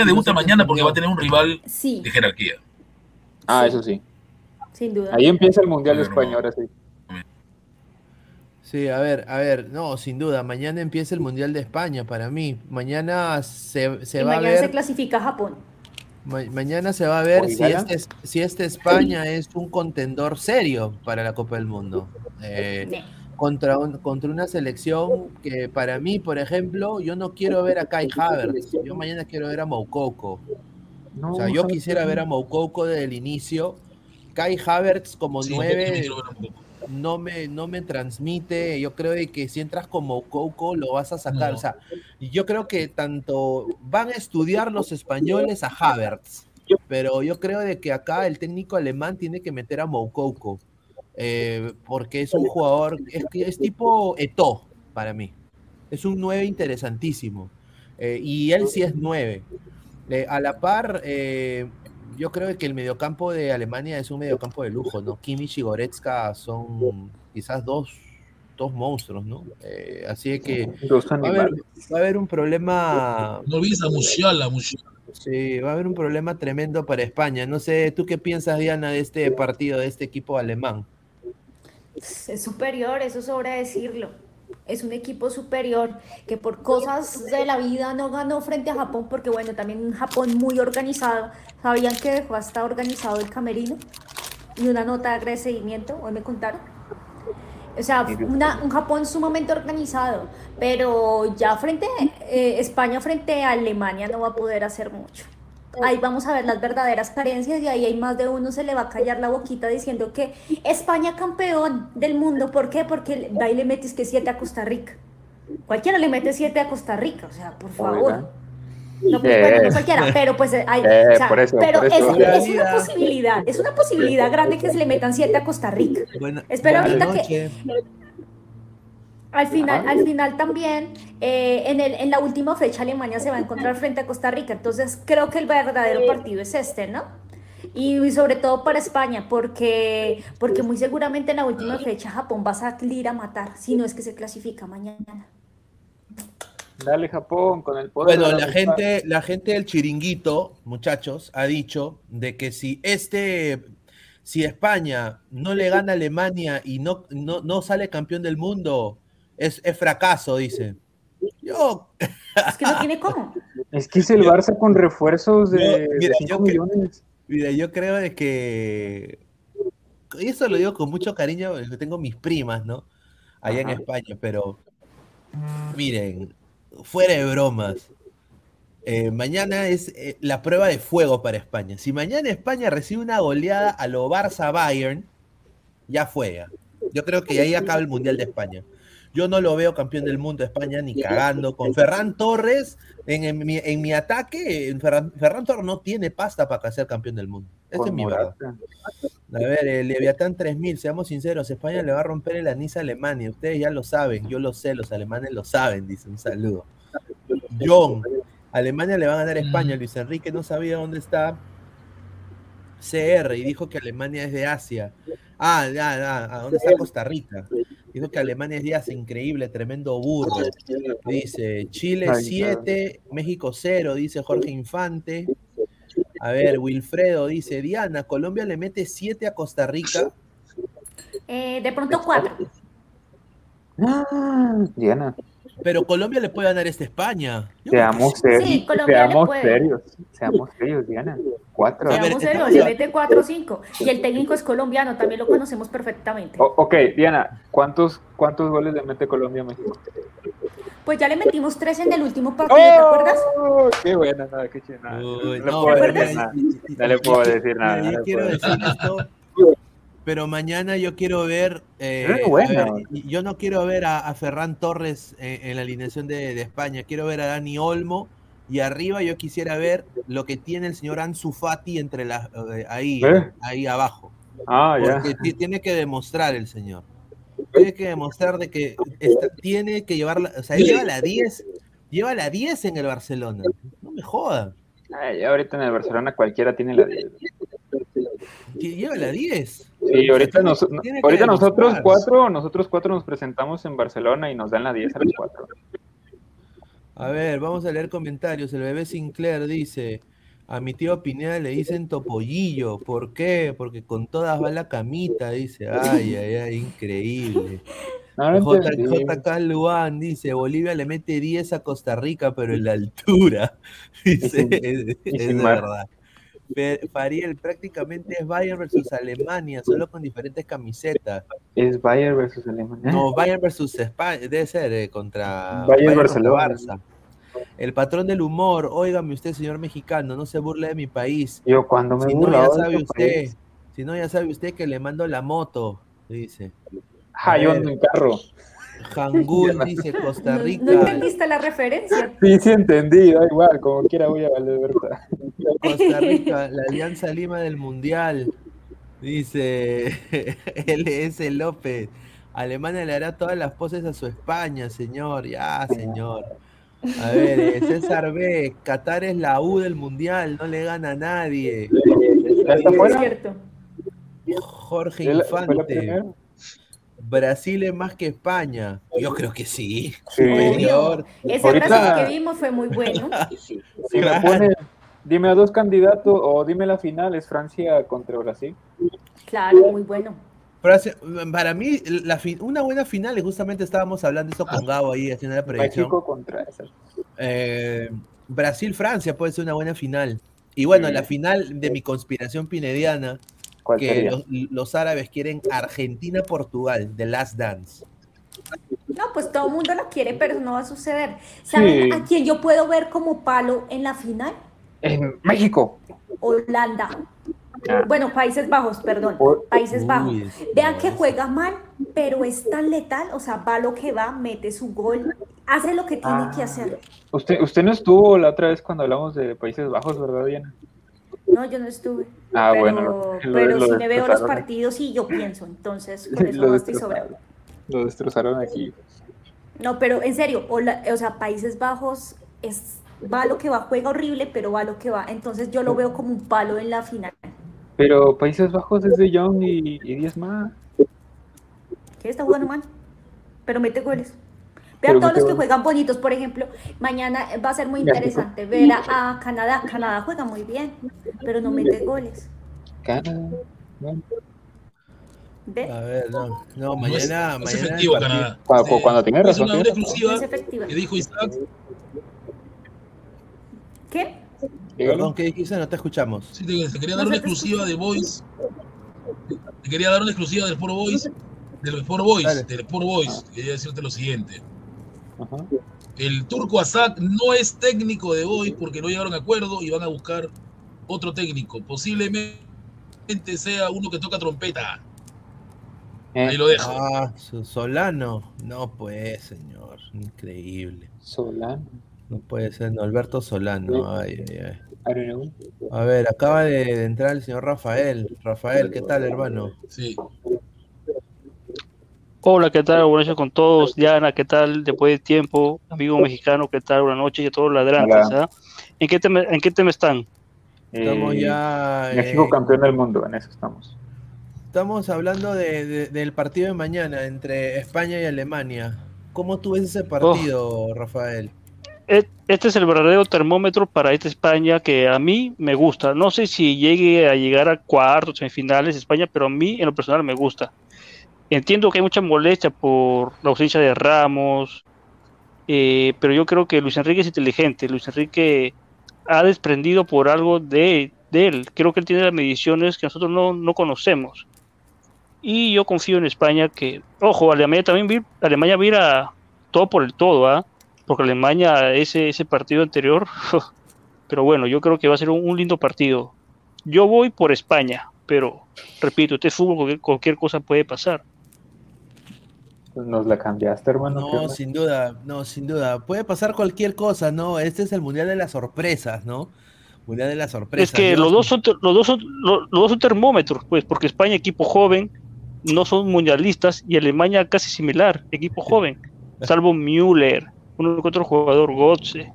Debuta mañana porque va a tener un rival Sí, de jerarquía. Ah, eso sí. sin duda. Ahí empieza el Mundial de España, ahora sí. Sí, a ver, a ver, no, sin duda, mañana empieza el Mundial de España para mí. Mañana se, se y va a mañana se ver, clasifica Japón. Ma- mañana se va a ver si este, si este España es un contendor serio para la Copa del Mundo. Eh, contra, un- contra una selección que para mí, por ejemplo, yo no quiero ver a Kai Havertz, yo mañana quiero ver a Moukoko. No, O sea, yo ¿sabes quisiera ver a Moukoko desde el inicio. Kai Havertz como nueve no me, no me transmite. Yo creo que si entras como Coco lo vas a sacar. No. O sea, yo creo que tanto van a estudiar los españoles a Havertz, pero yo creo de que acá el técnico alemán tiene que meter a Moukoko, eh, porque es un jugador, es, es tipo Eto para mí. Es un 9 interesantísimo. eh, y él sí es 9. Eh, a la par, eh, yo creo que el mediocampo de Alemania es un mediocampo de lujo, ¿no? Kimmich y Goretzka son quizás dos, dos monstruos, ¿no? Eh, así que va a, haber, animales. va a haber un problema. No olvides a Musiala, Musiala. Sí, va a haber un problema tremendo para España. No sé, ¿tú qué piensas, Diana, de este partido, de este equipo alemán? Es superior, eso sobra decirlo. Es un equipo superior que por cosas de la vida no ganó frente a Japón, porque bueno, también un Japón muy organizado. ¿Sabían que dejó hasta organizado el camerino? Y una nota de agradecimiento, hoy me contaron. O sea, una- un Japón sumamente organizado, pero ya frente eh, España frente a Alemania no va a poder hacer mucho. Ahí vamos a ver las verdaderas carencias y ahí hay más de uno se le va a callar la boquita diciendo que España campeón del mundo. ¿Por qué? Porque y le metes que 7 a Costa Rica. Cualquiera le mete 7 a Costa Rica, o sea, por favor. Oiga. No, pues, Eh. bueno, no cualquiera, pero pues eh, hay, Eh, o sea, por eso, pero por es, eso. es una posibilidad, es una posibilidad grande que se le metan 7 a Costa Rica. Buena- Espero ahorita que. Al final, al final también, eh, en, el, en la última fecha Alemania se va a encontrar frente a Costa Rica, entonces creo que el verdadero partido es este, ¿no? Y, sobre todo para España, porque, porque muy seguramente en la última fecha Japón va a salir a matar, si no es que se clasifica mañana. Dale Japón con el poder. Bueno, la gente, la gente del chiringuito, muchachos, ha dicho de que si este, si España no le gana a Alemania y no, no, no sale campeón del mundo, es, es fracaso, dice. Yo, Es que no tiene cómo. Es que es el Barça con refuerzos de, Yo- mira, yo que- millones. mira, yo creo de que, y eso lo digo con mucho cariño, porque tengo mis primas, ¿no? Allá en. España, pero miren, fuera de bromas. eh, mañana es eh, la prueba de fuego para España. Si mañana España recibe una goleada a lo Barça Bayern, ya fue. ya. Yo creo que ahí acaba el Mundial de España. Yo no lo veo campeón del mundo de España ni cagando. Con Ferran Torres en, en mi, en mi ataque, en Ferran, Ferran Torres no tiene pasta para ser campeón del mundo. Esta es mi verdad. Morata. A ver, el Leviatán 3000, seamos sinceros, España le va a romper el anís a Alemania. Ustedes ya lo saben, yo lo sé, los alemanes lo saben, dice un saludo. John, Alemania le va a ganar a España. Luis Enrique no sabía dónde está CR y dijo que Alemania es de Asia. Ah, ya, ya, ¿a dónde está Costa Rica? Dijo que Alemania es de Asia, increíble, tremendo burro. Dice Chile Ay, 7, México 0, dice Jorge Infante. A ver, Wilfredo dice, Diana, Colombia le mete 7 a Costa Rica. Eh, de pronto cuatro. Ah, Diana, Pero Colombia le puede ganar esta España. Yo seamos serios. Sí, Colombia le seamos puede. serios. Seamos serios, Diana. Cuatro. Seamos serios, le mete cuatro o cinco. Y el técnico es colombiano, también lo conocemos perfectamente. O- ok, Diana, ¿cuántos, ¿cuántos goles le mete Colombia a México? Pues ya le metimos tres en el último partido, ¿te acuerdas? ¡Oh! Qué buena, nada, qué chingada. Uy, No, le no, puedo pero decir nada. No le puedo decir nada, no le quiero puedo decir esto, pero mañana yo quiero ver, eh, ver, y- yo no quiero ver a, a Ferran Torres en, en la alineación de, de España, quiero ver a Dani Olmo y arriba yo quisiera ver lo que tiene el señor Ansu Fati entre las eh, ahí, ¿Eh? ahí abajo, Ah, ya. porque ti- tiene que demostrar el señor. Tiene que demostrar de que está- tiene que llevarla, o sea, él lleva la 10, lleva la 10 en el Barcelona. No me jodan. Ay, ya ahorita en el Barcelona cualquiera tiene la 10. que lleva la 10. Sí, ahorita, nos- nosotros cuatro, nosotros cuatro nos presentamos en Barcelona y nos dan la 10 a los cuatro. A ver, vamos a leer comentarios. El bebé Sinclair dice: A mi tío Pineda le dicen topollillo. ¿Por qué? Porque con todas va la camita, dice. Ay, ay, ay, increíble. No. JK Luan dice: Bolivia le mete 10 a Costa Rica, pero en la altura. Dice, es, es de mar. verdad. Fariel prácticamente es Bayern versus Alemania, solo con diferentes camisetas. Es Bayern versus Alemania. No, Bayern versus España, debe ser eh, contra Bayern Barcelona. Barça. El patrón del humor, óigame usted, señor mexicano, no se burle de mi país. Yo cuando me Si no, ya sabe usted, país. si no, ya sabe usted que le mando la moto, dice. Ah, yo ando en carro. Hangul dice Costa ¿No, Rica. no entendiste la referencia? Sí, sí entendí, da igual, como quiera voy a valer verdad. Costa Rica, la Alianza Lima del Mundial. Dice LS López. Alemania le hará todas las poses a su España, señor. Ya, señor. A ver, eh, César B. Qatar es la U del Mundial, no le gana a nadie. ¿Ya está Es fuera? cierto. Jorge ¿Fue la- fue la Infante. Brasil es más que España. Yo creo que sí. Sí. Superior. Ese Ahorita- que vimos fue muy bueno. Si me pone, dime a dos candidatos o dime la final, es Francia contra Brasil. Claro, muy bueno. Para mí, la una buena final, y justamente estábamos hablando eso con Gabo ahí haciendo la predicción. México contra esa. Eh, Brasil-Francia puede ser una buena final. Y bueno, Sí. la final de mi conspiración pinediana, ¿Cuál que sería? los, los árabes quieren Argentina-Portugal, The Last Dance. No, pues todo el mundo la quiere, pero no va a suceder. ¿Saben Sí. a quién yo puedo ver como palo en la final? En México. Holanda. Ah. Bueno, Países Bajos, perdón. Uy. Países Bajos. Vean que juega mal, pero es tan letal, o sea, va lo que va, mete su gol, hace lo que tiene Ah. que hacer. Usted, usted no estuvo la otra vez cuando hablamos de Países Bajos, ¿verdad, Diana? No, yo no estuve. Ah, pero bueno, pero lo si me veo los partidos y yo pienso, entonces con eso Lo no estoy sobrado. Lo destrozaron aquí. No, pero en serio, Hola- o sea, Países Bajos es va lo que va, juega horrible, pero va lo que va. Entonces yo lo veo como un palo en la final. Pero Países Bajos es de Young y, y 10 más. que está jugando mal, pero mete goles. Vean todos los que juegan bonitos, por ejemplo, mañana va a ser muy interesante ver a, a Canadá. Canadá juega muy bien, pero no mete goles. Canadá. A ver, no, no, No es, mañana, no es mañana efectivo Canadá. Cuando- cuando tiene es razón, una razón. No exclusiva es efectiva. que dijo Isaac. ¿Qué? Perdón, ¿qué dijiste? No te escuchamos. Sí, te, te quería dar una exclusiva de Voice. Te quería dar una exclusiva del Sport Voice. Del Sport Voice. Dale. Del Sport Voice. Quería decirte lo siguiente. Ajá. El turco Azad no es técnico de Boys porque no llegaron a acuerdo y van a buscar otro técnico. Posiblemente sea uno que toca trompeta. Eh, Ahí lo dejo. Ah, Solano. No puede, señor. Increíble. Solano. No puede ser. no, Alberto Solano. Ay, ay, ay. A ver, acaba de entrar el señor Rafael. Rafael, ¿qué tal, hermano? Sí. Hola, ¿qué tal? Buenas noches con todos. Diana, ¿qué tal? Después de tiempo, amigo mexicano, ¿qué tal? Buenas noches y a todos los ladrantes. ¿ah? ¿En, qué tema, ¿En qué tema están? Estamos Eh, ya. México eh, campeón del mundo, en eso estamos. Estamos hablando de- de- del partido de mañana entre España y Alemania. ¿Cómo tú ves ese partido, Rafael? E- Este es el verdadero termómetro para esta España que a mí me gusta. No sé si llegue a llegar a cuartos, semifinales España, pero a mí en lo personal me gusta. Entiendo que hay mucha molestia por la ausencia de Ramos, eh, pero yo creo que Luis Enrique es inteligente. Luis Enrique ha desprendido por algo de, de él. Creo que él tiene las mediciones que nosotros no, no conocemos. Y yo confío en España que, ojo, Alemania también vi- Alemania mira todo por el todo, ¿ah? Porque Alemania, ese, ese partido anterior, pero bueno, yo creo que va a ser un, lindo partido. Yo voy por España, pero repito, este es fútbol, cualquier cosa puede pasar. Nos la cambiaste, hermano. ¿qué No, onda? sin duda, no, sin duda. Puede pasar cualquier cosa, ¿no? Este es el Mundial de las Sorpresas, ¿no? Mundial de las Sorpresas. Es que los dos, son, los, dos son, los, los dos son termómetros, pues, porque España, equipo joven, no son mundialistas, y Alemania casi similar, equipo joven, salvo Müller, uno que otro jugador, Gotze.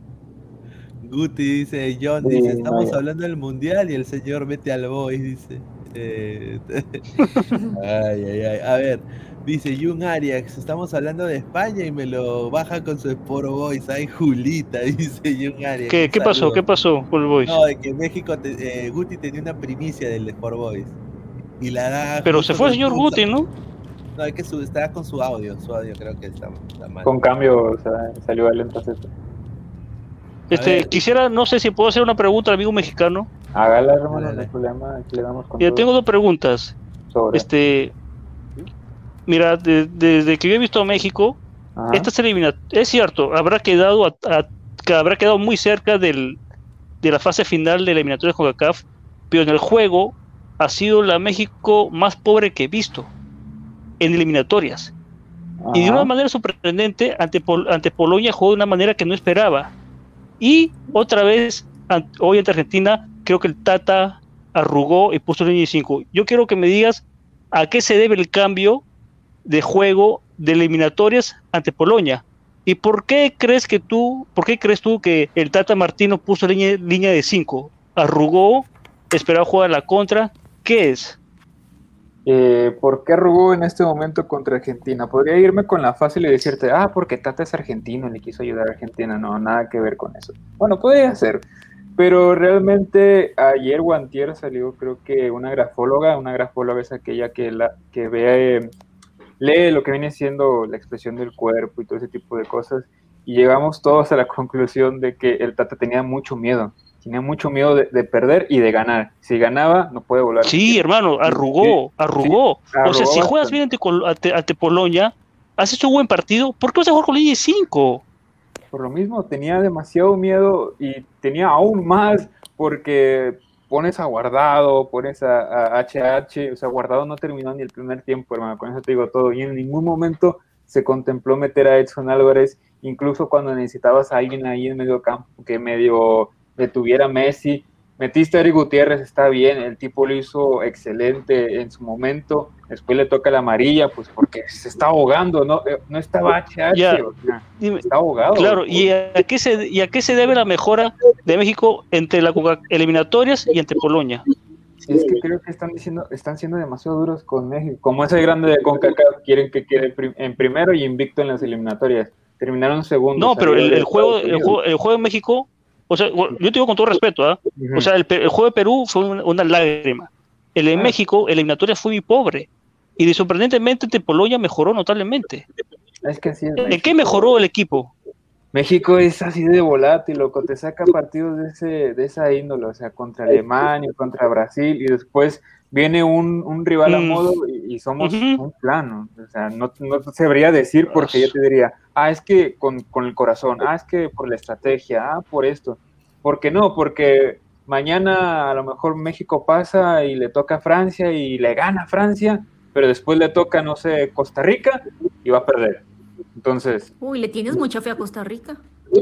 Guti dice, John Sí, dice, estamos hablando del Mundial y el señor mete al boy, dice. Eh, ay, ay, ay. A ver, dice Jun Arias, estamos hablando de España y me lo baja con su Sport Boys. Ay, Julita, dice Jun Arias. ¿Qué, pasó? ¿Qué pasó con el Boys? No, de que México, te- eh, Guti tenía una primicia del Sport Boys. Y la da Pero se fue el señor su- Guti, ¿no? No, es que su, estaba con su audio, su audio creo que está, está mal. Con cambio, o sea, salió al entonces. Este, quisiera, no sé si puedo hacer una pregunta al amigo mexicano. Hágala, hermano, no hay problema. Aquí le damos con Ya todo. tengo dos preguntas. sobre. Este, mira, de- desde que yo he visto a México, Ajá. esta eliminatorias, es cierto, habrá quedado a- a- que habrá quedado muy cerca del, de la fase final de la eliminatoria con CACAF, pero en el juego ha sido la México más pobre que he visto en eliminatorias. Y de Ajá. una manera sorprendente, ante, Pol- ante Polonia jugó de una manera que no esperaba. Y otra vez, hoy ante Argentina, creo que el Tata arrugó y puso de 5. Yo quiero que me digas a qué se debe el cambio de juego de eliminatorias ante Polonia. ¿Y por qué crees que tú, por qué crees tú que el Tata Martino puso línea, línea de 5? ¿Arrugó esperaba jugar la contra. ¿Qué es? Eh, ¿Por qué arrugó en este momento contra Argentina? Podría irme con la fácil y decirte, ah, porque Tata es argentino y le quiso ayudar a Argentina. No, nada que ver con eso. Bueno, podría ser. Pero realmente ayer o antier salió creo que una grafóloga, una grafóloga es aquella que, la, que ve, eh, lee lo que viene siendo la expresión del cuerpo y todo ese tipo de cosas y llegamos todos a la conclusión de que el Tata tenía mucho miedo tenía mucho miedo de, de, perder y de ganar. Si ganaba, no puede volar. Sí, hermano, arrugó, arrugó. Sí, arrugó. O sea, si juegas bien ante, ante, ante, Polonia, haces un buen partido, ¿por qué vas a jugar con línea de 5? Por lo mismo, tenía demasiado miedo y tenía aún más porque pones a Guardado, pones a, a HH, o sea, Guardado no terminó ni el primer tiempo, hermano, con eso te digo todo. Y en ningún momento se contempló meter a Edson Álvarez, incluso cuando necesitabas a alguien ahí en medio campo que medio detuviera Messi. Metiste a Eric Gutiérrez, está bien, el tipo lo hizo excelente en su momento. Después le toca la amarilla, pues porque se está ahogando, no, no estaba HH, Ya. o sea, está ahogado. Claro, ¿y a, qué se, ¿y a qué se debe la mejora de México entre las eliminatorias y entre Polonia? Es que creo que están diciendo, están siendo demasiado duros con México. Como ese grande de CONCACAF, quieren que quede en primero y invicto en las eliminatorias. Terminaron segundo. No, pero el, salieron el juego, el, juego, el juego de México, o sea, yo te digo con todo respeto, ¿ah? Ujú. O sea, el, el juego de Perú fue una, una lágrima. El de México, eliminatoria fue muy pobre. Y de sorprendentemente, entre Polonia mejoró notablemente. Es que así es. ¿En qué mejoró el equipo? México es así de volátil, loco, te saca partidos de, ese, de esa índole, o sea, contra Alemania, contra Brasil, y después viene un, un rival a Mm. modo y, y somos un plano. O sea, no, no sabría decir porque yo te diría, ah, es que con, con el corazón, ah, es que por la estrategia, ah, por esto. ¿Por qué no? Porque mañana a lo mejor México pasa y le toca a Francia y le gana a Francia, pero después le toca, no sé, Costa Rica y va a perder. Entonces, Uy, le tienes mucha fe a Costa Rica.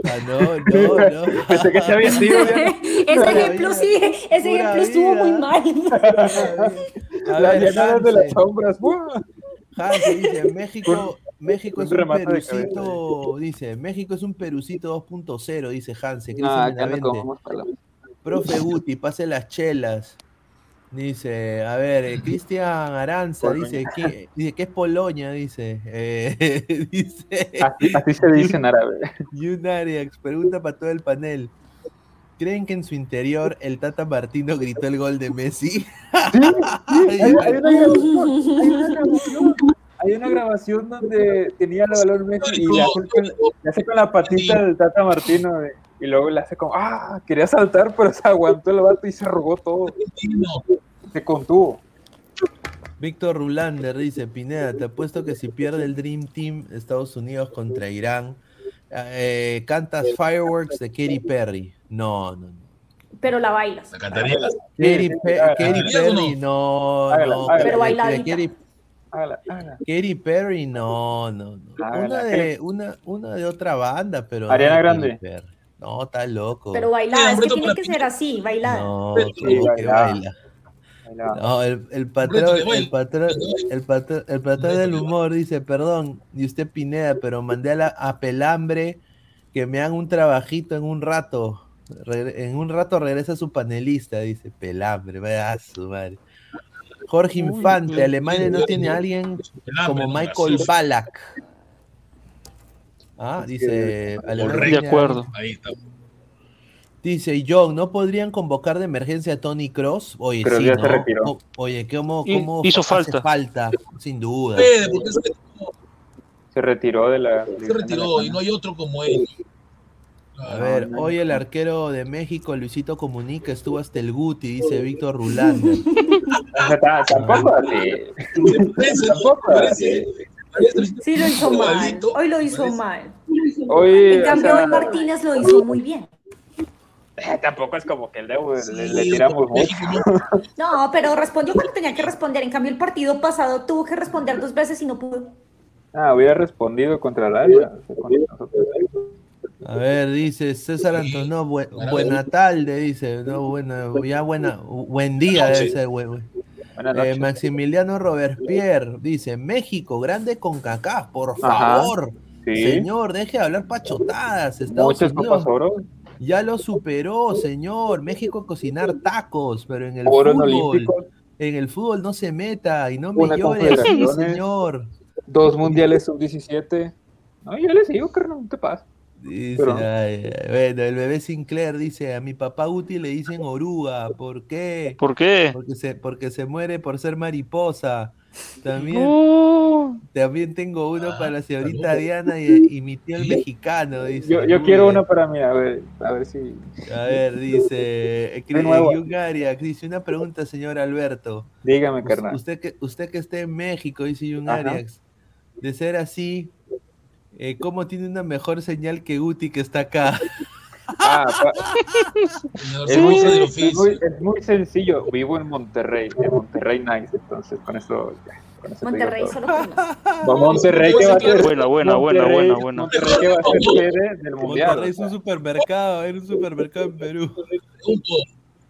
Ah, no, no, no. Pensé que se había sido, ese ejemplo sí, ese ejemplo estuvo muy mal. A de las sombras. Hansen dice, México, México un es un de perucito, dice, México es un perucito 2.0, dice Hansen. Ah, no. Profe Guti, pase las chelas. Dice, a ver, eh, Cristian Aranza dice que, dice que es Polonia, dice. Eh, dice. Así, así se dice en árabe. Yunariax, pregunta para todo el panel. ¿Creen que en su interior el Tata Martino gritó el gol de Messi? Hay, hay una grabación, hay una grabación, hay una grabación donde tenía el balón Messi y le hace con, la patita del Tata Martino eh, y luego le hace como, ah, quería saltar, pero se aguantó el vato y se arrugó todo. Se contuvo. Víctor Rulander dice, Pineda, te apuesto que si pierde el Dream Team Estados Unidos contra Irán, eh, cantas Fireworks de Katy Perry. No, no, no. Pero la bailas. La cantaría. Katy, Pe-. Perry, no, Hágala, no. Pero de bailadita. Hágala, hágala. Katy Perry, no, no, no. Una ¿qué de, una, una de otra banda, pero. no Ariana de Grande. No, está loco. Pero bailada, es que tiene que ser así, bailada. No, Sí, ¿cómo que baila? No, el, el patrón, el patrón, el patrón, el patrón del de humor dice, perdón, y usted Pineda, pero mandé a, la, a Pelambre que me hagan un trabajito en un rato. En un rato regresa su panelista, dice Pelambre, vaya a su madre. Jorge Infante, Alemania no tiene a alguien como Michael Ballack. Ah, dice Correcto. De acuerdo. Ahí está. Dice John, ¿no podrían convocar de emergencia a Tony Cross? Oye, Pero sí, ya ¿no? se retiró. Oye, ¿cómo, cómo hizo hace falta. falta? Sin duda. Se Se retiró de la. se retiró y no hay otro como él. A ver, hoy el arquero de México, Luisito Comunica, estuvo hasta el Guti, dice Víctor Tampoco así. Tampoco parece- Sí lo hizo mal. Hoy lo hizo mal. Hoy, En o cambio, sea, hoy Martínez lo hizo muy bien. eh, tampoco es como que el de, le, le Sí, tiramos mucho. No- pero respondió cuando tenía que responder. En cambio, el partido pasado tuvo que responder dos veces y no pudo. Ah, hubiera respondido contra el área. A ver, dice César Antonio, buen, buena tarde, dice. No, buena, ya buena, buen día debe ser, güey. Eh. Maximiliano Robespierre dice, México, grande con cacá, por favor. sí. Señor, deje de hablar pachotadas. Estados Muchas Unidos. Ya lo superó, señor. México a cocinar tacos, pero en el Oro fútbol. En el fútbol no se meta y no me Una llore así, confederaciones. señor. Dos mundiales sub-17. No, yo le sigo, carnal, no te pasa. Dice, Pero- ay, ay, bueno, el bebé Sinclair dice, a mi papá útil le dicen oruga, ¿por qué? ¿Por qué? Porque se, porque se muere por ser mariposa. También, No. también tengo uno para la señorita Diana y, y mi tío el mexicano, dice. Yo, quiero una para mí, a ver, a ver si. A ver, dice. Yungaria, dice una pregunta, señor Alberto. Dígame, carnal. Usted que, usted que esté en México, dice Yungariax, de ser así, eh, ¿cómo tiene una mejor señal que Guti que está acá? Ah, es, muy, usa del sen- es muy- es muy sencillo. Vivo en Monterrey, en Monterrey Nice, entonces con eso. ya, con eso Monterrey solo. Va Monterrey que va a ser. Buena, buena, buena, Monterrey- buena, buena. Monterrey que va a ser sede del mundial. Monterrey es un supermercado, era un supermercado en Perú.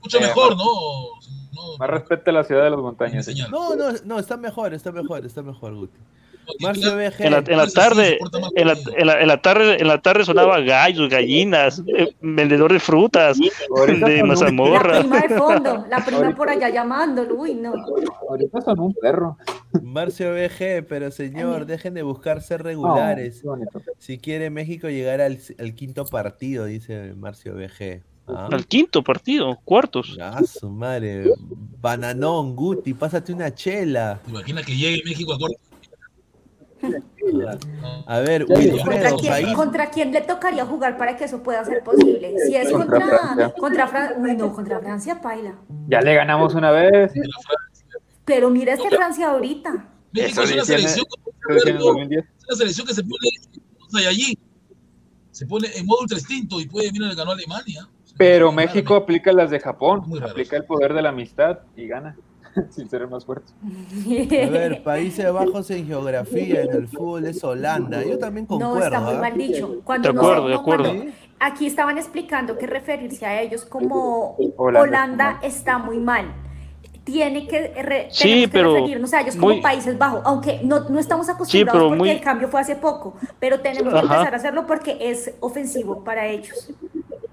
Mucho Eh, mejor, más- ¿no? Más respeto a la ciudad de las montañas. No, no, no, está mejor, está mejor, está mejor, Guti. Marcio BG. En la, en la tarde, en la, en, la, en la tarde, en la tarde sonaba gallos, gallinas, eh, vendedor de frutas, de un- La mazamorra. prima de fondo, la prima Ahorita- por allá llamándolo, uy, no. Ahorita son un perro. Marcio BG, pero señor, dejen de buscar ser regulares. Si quiere México llegar al, al quinto partido, dice Marcio BG. ¿Ah? Al quinto partido, cuartos. Ah, su madre. Bananón, Guti, pásate una chela. Imagina que llegue México a cuarto. A ver, ¿Contra quién, país. ¿Contra quién le tocaría jugar para que eso pueda ser posible? Si es Contra contra, Francia. contra Francia, uy, no, contra Francia, paila. Ya le ganamos una vez. Pero mira este Francia ahorita. México es una selección, eso dice en el 2010. es una selección que se pone allí. Se pone en modo ultra instinto y puede, mira, le ganó a Alemania. Pero México aplica las de Japón. Aplica el poder de la amistad y gana. Sin ser el más fuerte. A ver, Países Bajos en geografía, en el fútbol es Holanda. Yo también No, concuerdo. está muy ¿ah? mal dicho. Cuando De no- acuerdo, de no, cuando- acuerdo. aquí estaban explicando que referirse a ellos como Holanda Holanda, está muy mal. Tiene que, re- Sí, tenemos que pero referirnos a ellos como muy- Países Bajos, aunque no, no estamos acostumbrados pero porque muy- el cambio fue hace poco, pero tenemos que Ajá. empezar a hacerlo porque es ofensivo para ellos.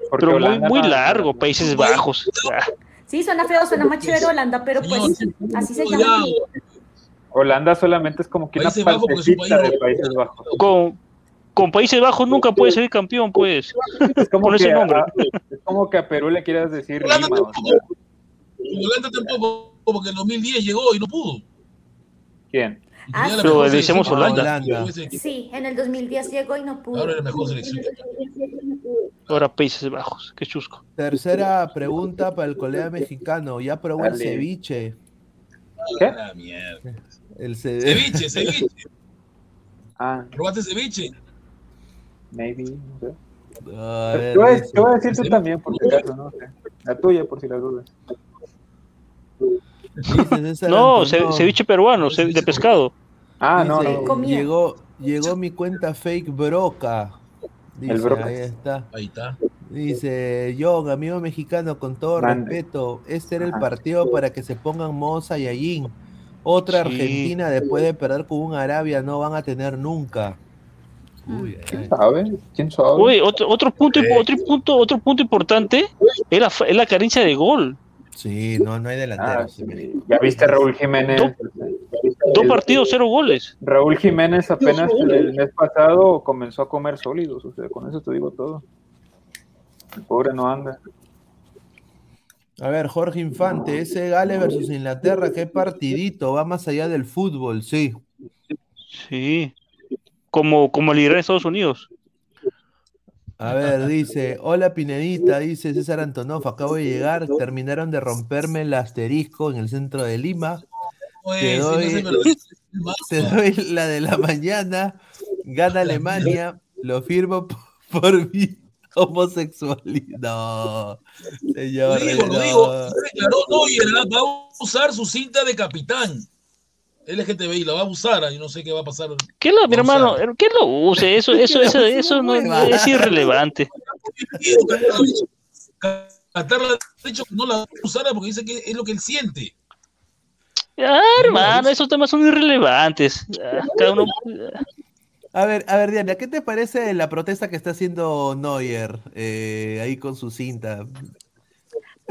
Porque Pero muy, Holanda muy no- largo, Países Bajos. Ah, Sí, suena feo, suena más chévere Holanda, pero pues Señor, así se llama. Holanda solamente es como que una Países Bajos porque es un partecita de Países Bajos. Con, con Países Bajos nunca puede ser campeón, pues. Es como, Con ese que nombre. a, es como que a Perú le quieras decir Holanda Lima. o tampoco. sea, Holanda tampoco, porque en 2010 llegó y no pudo. ¿Quién? Ah, la decimos selección. Holanda. Holanda. Sí, en el 2010 llegó y no pudo. Ahora la mejor selección. Ahora Países Bajos, qué chusco. Tercera pregunta para el colega mexicano. ¿Ya probó el Dale. ceviche? ¿Qué? Ah, mierda. El ce- Ceviche, ceviche. Ah, ¿Probaste ceviche? maybe. No sé. A ver, Te voy a- dice- te voy a decir tú también, por si acaso, no sé. La tuya, por si las dudas. No, ceviche peruano, ce- de pescado. Ah, no, dice, no. Llegó, llegó mi cuenta fake Broca. Dice, El Broca. ahí está. Ahí está. Dice, John, amigo mexicano, con todo respeto, este era el partido para que se pongan modo Saiyajin. Otra Sí. Argentina después de perder con un Arabia no van a tener nunca. Uy, ay. ¿Quién sabe? ¿Quién sabe? Oye, otro, otro punto, otro punto, otro punto importante es la, es la carencia de gol. Sí, no, no hay Ah, delanteros. sí. Ya viste Raúl Jiménez. Dos partidos, cero goles. Raúl Jiménez apenas el mes pasado comenzó a comer sólidos, o sea, con eso te digo todo. El pobre no anda. A ver, Jorge Infante, ese Gales versus Inglaterra, qué partidito, va más allá del fútbol, sí. Sí. Como, como el Irán en Estados Unidos. A ver, dice, hola Pinedita, dice César Antonov, acabo de llegar, terminaron de romperme el asterisco en el centro de Lima, Pues, Te si no doy- verdad, te doy la de la mañana, gana Alemania, lo firmo por mi homosexualidad. No, Lo señor. digo, lo no. digo. Usted declaró no y va a usar su cinta de capitán. LGTBI la va a usar y no sé qué va a pasar. ¿Qué lo, mi hermano? ver. ¿Qué lo use? Eso, eso, eso, eso no es irrelevante. Qatar ha dicho que no la usara porque dice que es lo que él siente. Ah, hermano, esos temas son irrelevantes. Ah, Cada uno. A ver, a ver, Diana, ¿qué te parece la protesta que está haciendo Neuer eh, ahí con su cinta?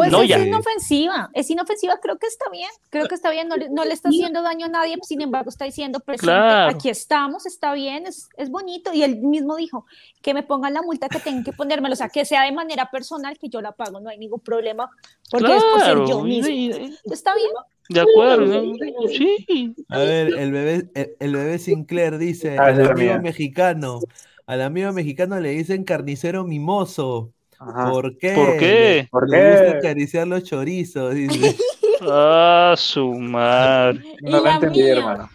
Pues No, es ya. inofensiva, es inofensiva, creo que está bien, creo que está bien, no le, no le está haciendo daño a nadie, sin embargo está diciendo, presente, Claro. aquí estamos, está bien, es, es bonito, y él mismo dijo, que me pongan la multa que tengan que ponérmelo, o sea, que sea de manera personal, que yo la pago, no hay ningún problema, porque es por ser yo Claro, mismo. Está bien. de acuerdo, sí. A ver, el bebé, el, el bebé Sinclair dice, Ah, al es amigo mexicano, al amigo mexicano le dicen carnicero mimoso. Ajá. ¿Por qué? ¿Por qué? ¿Por Le gusta qué? acariciar los chorizos, dice. Ah, su madre. No lo entendí, mía. hermano.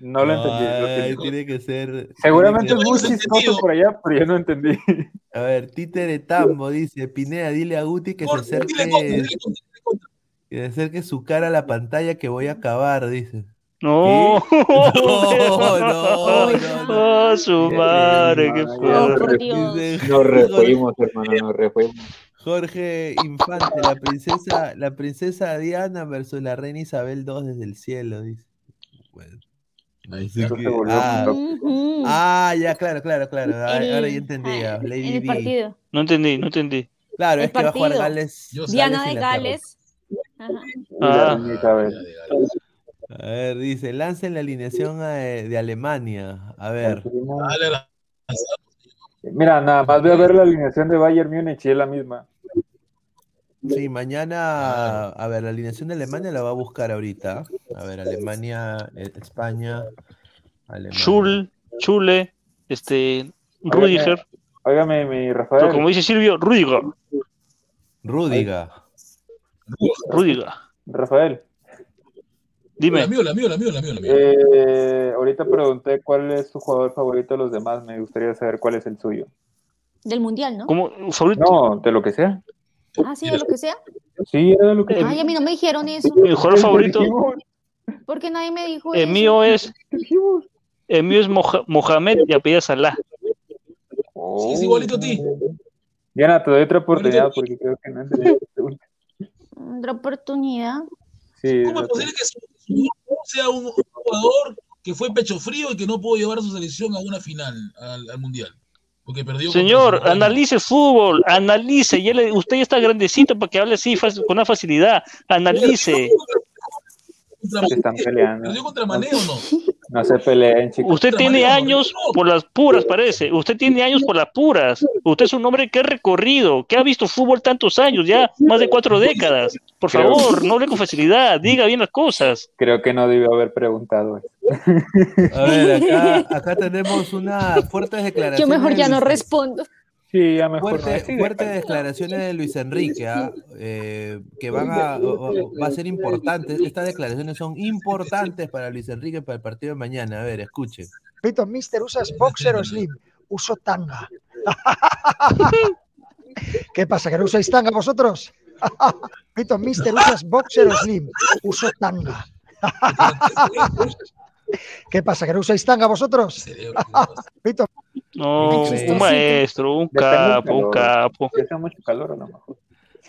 No lo entendí. lo tiene que ser. Seguramente he chistoso entendido. por allá, pero yo no entendí. que- A ver, Títere Tambo dice, Pineda, dile a Guti que se acerque, dile que se acerque su cara a la pantalla que voy a acabar, dice. No, No, no, no, no. Ah, su madre, qué fuerte. Nos refuimos, hermano, nos refuimos. Jorge Infante, la princesa, la princesa Diana versus la reina Isabel II desde el cielo, dice. Bueno, ah, ah, ya, claro, claro, claro. Ah, El- Ahora ya entendía. ah, Lady en partido. No entendí, no entendí. Claro, el es que va a jugar. Gales. Diana de. Gales. Ajá. Ah. A ver, dice, lancen la alineación eh, de Alemania. A ver. Mira, nada más voy a ver la alineación de Bayern Múnich y es la misma. Sí, mañana, a ver, la alineación de Alemania la va a buscar ahorita. A ver, Alemania, eh, España, Alemania. Schul, Chule, este, Rudiger, Óigame, mi pero Rafael. como dice Silvio, Rudiger, Rudiga. Rudiger. Rafael, Dime, La mío, la mío, la mío, la mío, la mío. eh, ahorita pregunté cuál es tu jugador favorito de los demás. Me gustaría saber cuál es el suyo. Del mundial, ¿no? ¿cómo favorito? No, de lo que sea. Ah, sí, de lo que sea. Sí, era de lo que sea. Ay, a mí no me dijeron eso. Mi jugador favorito, Porque nadie me dijo el eso. mío es, el mío es Mohamed y apellida Salah. Sí, es igualito a ti. Diana, te doy otra oportunidad porque creo que no pregunta. Otra oportunidad. Sí, ¿Cómo es posible que su, su sea un, un jugador que fue pecho frío y que no pudo llevar a su selección a una final, al, al mundial? Porque perdió. Señor, analice fútbol, analice. Ya le- usted ya está grandecito para que hable así con una facilidad. Analice. Contra se están peleando. ¿Perdió contra Mané o no? No se peleen, chicos. Usted tiene años por las puras, parece. Usted tiene años por las puras. Usted es un hombre que ha recorrido, que ha visto fútbol tantos años, ya más de cuatro décadas. Por Creo- favor, no hable con facilidad, diga bien las cosas. Creo que no debió haber preguntado eso. A ver, acá, acá tenemos unas fuertes declaraciones. Yo mejor ya no respondo. Sí, ya mejor no. Fuerte- fuertes declaraciones de Luis Enrique, ¿ah? Eh, que van a, va a ser importantes. Estas declaraciones son importantes para Luis Enrique para el partido de mañana. A ver, escuchen. Pito, mister, ¿usas boxer o slim? Uso tanga. ¿Qué pasa, que no usáis tanga vosotros? Pito, mister, ¿usas boxer o slim? Uso tanga. ¿Qué pasa, que no usáis tanga vosotros? Pito, No, un maestro, un capo, un capo. Hace mucho calor a lo mejor.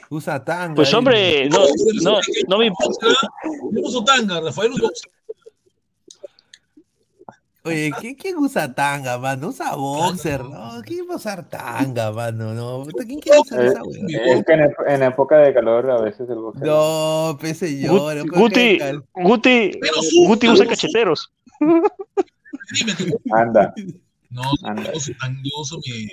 Usa tanga. Pues dice. hombre, no, no, no me No uso tanga, Rafael usó Oye, ¿quién, quién usa tanga, mano? Usa boxer, ¿no? ¿Quién va a usar tanga, mano? No, ¿quién quiere usar Eh, esa huevada? es que en, ep- en época de calor a veces el boxeo. No, pe señor. Gut- no puedo Guti, Guti, Guti usa cacheteros. Anda. No, tan- mi.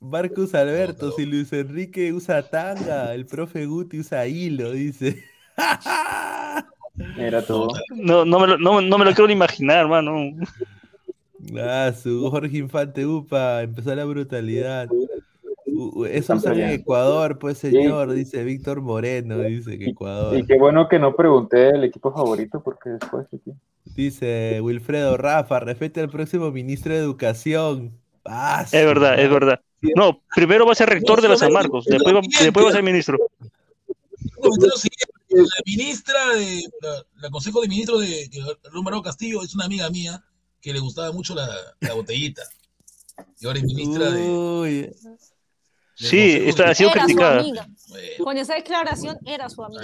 Marcus Alberto, si Luis Enrique usa tanga, el profe Guti usa hilo, dice. Mira tú. No, no, me lo, no, no me lo quiero ni imaginar, mano. Ah, su Jorge Infante Upa, empezó la brutalidad. Eso usan en. Ecuador, pues señor, dice Víctor Moreno, dice que Ecuador. Y qué bueno que no pregunté el equipo favorito porque después aquí. Dice Wilfredo Rafa, respete al próximo ministro de Educación. Ah, Es verdad, es verdad. No, primero va a ser rector de la San Marcos, después va, después va a ser ministro. La ministra de. La, la consejo de ministros de Romero Castillo es una amiga mía que le gustaba mucho la, la botellita. Y ahora es ministra de. Uy, Sí, está, ha sido Era su criticada. amiga. Bueno, Con esa declaración era su amiga.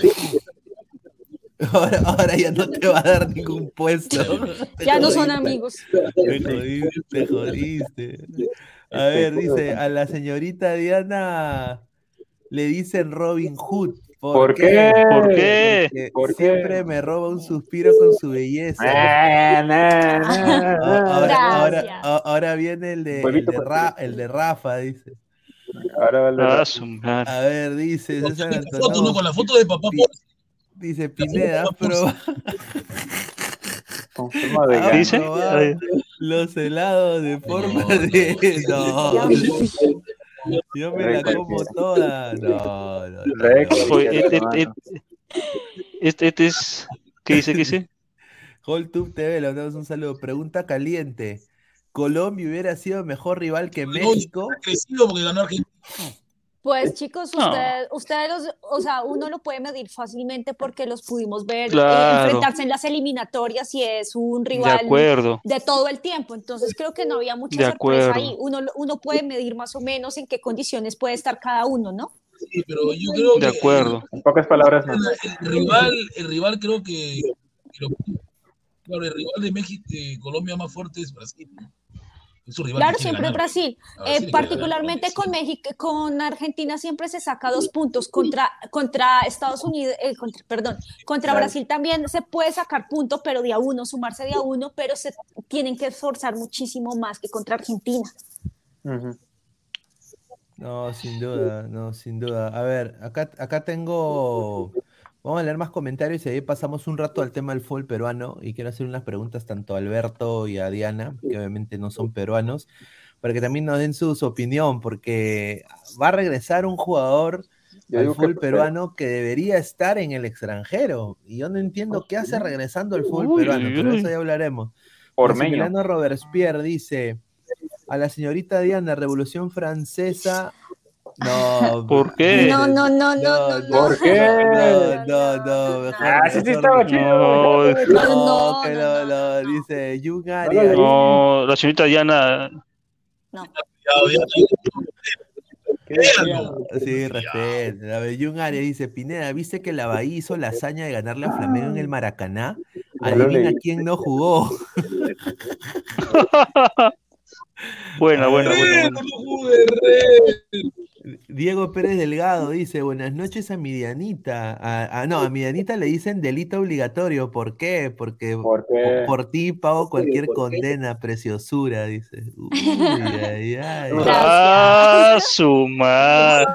Ahora, ahora ya no te va a dar ningún puesto. Ya no son amigos. Te jodiste, te jodiste. A ver, dice, a la señorita Diana le dicen Robin Hood. ¿Por qué? ¿Por qué? Porque ¿Por qué? siempre me roba un suspiro con su belleza. Ah, nah, nah. Ah, Ahora, viene el de, el de, con Ra- el de Rafa, dice. Ahora va el de Ah. A ver, dice Con César la foto, ¿no? Antonov, Con la foto de papá. por- dice Pineda, has gato. ¿Dice? Ay. los helados de forma de... No, yo me la como toda. No, no, no, este, este- este- este es. ¿Qué dice? ¿Qué dice? Holtube TV, le damos un saludo. Pregunta caliente. ¿Colombia hubiera sido mejor rival que No, México? ha crecido porque ganó Argentina. Pues chicos, No. ustedes, ustedes los, o sea, uno lo puede medir fácilmente porque los pudimos ver eh, enfrentarse en las eliminatorias y es un De rival acuerdo. de todo el tiempo. Entonces creo que no había mucha De sorpresa acuerdo. ahí. Uno, uno puede medir más o menos en qué condiciones puede estar cada uno, ¿no? Sí, pero yo creo De que acuerdo. En pocas palabras, no. el rival, el rival creo que, claro, el rival de México, de Colombia más fuerte es Brasil. ¿no? Es su rival Claro, siempre ganar. Brasil. Eh, particularmente con México, con Argentina siempre se saca dos puntos contra, contra Estados Unidos, eh, contra- perdón, contra Claro. Brasil también se puede sacar punto, pero de a uno, sumarse de a uno, pero se tienen que esforzar muchísimo más que contra Argentina. No, sin duda, no, sin duda. A ver, acá, acá tengo. Vamos a leer más comentarios y ahí pasamos un rato al tema del fútbol peruano. Y quiero hacer unas preguntas tanto a Alberto y a Diana, que obviamente no son peruanos, para que también nos den su, su opinión, porque va a regresar un jugador Yo al que fútbol peruano que debería estar en el extranjero. Y yo no entiendo qué hace regresando al fútbol Uy, peruano, uy, pero eso ya hablaremos. Ormeño. Maximiliano Robespierre dice a la señorita Diana, Revolución Francesa. No, ¿Por qué? No, no, no, no, no, ¿Por qué? No, no, no. Ah, sí, sí estaba no. chido. No, No, No, que no, no, no, no, dice Jung No la señorita Diana. no. Sí, respeto. A ver, Jung Arias dice, Pineda, ¿viste que la Bahía hizo la hazaña de ganarle a Flamengo en el Maracaná? Adivina quién no jugó. Buena, buena, buena. Diego Pérez Delgado dice, buenas noches a mi Dianita. A, a- no, a mi Dianita le dicen delito obligatorio. ¿Por qué? Porque ¿Por qué? por, por ti pago cualquier condena, preciosura, dice. Uy, ay, ay. Ah, su madre.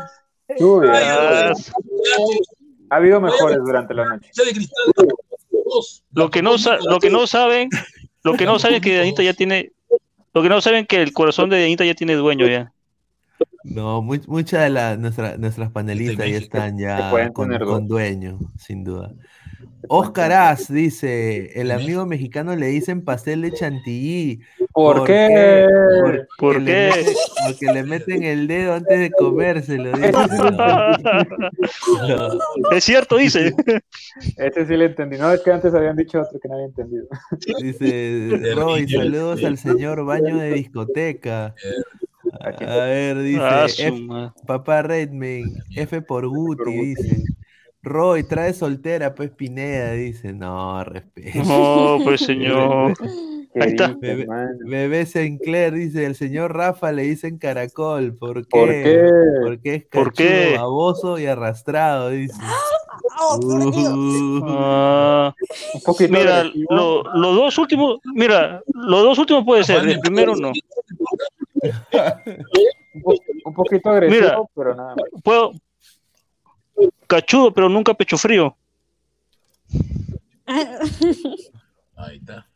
Uy, Ah, ha habido mejores durante la noche. Lo que no, sa- lo que no saben, lo que no saben es que Dianita ya tiene, lo que no saben es que el corazón de Dianita ya tiene dueño ya. No, mu- muchas de la- nuestra- nuestras panelistas ya están ya con, con dueño, sin duda. Oscar Az dice, el amigo mexicano le dicen pastel de chantilly. ¿Por qué? Porque ¿Por le qué? meten- porque le meten el dedo antes de comérselo. dice. No, no. Es cierto, dice. Ese sí le entendí. No, es que antes habían dicho otro que no había entendido. Dice, Roy, saludos al señor baño de discoteca. A ver, dice, Ah, F- papá Redman, F por Guti, dice. Roy, trae soltera, pues Pineda, dice. No, respeto. No, pues señor. ¿Qué Ahí está. Bebé, Sinclair dice, el señor Rafa le dicen caracol. ¿Por qué? ¿Por qué? Porque es ¿Por qué? baboso y arrastrado, dice. Oh. Uh, Ah, Un poquito mira, lo- los dos últimos, mira, los dos últimos puede ser, el primero no. Un, po- un poquito agresivo, Mira. pero nada más. Puedo, cachudo, pero nunca pecho frío. Ahí está.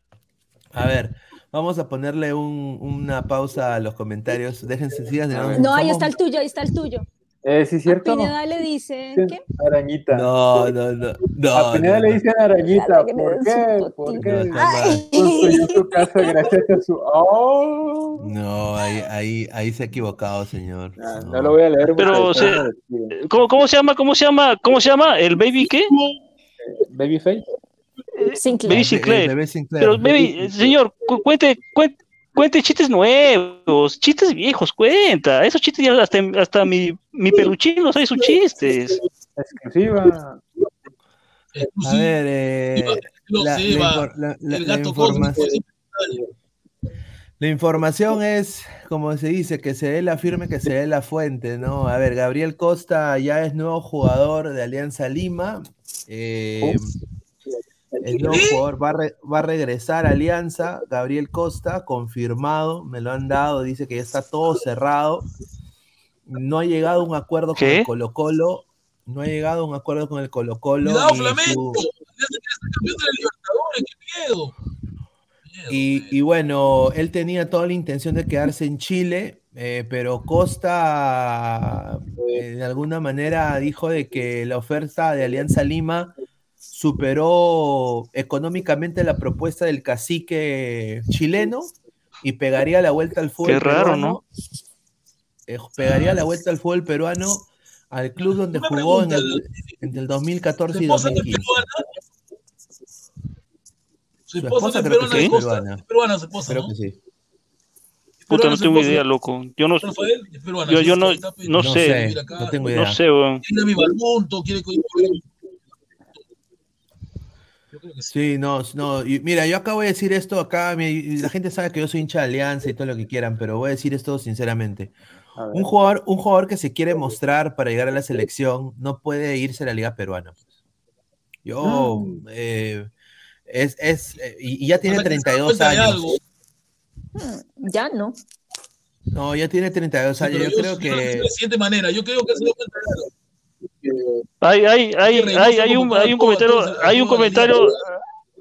A ver, vamos a ponerle un- una pausa a los comentarios. Déjense, sigan. No, ahí está el tuyo, ahí está el tuyo. Eh, sí, A cierto. Pineda le dice, ¿qué? Arañita. No, no, no. no a Pineda no, le dicen arañita. ¿Por qué? su ¿Por potín. qué? No, está mal. Construyó su casa gracias a su. ¡Oh! No, ahí, ahí, ahí se ha equivocado, señor. Ah, no lo voy a leer. porque Pero se-. ¿Cómo, cómo se llama? ¿Cómo se llama? ¿Cómo se llama? ¿El baby qué? Babyface. Sinclair. Baby Sinclair. bebé Sinclair. Pero baby, señor, cu- cuente, cuente, cuente chistes nuevos, chistes viejos, cuenta. Esos chistes ya hasta, hasta mi, mi peluchín no sabe sus chistes. Exclusiva. A ver, eh, la, la la- la- información, siempre la información es, como se dice, que se dé la firme, que se dé la fuente, ¿no? A ver, Gabriel Costa ya es nuevo jugador de Alianza Lima. eh, el nuevo jugador va a, re- va a regresar a Alianza, Gabriel Costa, confirmado, me lo han dado, dice que ya está todo cerrado. No ha llegado a un acuerdo con el Colo Colo, no ha llegado a un acuerdo con el Colo Colo. Cuidado, Flamengo. su-. Y, y bueno, él tenía toda la intención de quedarse en Chile, eh, pero Costa eh, de alguna manera dijo de que la oferta de Alianza Lima superó económicamente la propuesta del cacique chileno y pegaría la vuelta al fútbol Qué raro, peruano. ¿no? eh, pegaría la vuelta al fútbol peruano al club donde Una jugó en el, entre el 2014 y esposa que es 2015. Su Su esposa esposa es creo que peruana, sí, peruana. Es peruana su esposa, Creo ¿no? que sí. Puta, no tengo idea, loco. Yo no, yo, yo no, no No sé. no tengo No idea. sé, weón. Quiere Vivalmonto, quiere Sí, no, no. y mira, yo acá voy a decir esto, acá mi- la gente sabe que yo soy hincha de Alianza y todo lo que quieran, pero voy a decir esto sinceramente. Un jugador, un jugador que se quiere mostrar para llegar a la selección no puede irse a la Liga Peruana. Yo, eh, es, es, eh, y, y ya tiene Hasta que se da 32 cuenta de años. Mm, Ya no. No, ya tiene 32 Sí, años. pero Yo creo yo creo que. de la siguiente manera, yo creo que se algo. Hay, hay, hay, hay, hay un, hay un comentario, hay un comentario,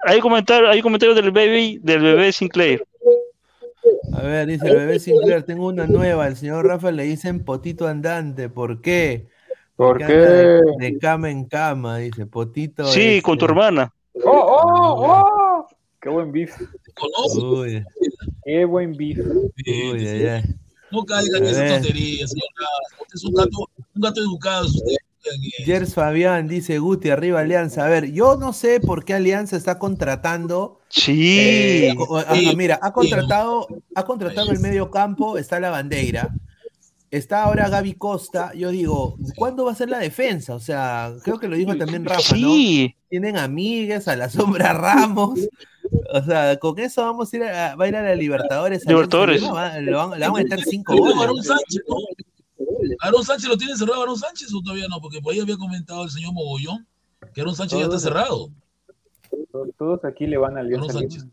hay comentario, hay un comentario del baby, del bebé Sinclair. A ver, dice el bebé Sinclair, tengo una nueva. El señor Rafa le dicen potito andante. ¿Por qué? ¿Por Porque anda de, qué? de cama en cama, dice potito. Sí, con tu este, hermana. ¡Oh, oh, oh! ¡Qué buen beef! ¿Conoce? Uy, ¡Qué buen beef! uy. No caigan en A esa ver. tontería, señor. Usted es un gato, un gato educado. Usted. Gers Fabián dice Guti, arriba Alianza. A ver, yo no sé por qué Alianza está contratando. Sí. eh, sí, mira, ha sí. contratado, ha contratado el medio campo, está la bandera. Está ahora Gaby Costa. Yo digo, ¿cuándo va a ser la defensa? O sea, creo que lo dijo también Rafa, ¿no? Sí. Tienen amigues a la sombra Ramos. O sea, con eso vamos a ir a, va a ir a la Libertadores. Libertadores. Le van, le van a meter cinco goles. Aarón Sánchez, lo tiene cerrado, Aarón Sánchez o todavía no, porque por ahí había comentado el señor Mogollón que Aarón Sánchez ya está cerrado. Todos, aquí le van a Aarón Alianza Sánchez.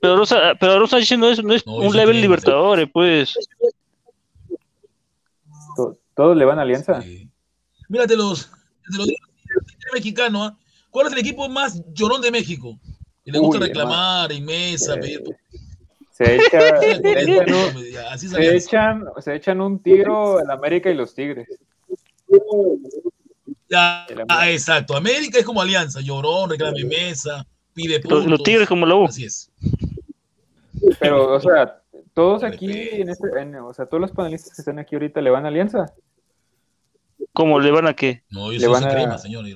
Pero Rosa, pero Rosa Sánchez no es, no es No, un level Libertadores, pues. To- ¿Todos le van a Alianza? Sí. Mírate los, te lo digo, el mexicano, ¿ah? ¿cuál es el equipo más llorón de México? Y le gusta Uy, reclamar en mesa, Eh, pedir. Se, echa, se, echan un, se, echan, se echan un tiro en América y los Tigres. Ya, el ah, exacto. América es como Alianza, llorón, reclama en mesa, pide Los, puntos. los Tigres como la U. Así es. Pero, o sea, todos aquí, pues. en este, en- o sea, todos los panelistas que están aquí ahorita le van a Alianza. ¿Cómo le van a qué? No, yo Le soy van a- crema, señor. y.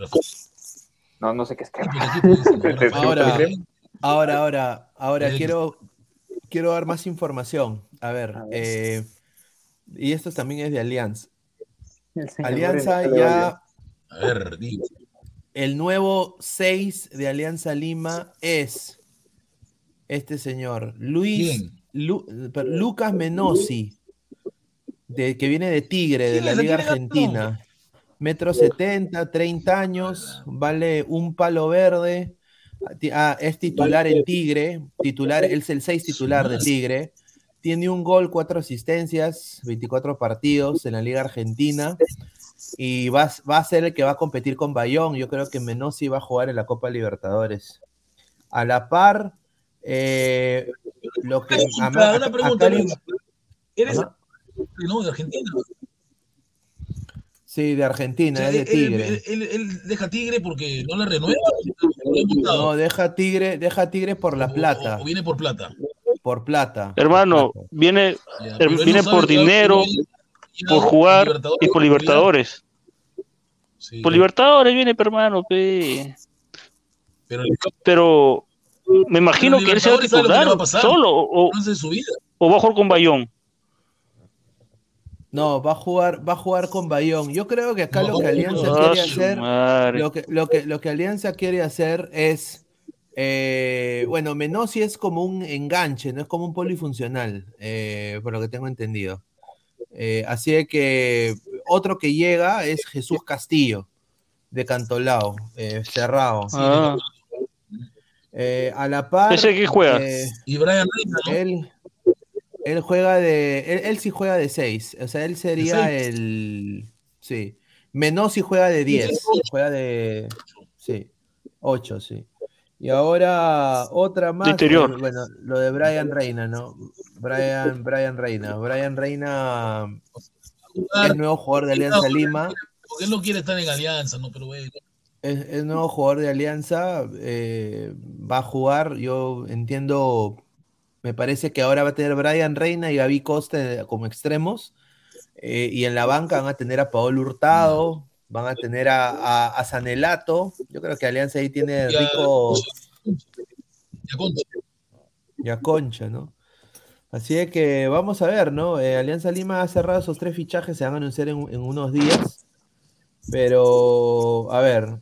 No, no sé qué es. Pues pues, no, Rafa, Ahora- Ahora, ahora, ahora quiero, quiero dar más información. A ver, A ver. eh, y esto también es de Alianza. Alianza ya, A ver, digo. el nuevo 6 de Alianza Lima es este señor, Luis Lucas Menosi, de, que viene de Tigre, de ¿Quién la Liga? Argentina. Metro 70, 30 años, vale un palo verde. Ah, es titular en Tigre, titular, él es el 6 titular de Tigre. Tiene un gol, cuatro asistencias, 24 partidos en la Liga Argentina. Y va, va a ser el que va a competir con Bayón. Yo creo que Menosi va a jugar en la Copa Libertadores. A la par, eh, lo que. Ama- una pregunta, acá. ¿Eres no, de Argentina? Sí, de O Argentina, sea, es de él, Tigre. él- él- él deja Tigre porque no le renueva. No, deja Tigre, deja Tigre por la O- plata. O, viene por plata. Por plata. Hermano, plata. viene, Ya, viene no por dinero, por jugar y por Libertadores. Sí, Por Libertadores viene, pero, hermano, pe. Pero Pero me imagino Pero que él será Libertadores, ¿sabe lo que le titular va a pasar? solo o, no su vida. o va a jugar con Bayón. No, va a jugar, va a jugar con Bayón. Yo creo que acá lo que Alianza no, quiere hacer, lo que, lo que, lo que Alianza quiere hacer es, eh, bueno, Menossi es como un enganche, no es como un polifuncional, eh, por lo que tengo entendido. Eh, así que otro que llega es Jesús Castillo, de Cantolao, eh, cerrado. Ah. Eh, a la par. ¿Ese qué juega? eh, Y Brian Reina, ¿no? Él, juega de. Él, él sí juega de 6. O sea, él sería el. Sí. Menossi juega de 10. Juega de. Sí. 8, sí. Y ahora otra más. interior. Bueno, lo de Brian Reina, ¿no? Brian, Brian Reina. Brian Reina es nuevo jugador de Alianza Lima. Porque él no quiere estar en Alianza, ¿no? Pero bueno. Es, es nuevo jugador de Alianza, eh, va a jugar, yo entiendo, me parece que ahora va a tener Brian Reina y Gaby Costa como extremos, eh, y en la banca van a tener a Paolo Hurtado, van a tener a, a, a Sanelato, yo creo que Alianza ahí tiene rico Ya concha. y a Concha, ¿no? Así es que vamos a ver, ¿no? Eh, Alianza Lima ha cerrado esos tres fichajes, se van a anunciar en, en unos días. Pero, a ver,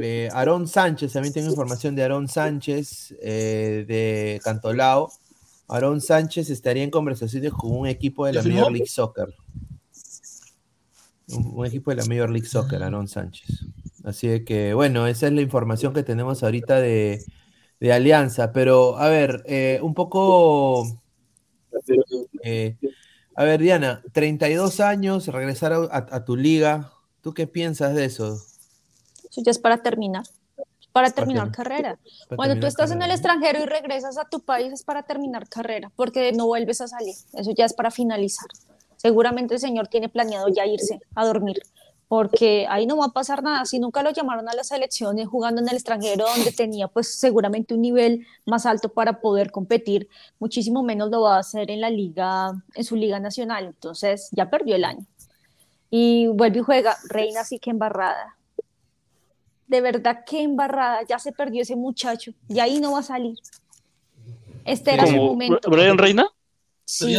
eh, Aarón Sánchez, también tengo información de Aarón Sánchez eh, de Cantolao. Aarón Sánchez estaría en conversaciones con un equipo de ¿Ya la firmó? Major League Soccer. Un, un equipo de la Major League Soccer, Aarón Sánchez. Así de que, bueno, esa es la información que tenemos ahorita de, de Alianza. Pero, a ver, eh, un poco. eh, a ver, Diana, 32 años, regresar a, a- a tu liga. ¿Tú qué piensas de eso? Eso ya es para terminar. Para terminar carrera. Para Cuando tú terminar estás en el carrera. extranjero y regresas a tu país es para terminar carrera, porque no vuelves a salir. Eso ya es para finalizar. Seguramente el señor tiene planeado ya irse a dormir, porque ahí no va a pasar nada. Si nunca lo llamaron a las elecciones jugando en el extranjero, donde tenía pues seguramente un nivel más alto para poder competir, muchísimo menos lo va a hacer en la liga, en su liga nacional. Entonces ya perdió el año. Y vuelve y juega. Reina sí que embarrada de verdad qué embarrada, ya se perdió ese muchacho y ahí no va a salir. Este era su ¿Como momento. Brian Reina? Sí.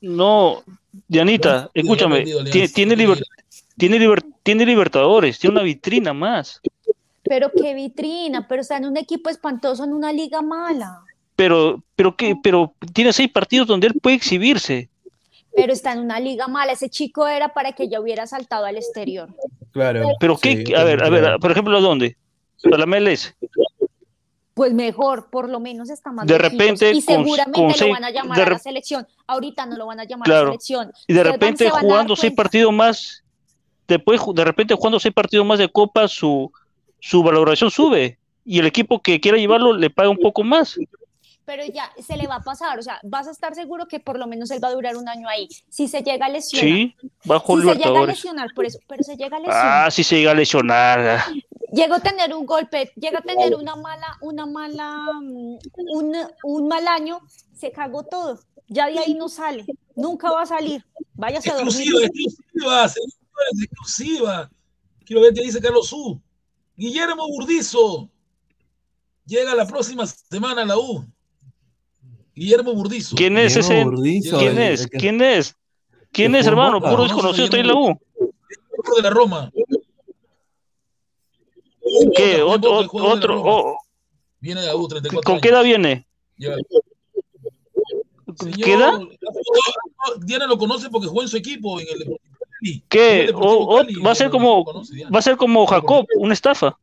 No, Dianita, escúchame, perdido tie- Alianza. tiene, liber- tiene, liber- tiene Libertadores, tiene una vitrina más, Pero qué vitrina, pero está en un equipo espantoso, en una liga mala. pero, pero, ¿qué? pero tiene seis partidos donde él puede exhibirse. Pero está en una liga mala. Ese chico era para que ya hubiera saltado al exterior. Claro. Pero qué, a ver, a ver, por ejemplo, ¿dónde? Para la MLS. Pues mejor, por lo menos está más De repente, Y seguramente con lo seis- van a llamar de a la selección. Ahorita no lo van a llamar a la Claro. selección. Y de repente se jugando seis partidos más, después de repente jugando seis partidos más de Copa, su, su valoración sube. Y el equipo que quiera llevarlo le paga un poco más. Pero ya se le va a pasar, o sea, vas a estar seguro que por lo menos él va a durar un año ahí. Si se llega a lesionar, Sí, bajo si se llega a lesionar, por eso, pero se llega a lesionar. Ah, si se llega a lesionar. ah. Llega a tener un golpe, llega a tener una mala, una mala, mm, un, un mal año, se cagó todo. Ya de ahí no sale, nunca va a salir. Váyase a dormir. Exclusiva, exclusiva, señores, exclusiva. Quiero ver qué dice Carlos U. Guillermo Burdizo llega la próxima semana a la U. Guillermo Burdizo. ¿Quién es Diego ese? Burdizo, ¿Quién el- es? que- ¿Quién es? ¿Quién es, jugó en hermano? Boca. Puro No, desconocido está en Guillermo- la U. de la Roma. ¿Qué? Otro, otro, la Roma. oh, Viene de la U, 34 ¿Con años. qué edad viene? ¿Qué edad? Diana lo conoce porque jugó en su equipo en el Deportivo Cali. ¿Qué? el O- o- Cali, va a ser como, conoce, va a ser como Jacob, una estafa.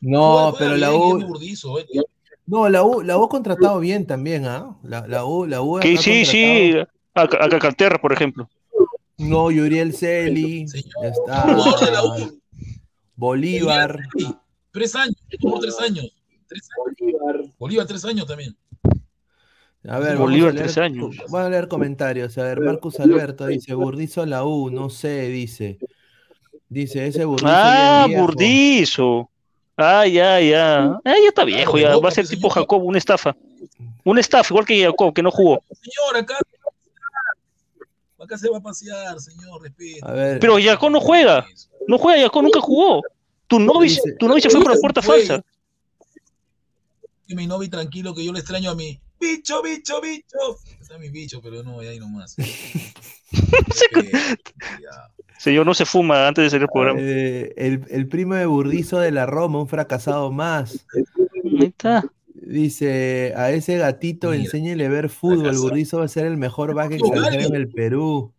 No, juega pero la U- Guillermo Burdizo, eh. No, la U, la U ha contratado bien también, ¿ah? La, la U, la U ha- Que ha sí, sí, contratado- a, a por ejemplo. No, Yuriel Celi, está de la U. Bolívar. Tres años, por tres años. Tres años. Bolívar, tres años también. A ver, Bolívar, vamos a leer, tres años. Voy a leer comentarios. A ver, Marcus Alberto dice, Burdizo la U, no sé, dice. Dice, ese Burdizo ya Ah. Burdizo. Ah, ya, ya. Ah, ya está viejo, ya. Va a ser tipo Jacob, una estafa. Una estafa, igual que Jacob, que no jugó. Señor, acá. Acá se va a pasear, señor, respeto. A ver, Pero Jacob no juega. No juega, Jacob nunca jugó. Tu novio, Dice- tu novio se fue por la puerta falsa. Que mi novio tranquilo, que yo le extraño a mi, Bicho, bicho, bicho. Está mi bicho, pero no, ahí nomás. Señor, no se fuma antes de salir el programa. Eh, el, el primo de Burdizo de la Roma, un fracasado más. Ahí está. Dice, a ese gatito enséñele a ver fútbol. Burdizo va a ser el mejor back extranjero en el Perú.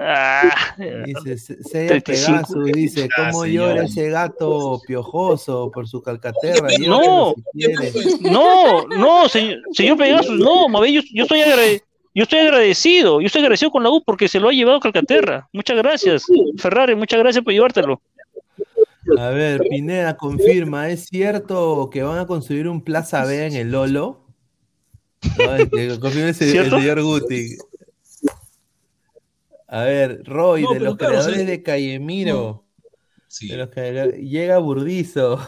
Ah, Dice, 35. Pegasus dice, ¿cómo Ah, llora señor. ese gato piojoso por su calcaterra? No, Llévatelo si quiere". no, no, señor, señor Pegasus, no, bien yo, yo estoy agrade- yo estoy agradecido, yo estoy agradecido con la U porque se lo ha llevado a Calcaterra. Muchas gracias, Ferrari, muchas gracias por llevártelo. A ver, Pineda confirma, ¿es cierto que van a construir un Plaza B en el Lolo? No, confirma el, señor Guti. A ver, Roy, No, de los claro, creadores ¿sabes? de Callemiro. Sí. de los que- llega Burdizo.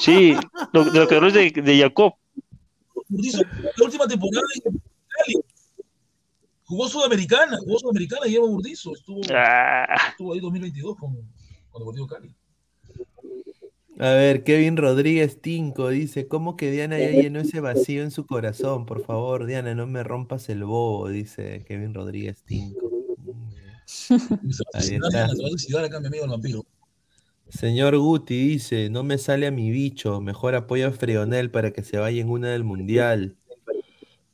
Sí, lo, de lo que hablas de, de Jacob. Burdizo, la última temporada en Cali. Jugó Sudamericana, jugó Sudamericana y lleva Burdizo. Estuvo, Ah. estuvo ahí 2022 con, con Deportivo Cali. A ver, Kevin Rodríguez Tinco dice, ¿cómo que Diana ya llenó ese vacío en su corazón? Por favor, Diana, no me rompas el bobo, dice Kevin Rodríguez Tinco. Ahí está. Señor Guti dice, no me sale a mi bicho, mejor apoya a Freonel para que se vaya en una del mundial.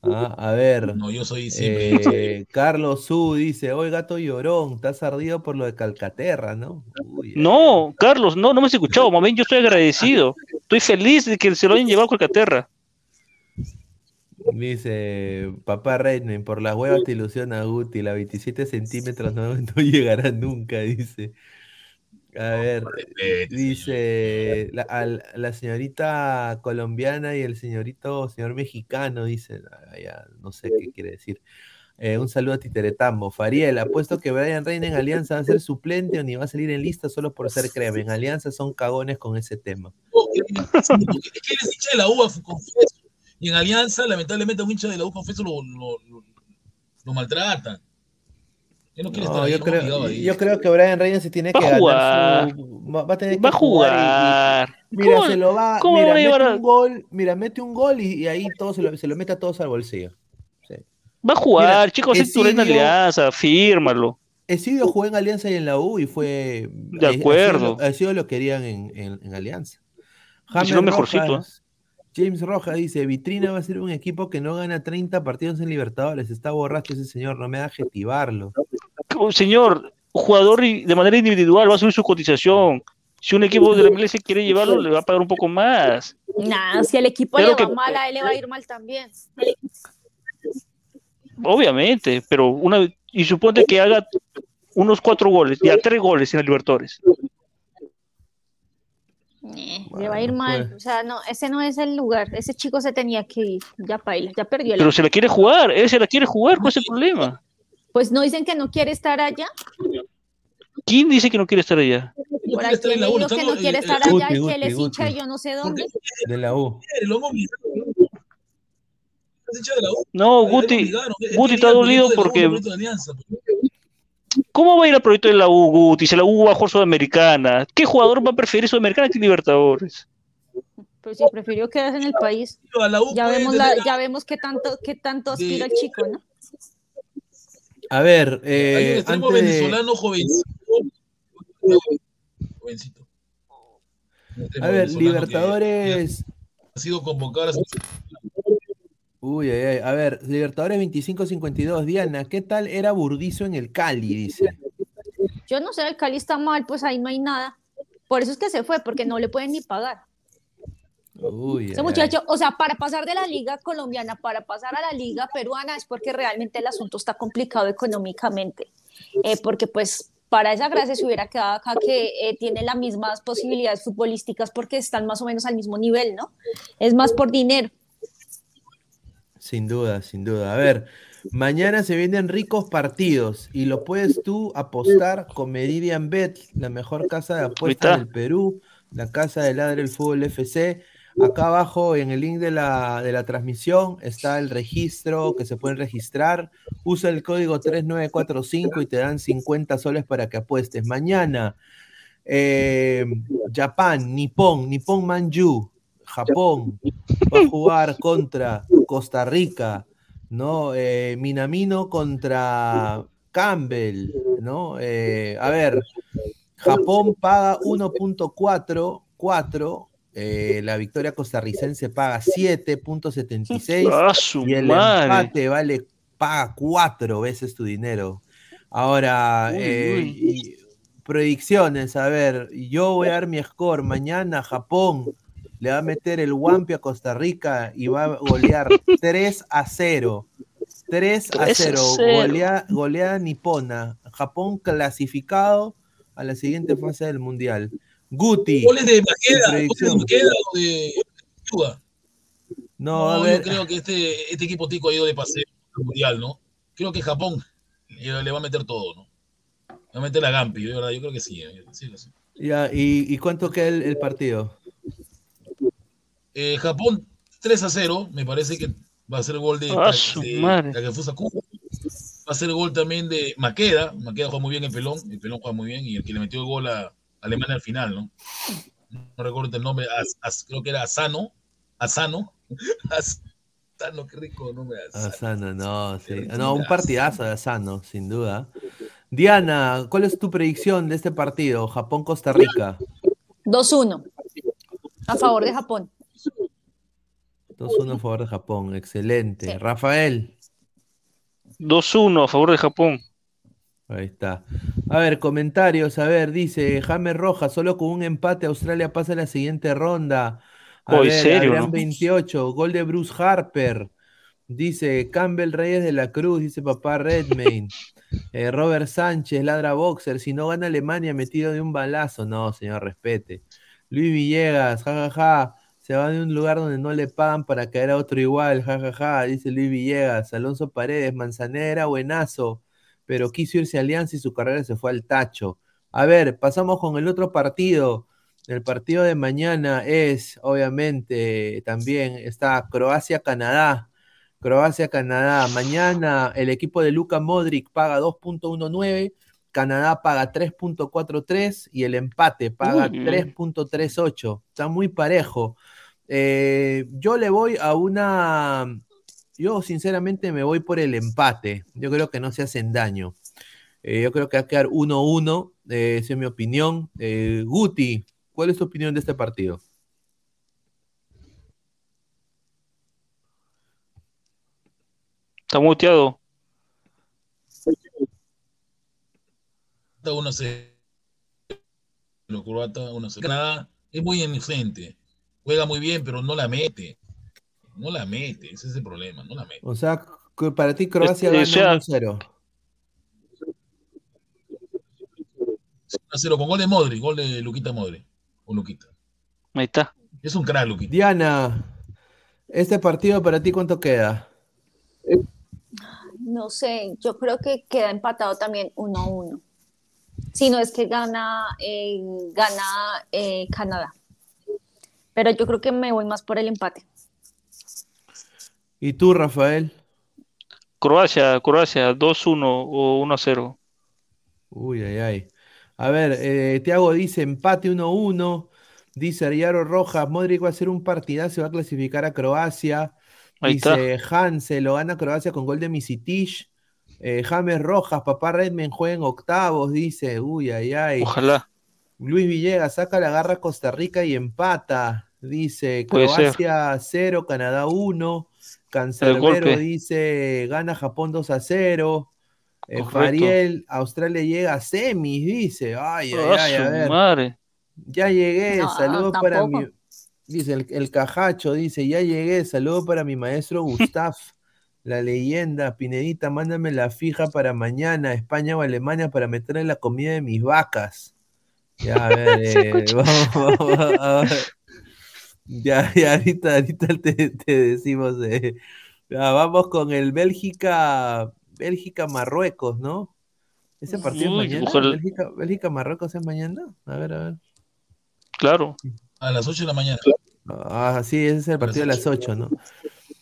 Ah, a ver. No, yo soy siempre- eh, Carlos Su dice, hoy gato llorón, estás ardido por lo de Calcaterra, ¿no? Uy, No, Carlos, no, no me has escuchado, bien yo estoy agradecido. Estoy feliz de que se lo hayan llevado a Calcaterra. Dice, papá Reinen, por las huevas te ilusiona Guti, la 27 centímetros no, no llegará nunca, dice. A ver, dice la, señorita colombiana y el señorito, señor mexicano, dice, ya, no sé qué quiere decir. Eh, un saludo a Titeretambo. Fariel, apuesto que Brian Reina en Alianza va a ser suplente o ni va a salir en lista solo por ser crema. En Alianza son cagones con ese tema. Oh, que- sí, porque es que él es hincha de la U, confeso. Y en Alianza, lamentablemente, un hincha de la U, confeso, lo, lo, lo, lo maltratan. No No, estar yo, creo, yo que Brian Reina se tiene Va que ganar jugar. su- va, va a tener que Va a jugar y- y- jugar. mira, ¿Cómo- se lo va, cómo mira, van a llevar mete a- un gol, mira, mete un gol y, y ahí todo se lo, se lo mete a todos al bolsillo. Sí. Va a jugar, Mira, chicos, es tu en alianza, fírmalo. Esidio jugó en Alianza y en la U y fue. De Esidio acuerdo. Esidio lo querían en, en- en Alianza. James mejorcito, Rojas, James Rojas dice: Vitrina va a ser un equipo que no gana 30 partidos en Libertadores. Está borracho ese señor, no me da adjetivarlo. Señor, jugador y- de manera individual va a subir su cotización. Si un equipo de la MLS quiere llevarlo, le va a pagar un poco más. Nada, si el equipo Pero le va que- mal, a él le va a ir mal también. Obviamente, pero una y suponte que haga unos cuatro goles, ya tres goles en el Libertadores. Eh, le va a ir mal. pues. O sea, no, ese no es el lugar. Ese chico se tenía que ir. Ya paila, ya perdió el Pero se la quiere jugar, él se la quiere jugar, ¿cuál es el problema? Pues no dicen que no quiere estar allá. ¿Quién dice que no quiere estar allá? Por leído que no quiere estar allá y que es hincha yo no sé dónde. De la U. No, Ahí Guti, Guti está dolido porque. ¿cómo va a ir al proyecto de la U, Guti? Si la U va a jugar Sudamericana, ¿qué jugador va a preferir Sudamericana que Libertadores? Pues sí, prefirió quedarse en el país. Ya vemos, la, ya vemos qué tanto, qué tanto aspira el chico, ¿no? A ver, Hay un eh, extremo antes venezolano jovencito. Jovencito. A ver, Libertadores. Ha sido convocado a. Uy, ay, ay. A ver, Libertadores 25-52. Diana, ¿qué tal era Burdizo en el Cali? Dice. Yo no sé, el Cali está mal, pues ahí no hay nada. Por eso es que se fue, porque no le pueden ni pagar. Uy, Ese ay, muchacho, o sea, para pasar de la liga colombiana, para pasar a la liga peruana, es porque realmente el asunto está complicado económicamente. Eh, porque pues para esa gracia se hubiera quedado acá que eh, tiene las mismas posibilidades futbolísticas porque están más o menos al mismo nivel, ¿no? Es más por dinero. Sin duda, sin duda. A ver, mañana se vienen ricos partidos y lo puedes tú apostar con Meridian Bet, la mejor casa de apuestas del Perú, la casa de Ladre el Fútbol FC. Acá abajo en el link de la, de la transmisión está el registro que se pueden registrar. Usa el código 3945 y te dan 50 soles para que apuestes. Mañana, eh, Japón, Nippon, Nippon Manju, Japón va a jugar contra Costa Rica, ¿no? Eh, Minamino contra Campbell, ¿no? Eh, a ver, Japón paga 1.44, eh, la victoria costarricense paga 7.76 ¡Ah, y el madre! empate vale paga cuatro veces tu dinero. Ahora, Uy, eh, uy. y- predicciones, a ver, yo voy a dar mi score. Mañana Japón le va a meter el Wampi a Costa Rica y va a golear 3 a 0. 3 a 3 a 0, 0. golea- goleada nipona. Japón clasificado a la siguiente fase del Mundial. Guti. ¿Goles de Maqueda? ¿Goles de. Maqueda o de Chuga? No, a ver. yo creo que este, este equipo tico ha ido de paseo al mundial, ¿no? Creo que Japón le, va a meter todo, ¿no? Le va a meter la Gampi, de verdad, yo creo que sí. eh, sí, sí. Ya, ¿y, y cuánto queda el, el partido? Eh, Japón 3 a 0, me parece que va a ser gol de, ¡Ah, su de madre! Takefusa Kubo. Va a ser gol también de Maqueda. Maqueda juega muy bien el pelón, el pelón juega muy bien y el que le metió el gol a Alemania al final, ¿no? No recuerdo el nombre, As- As- creo que era Asano. Asano. Asano, qué rico nombre. Asano. Asano, no, sí. No, un partidazo de Asano, sin duda. Diana, ¿cuál es tu predicción de este partido? Japón-Costa Rica. 2-1 a favor de Japón. 2-1 a favor de Japón, excelente. Rafael. 2-1 a favor de Japón. Ahí está. A ver, comentarios. A ver, dice James Rojas, solo con un empate Australia pasa a la siguiente ronda. A Oh, ¿en ver, serio, Adrián no? 28, gol de Bruce Harper. Dice Campbell Reyes de la Cruz, dice papá Redmayne. Eh, Robert Sánchez, ladra boxer. Si no gana Alemania, metido de un balazo. No, señor, respete. Luis Villegas, jajaja. Se va de un lugar donde no le pagan para caer a otro igual, jajaja. Dice Luis Villegas. Alonso Paredes, Manzanera, buenazo. Pero quiso irse a Alianza y su carrera se fue al tacho. A ver, pasamos con el otro partido. El partido de mañana es, obviamente, también está Croacia-Canadá. Croacia-Canadá. Mañana el equipo de Luka Modric paga 2.19, Canadá paga 3.43 y el empate paga Uy. 3.38. Está muy parejo. Eh, yo le voy a una. Yo, sinceramente, me voy por el empate. Yo creo que no se hacen daño. Eh, yo creo que va a quedar 1-1. eh, esa es mi opinión. Eh, Guti, ¿cuál es tu opinión de este partido? Está muteado. Uno se los croatas, uno se Canadá es muy inocente. Juega muy bien, pero no la mete. No la mete, ese es el problema, no la mete. O sea, para ti Croacia Este, gana sea- 1-0. 1-0 con gol de Modri, gol de Luquita Modri. O Luquita. Ahí está. Es un crack, Luquita. Diana, este partido para ti cuánto queda? No sé, yo creo que queda empatado también 1-1. Si no es que gana, eh, gana eh, Canadá. Pero yo creo que me voy más por el empate. ¿Y tú, Rafael? Croacia, Croacia, 2-1 o 1-0. Uy, ay, ay. A ver, eh, Tiago dice empate 1-1. Dice Ariaro Rojas, Modric va a hacer un partidazo, va a clasificar a Croacia. Ahí dice Hanse, lo gana Croacia con gol de Misitich. Eh, James Rojas, papá Redmen juega en octavos, dice. Uy, ay, ay. Ojalá. Luis Villegas saca la garra a Costa Rica y empata. Dice ser. Croacia 0, Canadá 1. Cancerbero dice gana Japón 2 a 0. Eh. Fariel, Australia llega a semis, dice. Ay, ay, Ah, ay, a ver. madre. Ya llegué, No, saludos para mi. Dice el, el cajacho, dice, ya llegué, saludos para mi maestro Gustaf, la leyenda. Pinedita, mándame la fija para mañana, España o Alemania, para meterle la comida de mis vacas. Ya, a ver, eh, vamos, vamos, a ver. Ya, ya, ahorita, ahorita te, te decimos. eh. Ya, vamos con el Bélgica, Bélgica-Marruecos, ¿no? Ese partido Uy, es mañana. ojalá. Bélgica, Bélgica-Marruecos es mañana. A ver, a ver. Claro. A las 8 de la mañana. Ah, sí, ese es el partido de las 8, ¿no?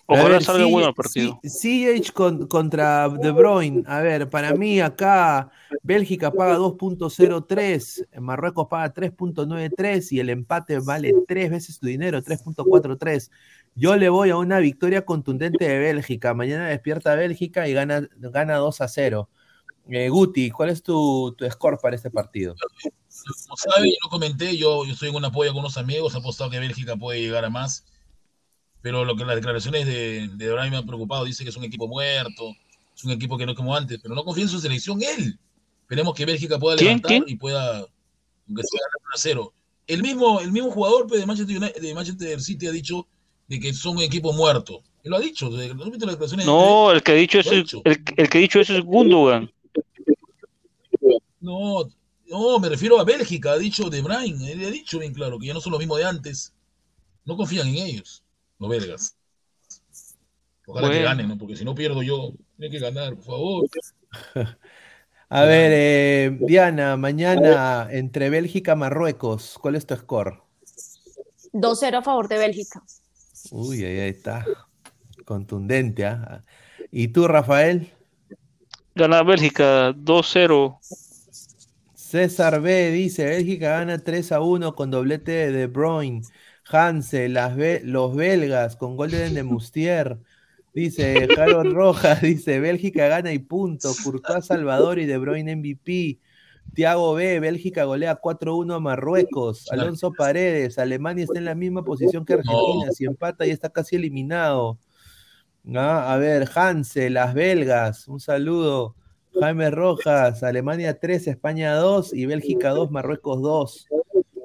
Ojalá ver, salga bueno el partido. sí- CH con- contra De Bruyne. A ver, para mí acá Bélgica paga 2.03, Marruecos paga 3.93 y el empate vale tres veces tu dinero, 3.43. Yo le voy a una victoria contundente de Bélgica. Mañana despierta Bélgica y gana, gana 2 a 0. Eh, Guti, ¿cuál es tu, tu score para este partido? Como sabe, yo lo comenté, yo, yo estoy en un apoyo con unos amigos, he apostado que Bélgica puede llegar a más, pero lo que las declaraciones de, de me han preocupado, dice que es un equipo muerto, es un equipo que no es como antes, pero no confía en su selección él. Esperemos que Bélgica pueda ¿Quién? levantar ¿Quién? y pueda, aunque sea ganar 1 a 0. El mismo, el mismo jugador pues, de, Manchester United- de Manchester City ha dicho de que son un equipo muerto. Él lo ha dicho, ¿no has visto las? No, el que ha dicho Lo eso, ha es- dicho. el, el que ha dicho eso es Gundogan. No, no, me refiero a Bélgica, ha dicho De Bruyne, él ha dicho bien claro que ya no son los mismos de antes. No confían en ellos, los belgas. Ojalá que Bueno. ganen, ¿no? porque si no pierdo yo, tiene que ganar, por favor. A ver, eh, Diana, mañana entre Bélgica y Marruecos, ¿cuál es tu score? 2-0 a favor de Bélgica. Uy, ahí, está. Contundente, ¿ah? ¿Y tú, Rafael? Gana Bélgica 2-0. César B dice, Bélgica gana 3 a 1 con doblete de De Bruyne. Hanse, las be- los belgas con gol de Mustier. Dice Harold Rojas, dice Bélgica gana y punto. Courtois Salvador y De Bruyne MVP. Tiago B, Bélgica golea 4-1 a Marruecos. Alonso Paredes, Alemania está en la misma posición que Argentina. Si empata ya está casi eliminado. Ah, a ver, Hanse, las belgas, un saludo. Jaime Rojas, Alemania 3, España 2 y Bélgica 2, Marruecos 2.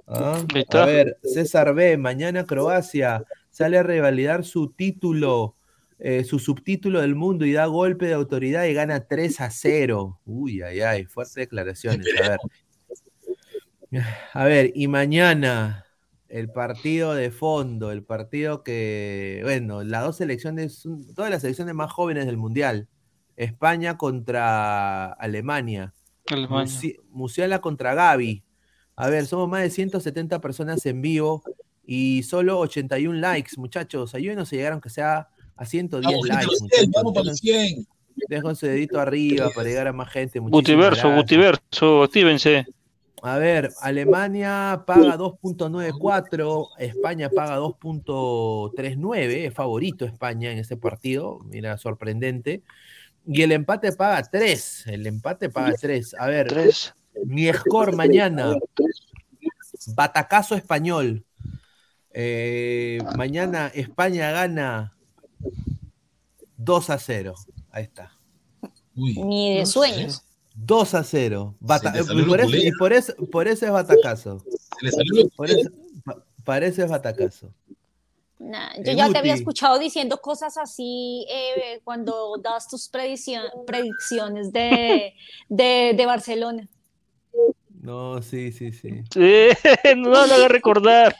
Ah. A ver, César B, mañana Croacia sale a revalidar su título, eh, su subtítulo del mundo y da golpe de autoridad y gana 3 a 0. Uy, ay, ay, fuertes declaraciones. A ver. A ver, y mañana el partido de fondo, el partido que, bueno, las dos selecciones, todas las selecciones más jóvenes del Mundial. España contra Alemania. Alemania. Musi- Musiala contra Gaby. A ver, somos más de 170 personas en vivo y solo 81 likes, muchachos. Ayúdenos a llegar aunque sea a 110 vamos, likes. Muchachos. Vamos para 100. Dejen su dedito arriba para llegar a más gente. Multiverso, multiverso, actívense. A ver, Alemania paga 2.94, España paga 2.39, es favorito España en ese partido, mira, sorprendente. Y el empate paga 3, el empate paga 3. A ver, 3. Niescor mañana. Batacazo español. Eh, mañana España gana 2 a 0. Ahí está. Uy, Ni de sueños. 2 a 0. Bata eh, por, eso, por, eso, por, eso, es batacazo. Por eso, para eso es batacazo. Yo eh, ya te había escuchado diciendo cosas así eh, cuando das tus predicciones de Barcelona. No, sí, sí, sí. Sí, no lo haga recordar.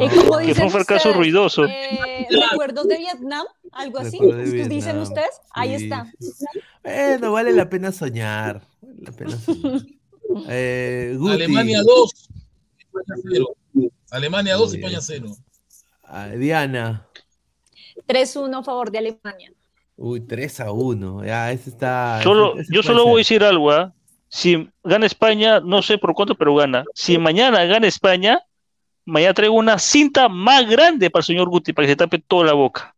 Y como que fue dicen un fracaso ustedes, ruidoso. eh, ¿Recuerdos de Vietnam? ¿Algo así? De ¿Dicen Vietnam, ustedes? Ahí sí, está. Bueno, vale la pena soñar. Vale la pena soñar. Eh, Guti. Alemania 2, España 0. Alemania 2, España 0. Ah, Diana. 3-1 a favor de Alemania. Uy, 3 a 1. Ya, ese está. Solo, ese- yo solo voy a ser. decir algo. ¿ah? Si gana España, no sé por cuánto, pero gana. Si mañana gana España, mañana traigo una cinta más grande para el señor Guti, para que se tape toda la boca.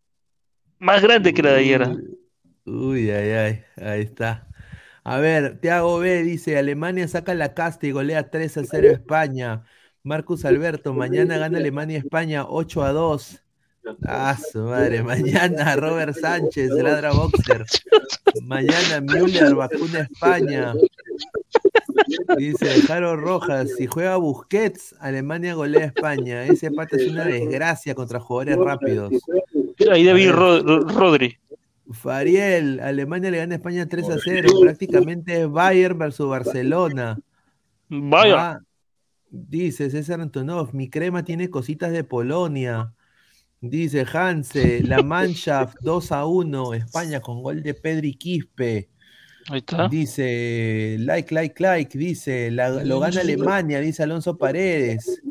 Más grande que la de ayer. ¿ah? Uy, ay, ay, ahí está. A ver, Tiago B dice, Alemania saca la casta y golea 3 a 0 a España. Marcus Alberto, mañana gana Alemania España 8 a 2. Ah, su madre, mañana Robert Sánchez, ladra boxer. Mañana Müller vacuna España. Dice Jaro Rojas, si juega Busquets, Alemania golea a España. Ese pata es una desgracia contra jugadores rápidos. Ahí David A ver. Ro- Rodri. Fariel, Alemania le gana a España 3 a 0. Prácticamente es Bayern versus Barcelona. Bayern. Ah, dice César Antonov, mi crema tiene cositas de Polonia. Dice Hanse, la Mannschaft 2 a 1, España con gol de Pedri Quispe. Ahí está. Dice, like, like, like, dice, la- lo gana Alemania, dice Alonso Paredes.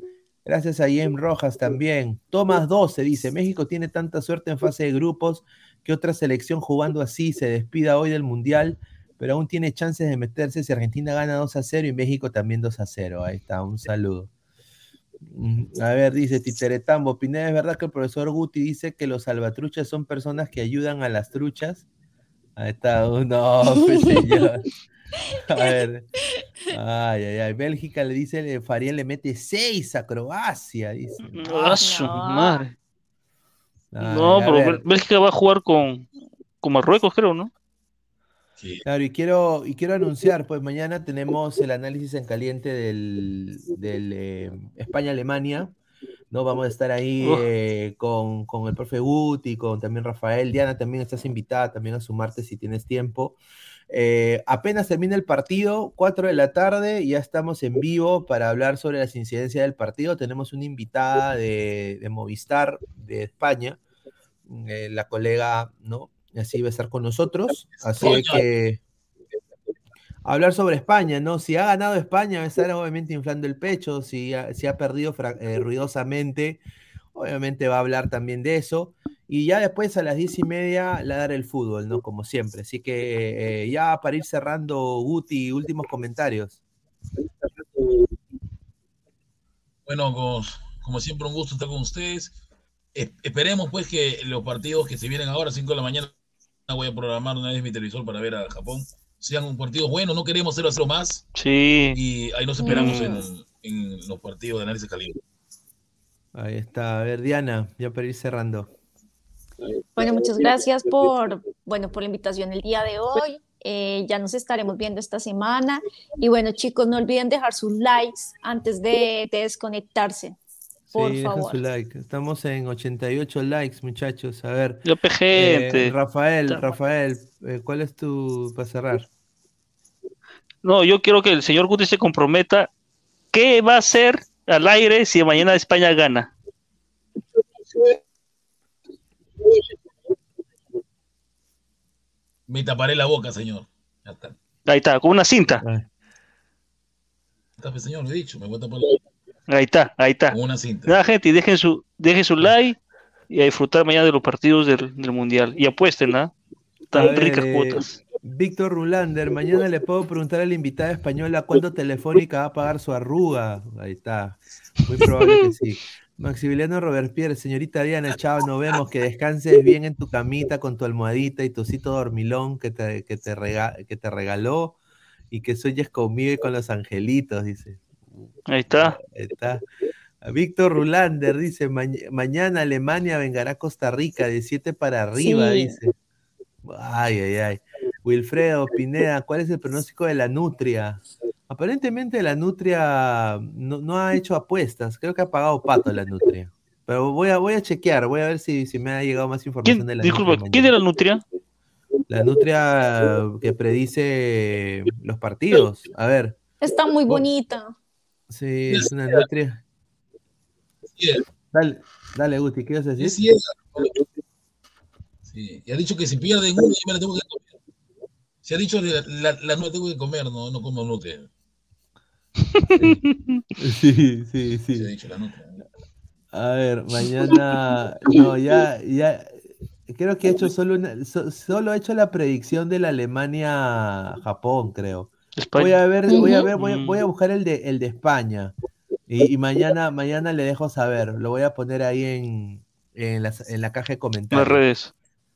Gracias a James Rojas también. Tomás 12 dice, México tiene tanta suerte en fase de grupos que otra selección jugando así se despida hoy del Mundial, pero aún tiene chances de meterse si Argentina gana 2 a 0 y México también 2 a 0. Ahí está, un saludo. Mm, A ver, dice Titeretambo, Pineda, ¿es verdad que el profesor Guti dice que los salvatruchas son personas que ayudan a las truchas? Ahí está, uh, no, pues, señor. A ver. Ay, ay, ay. Bélgica le dice, le- Fariel le mete 6 a Croacia, dice. A su madre. Ay, No, pero ver. Bélgica va a jugar con, con Marruecos, creo, ¿no? Claro, y quiero, y quiero anunciar, pues mañana tenemos el análisis en caliente del, del eh, España-Alemania, ¿no? Vamos a estar ahí eh, con, con el profe Guti, con también Rafael. Diana, también estás invitada también a sumarte si tienes tiempo. Eh, apenas termina el partido, 4 de la tarde, ya estamos en vivo para hablar sobre las incidencias del partido. Tenemos una invitada de, de Movistar de España, eh, la colega, ¿no? Así va a estar con nosotros. Así que hablar sobre España, ¿no? Si ha ganado España, va a estar obviamente inflando el pecho. Si ha, si ha perdido eh, ruidosamente, obviamente va a hablar también de eso. Y ya después a las diez y media la dar el fútbol, ¿no? Como siempre. Así que eh, ya para ir cerrando, Guti, últimos comentarios. Bueno, como, como siempre, un gusto estar con ustedes. Es- esperemos pues que los partidos que se vienen ahora, 5 de la mañana, voy a programar una vez mi televisor para ver a Japón, sean un partido bueno, no queremos 0 a 0 más. Sí. Y ahí nos esperamos Mm. en, en los partidos de análisis calibre. Ahí está. A ver, Diana, ya para ir cerrando. Bueno, muchas gracias por, bueno, por la invitación el día de hoy. Eh, ya nos estaremos viendo esta semana. Y bueno, chicos, no olviden dejar sus likes antes de, de desconectarse. Por Sí, favor. su like. Estamos en 88 likes, muchachos. A ver. Gente. Eh, Rafael, Rafael, eh, ¿cuál es tu para cerrar? No, yo quiero que el señor Guti se comprometa. ¿Qué va a hacer al aire si mañana España gana? Me taparé la boca, señor. Ya está. Ahí está, con una cinta. Está, señor, lo he dicho, me voy a tapar la boca Ahí está, ahí está. una cinta. Nada, gente, y dejen su, dejen su like y a disfrutar mañana de los partidos del, del Mundial. Y apuesten, ¿ah? Tan ver, ricas eh, cuotas. Víctor Rulander, mañana le puedo preguntar a la invitada española cuándo Telefónica va a pagar su arruga. Ahí está. Muy probable que sí. Maximiliano Robespierre, señorita Diana, chao, nos vemos. Que descanses bien en tu camita con tu almohadita y tu osito dormilón que te, que te, rega- que te regaló y que sueñes conmigo y con los angelitos, dice. Ahí está. Ahí está. Víctor Rulander dice, "Mañ- mañana Alemania vengará a Costa Rica de 7 para arriba, Sí. dice. Ay, ay, ay. Wilfredo Pineda, ¿cuál es el pronóstico de la Nutria? Aparentemente la Nutria no, no ha hecho apuestas, creo que ha pagado pato la Nutria. Pero voy a, voy a chequear, voy a ver si, si me ha llegado más información ¿Quién, de la disculpa, Nutria ¿quién mañana. era la Nutria? La Nutria que predice los partidos. A ver, Está muy bonita. Sí, es una Nutria. Dale, dale Guti, ¿qué ibas a decir? Es ciega. Sí, y ha dicho que si pierden uno, yo me la tengo que comer. Se ha dicho la, la, la no tengo que comer, no, no como nutria. Sí, sí, sí. Se ha dicho la nutria. A ver, mañana. No, ya, ya. Creo que he hecho solo una, so- solo he hecho la predicción de la Alemania-Japón, creo. España. Voy a ver, voy a ver, voy a, Mm. voy a buscar el de el de España. Y, y mañana, mañana le dejo saber. Lo voy a poner ahí en, en, las- en la caja de Las comentarios. redes.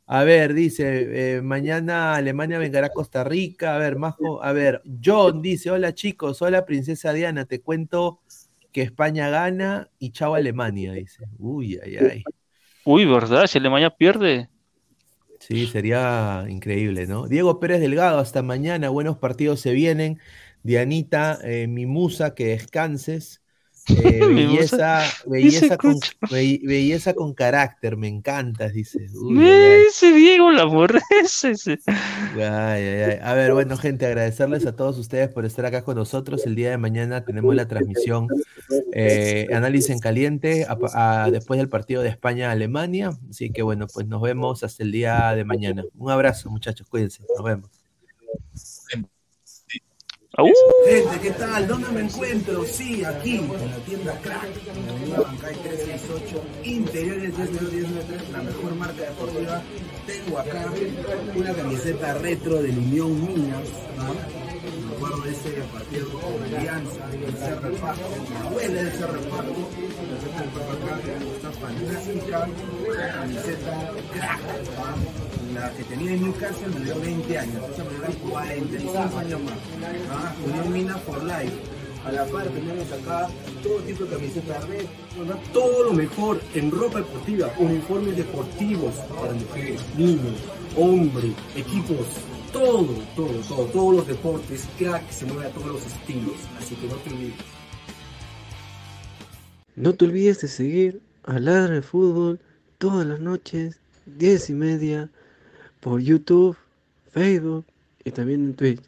A ver, dice, eh, mañana Alemania vengará a Costa Rica. A ver, Majo, a ver, John dice, hola chicos, hola princesa Diana, te cuento que España gana y chao Alemania, dice. Uy, ay, ay. Uy, ¿verdad? Si Alemania pierde. Sí, sería increíble, ¿no? Diego Pérez Delgado, hasta mañana, buenos partidos se vienen. Dianita, eh, mi musa, que descanses. Eh, belleza, belleza, con, escucha. be- belleza con carácter, me encantas, dice. Uy, Diego la ay. A ver, bueno, gente, agradecerles a todos ustedes por estar acá con nosotros. El día de mañana tenemos la transmisión eh, Análisis en Caliente a- a- después del partido de España-Alemania. Así que bueno, pues nos vemos hasta el día de mañana. Un abrazo, muchachos, cuídense. Nos vemos. Gente, ¿qué tal? ¿Dónde me encuentro? Sí, aquí, en la tienda Crack, en la Bancay 368, interiores 303, la mejor marca deportiva. Tengo acá una camiseta retro del Unión Minas, ¿no? Me acuerdo de ese partido con Alianza, el Cerro Paco, me duele el Cerro Paco, la acá, está fantástica, camiseta Crack, ¿no? La que tenía en Newcastle me dio 20 años, esa me dio 45 años más. ¿ah? Unión Mina for Life. A la par tenemos acá todo tipo de camisetas red, todo lo mejor en ropa deportiva, uniformes deportivos para mujeres, niños, hombres, equipos, todo, todo, todo, todos los deportes, crack se mueve a todos los estilos, así que no te olvides. No te olvides de seguir a Ladra de Fútbol todas las noches, 10 y media, por YouTube, Facebook y también en Twitch.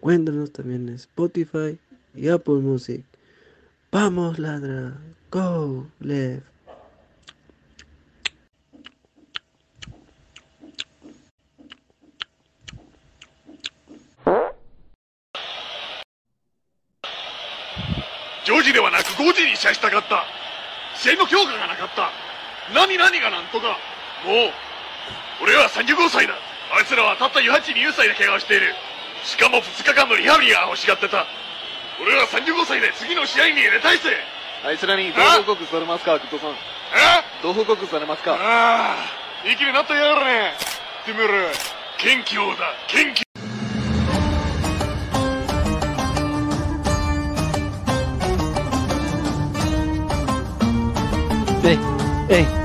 Cuéntanos también en Spotify y Apple Music. Vamos, ladra. Go, left. 4時ではなく5時に試合したかった試合の強化がなかった何何がなんとかもう 俺は35歳だ。あいつらはたった42歳で怪我をしている。しかも2日間のリハビリが欲しがってた。俺は35歳で次の試合に入れたいぜ。あいつらに同報告されますか、グッドさん。え？同報告されますか？ああ。いきになったやがるね。てめえら元気王だ。元気。Ey, ey.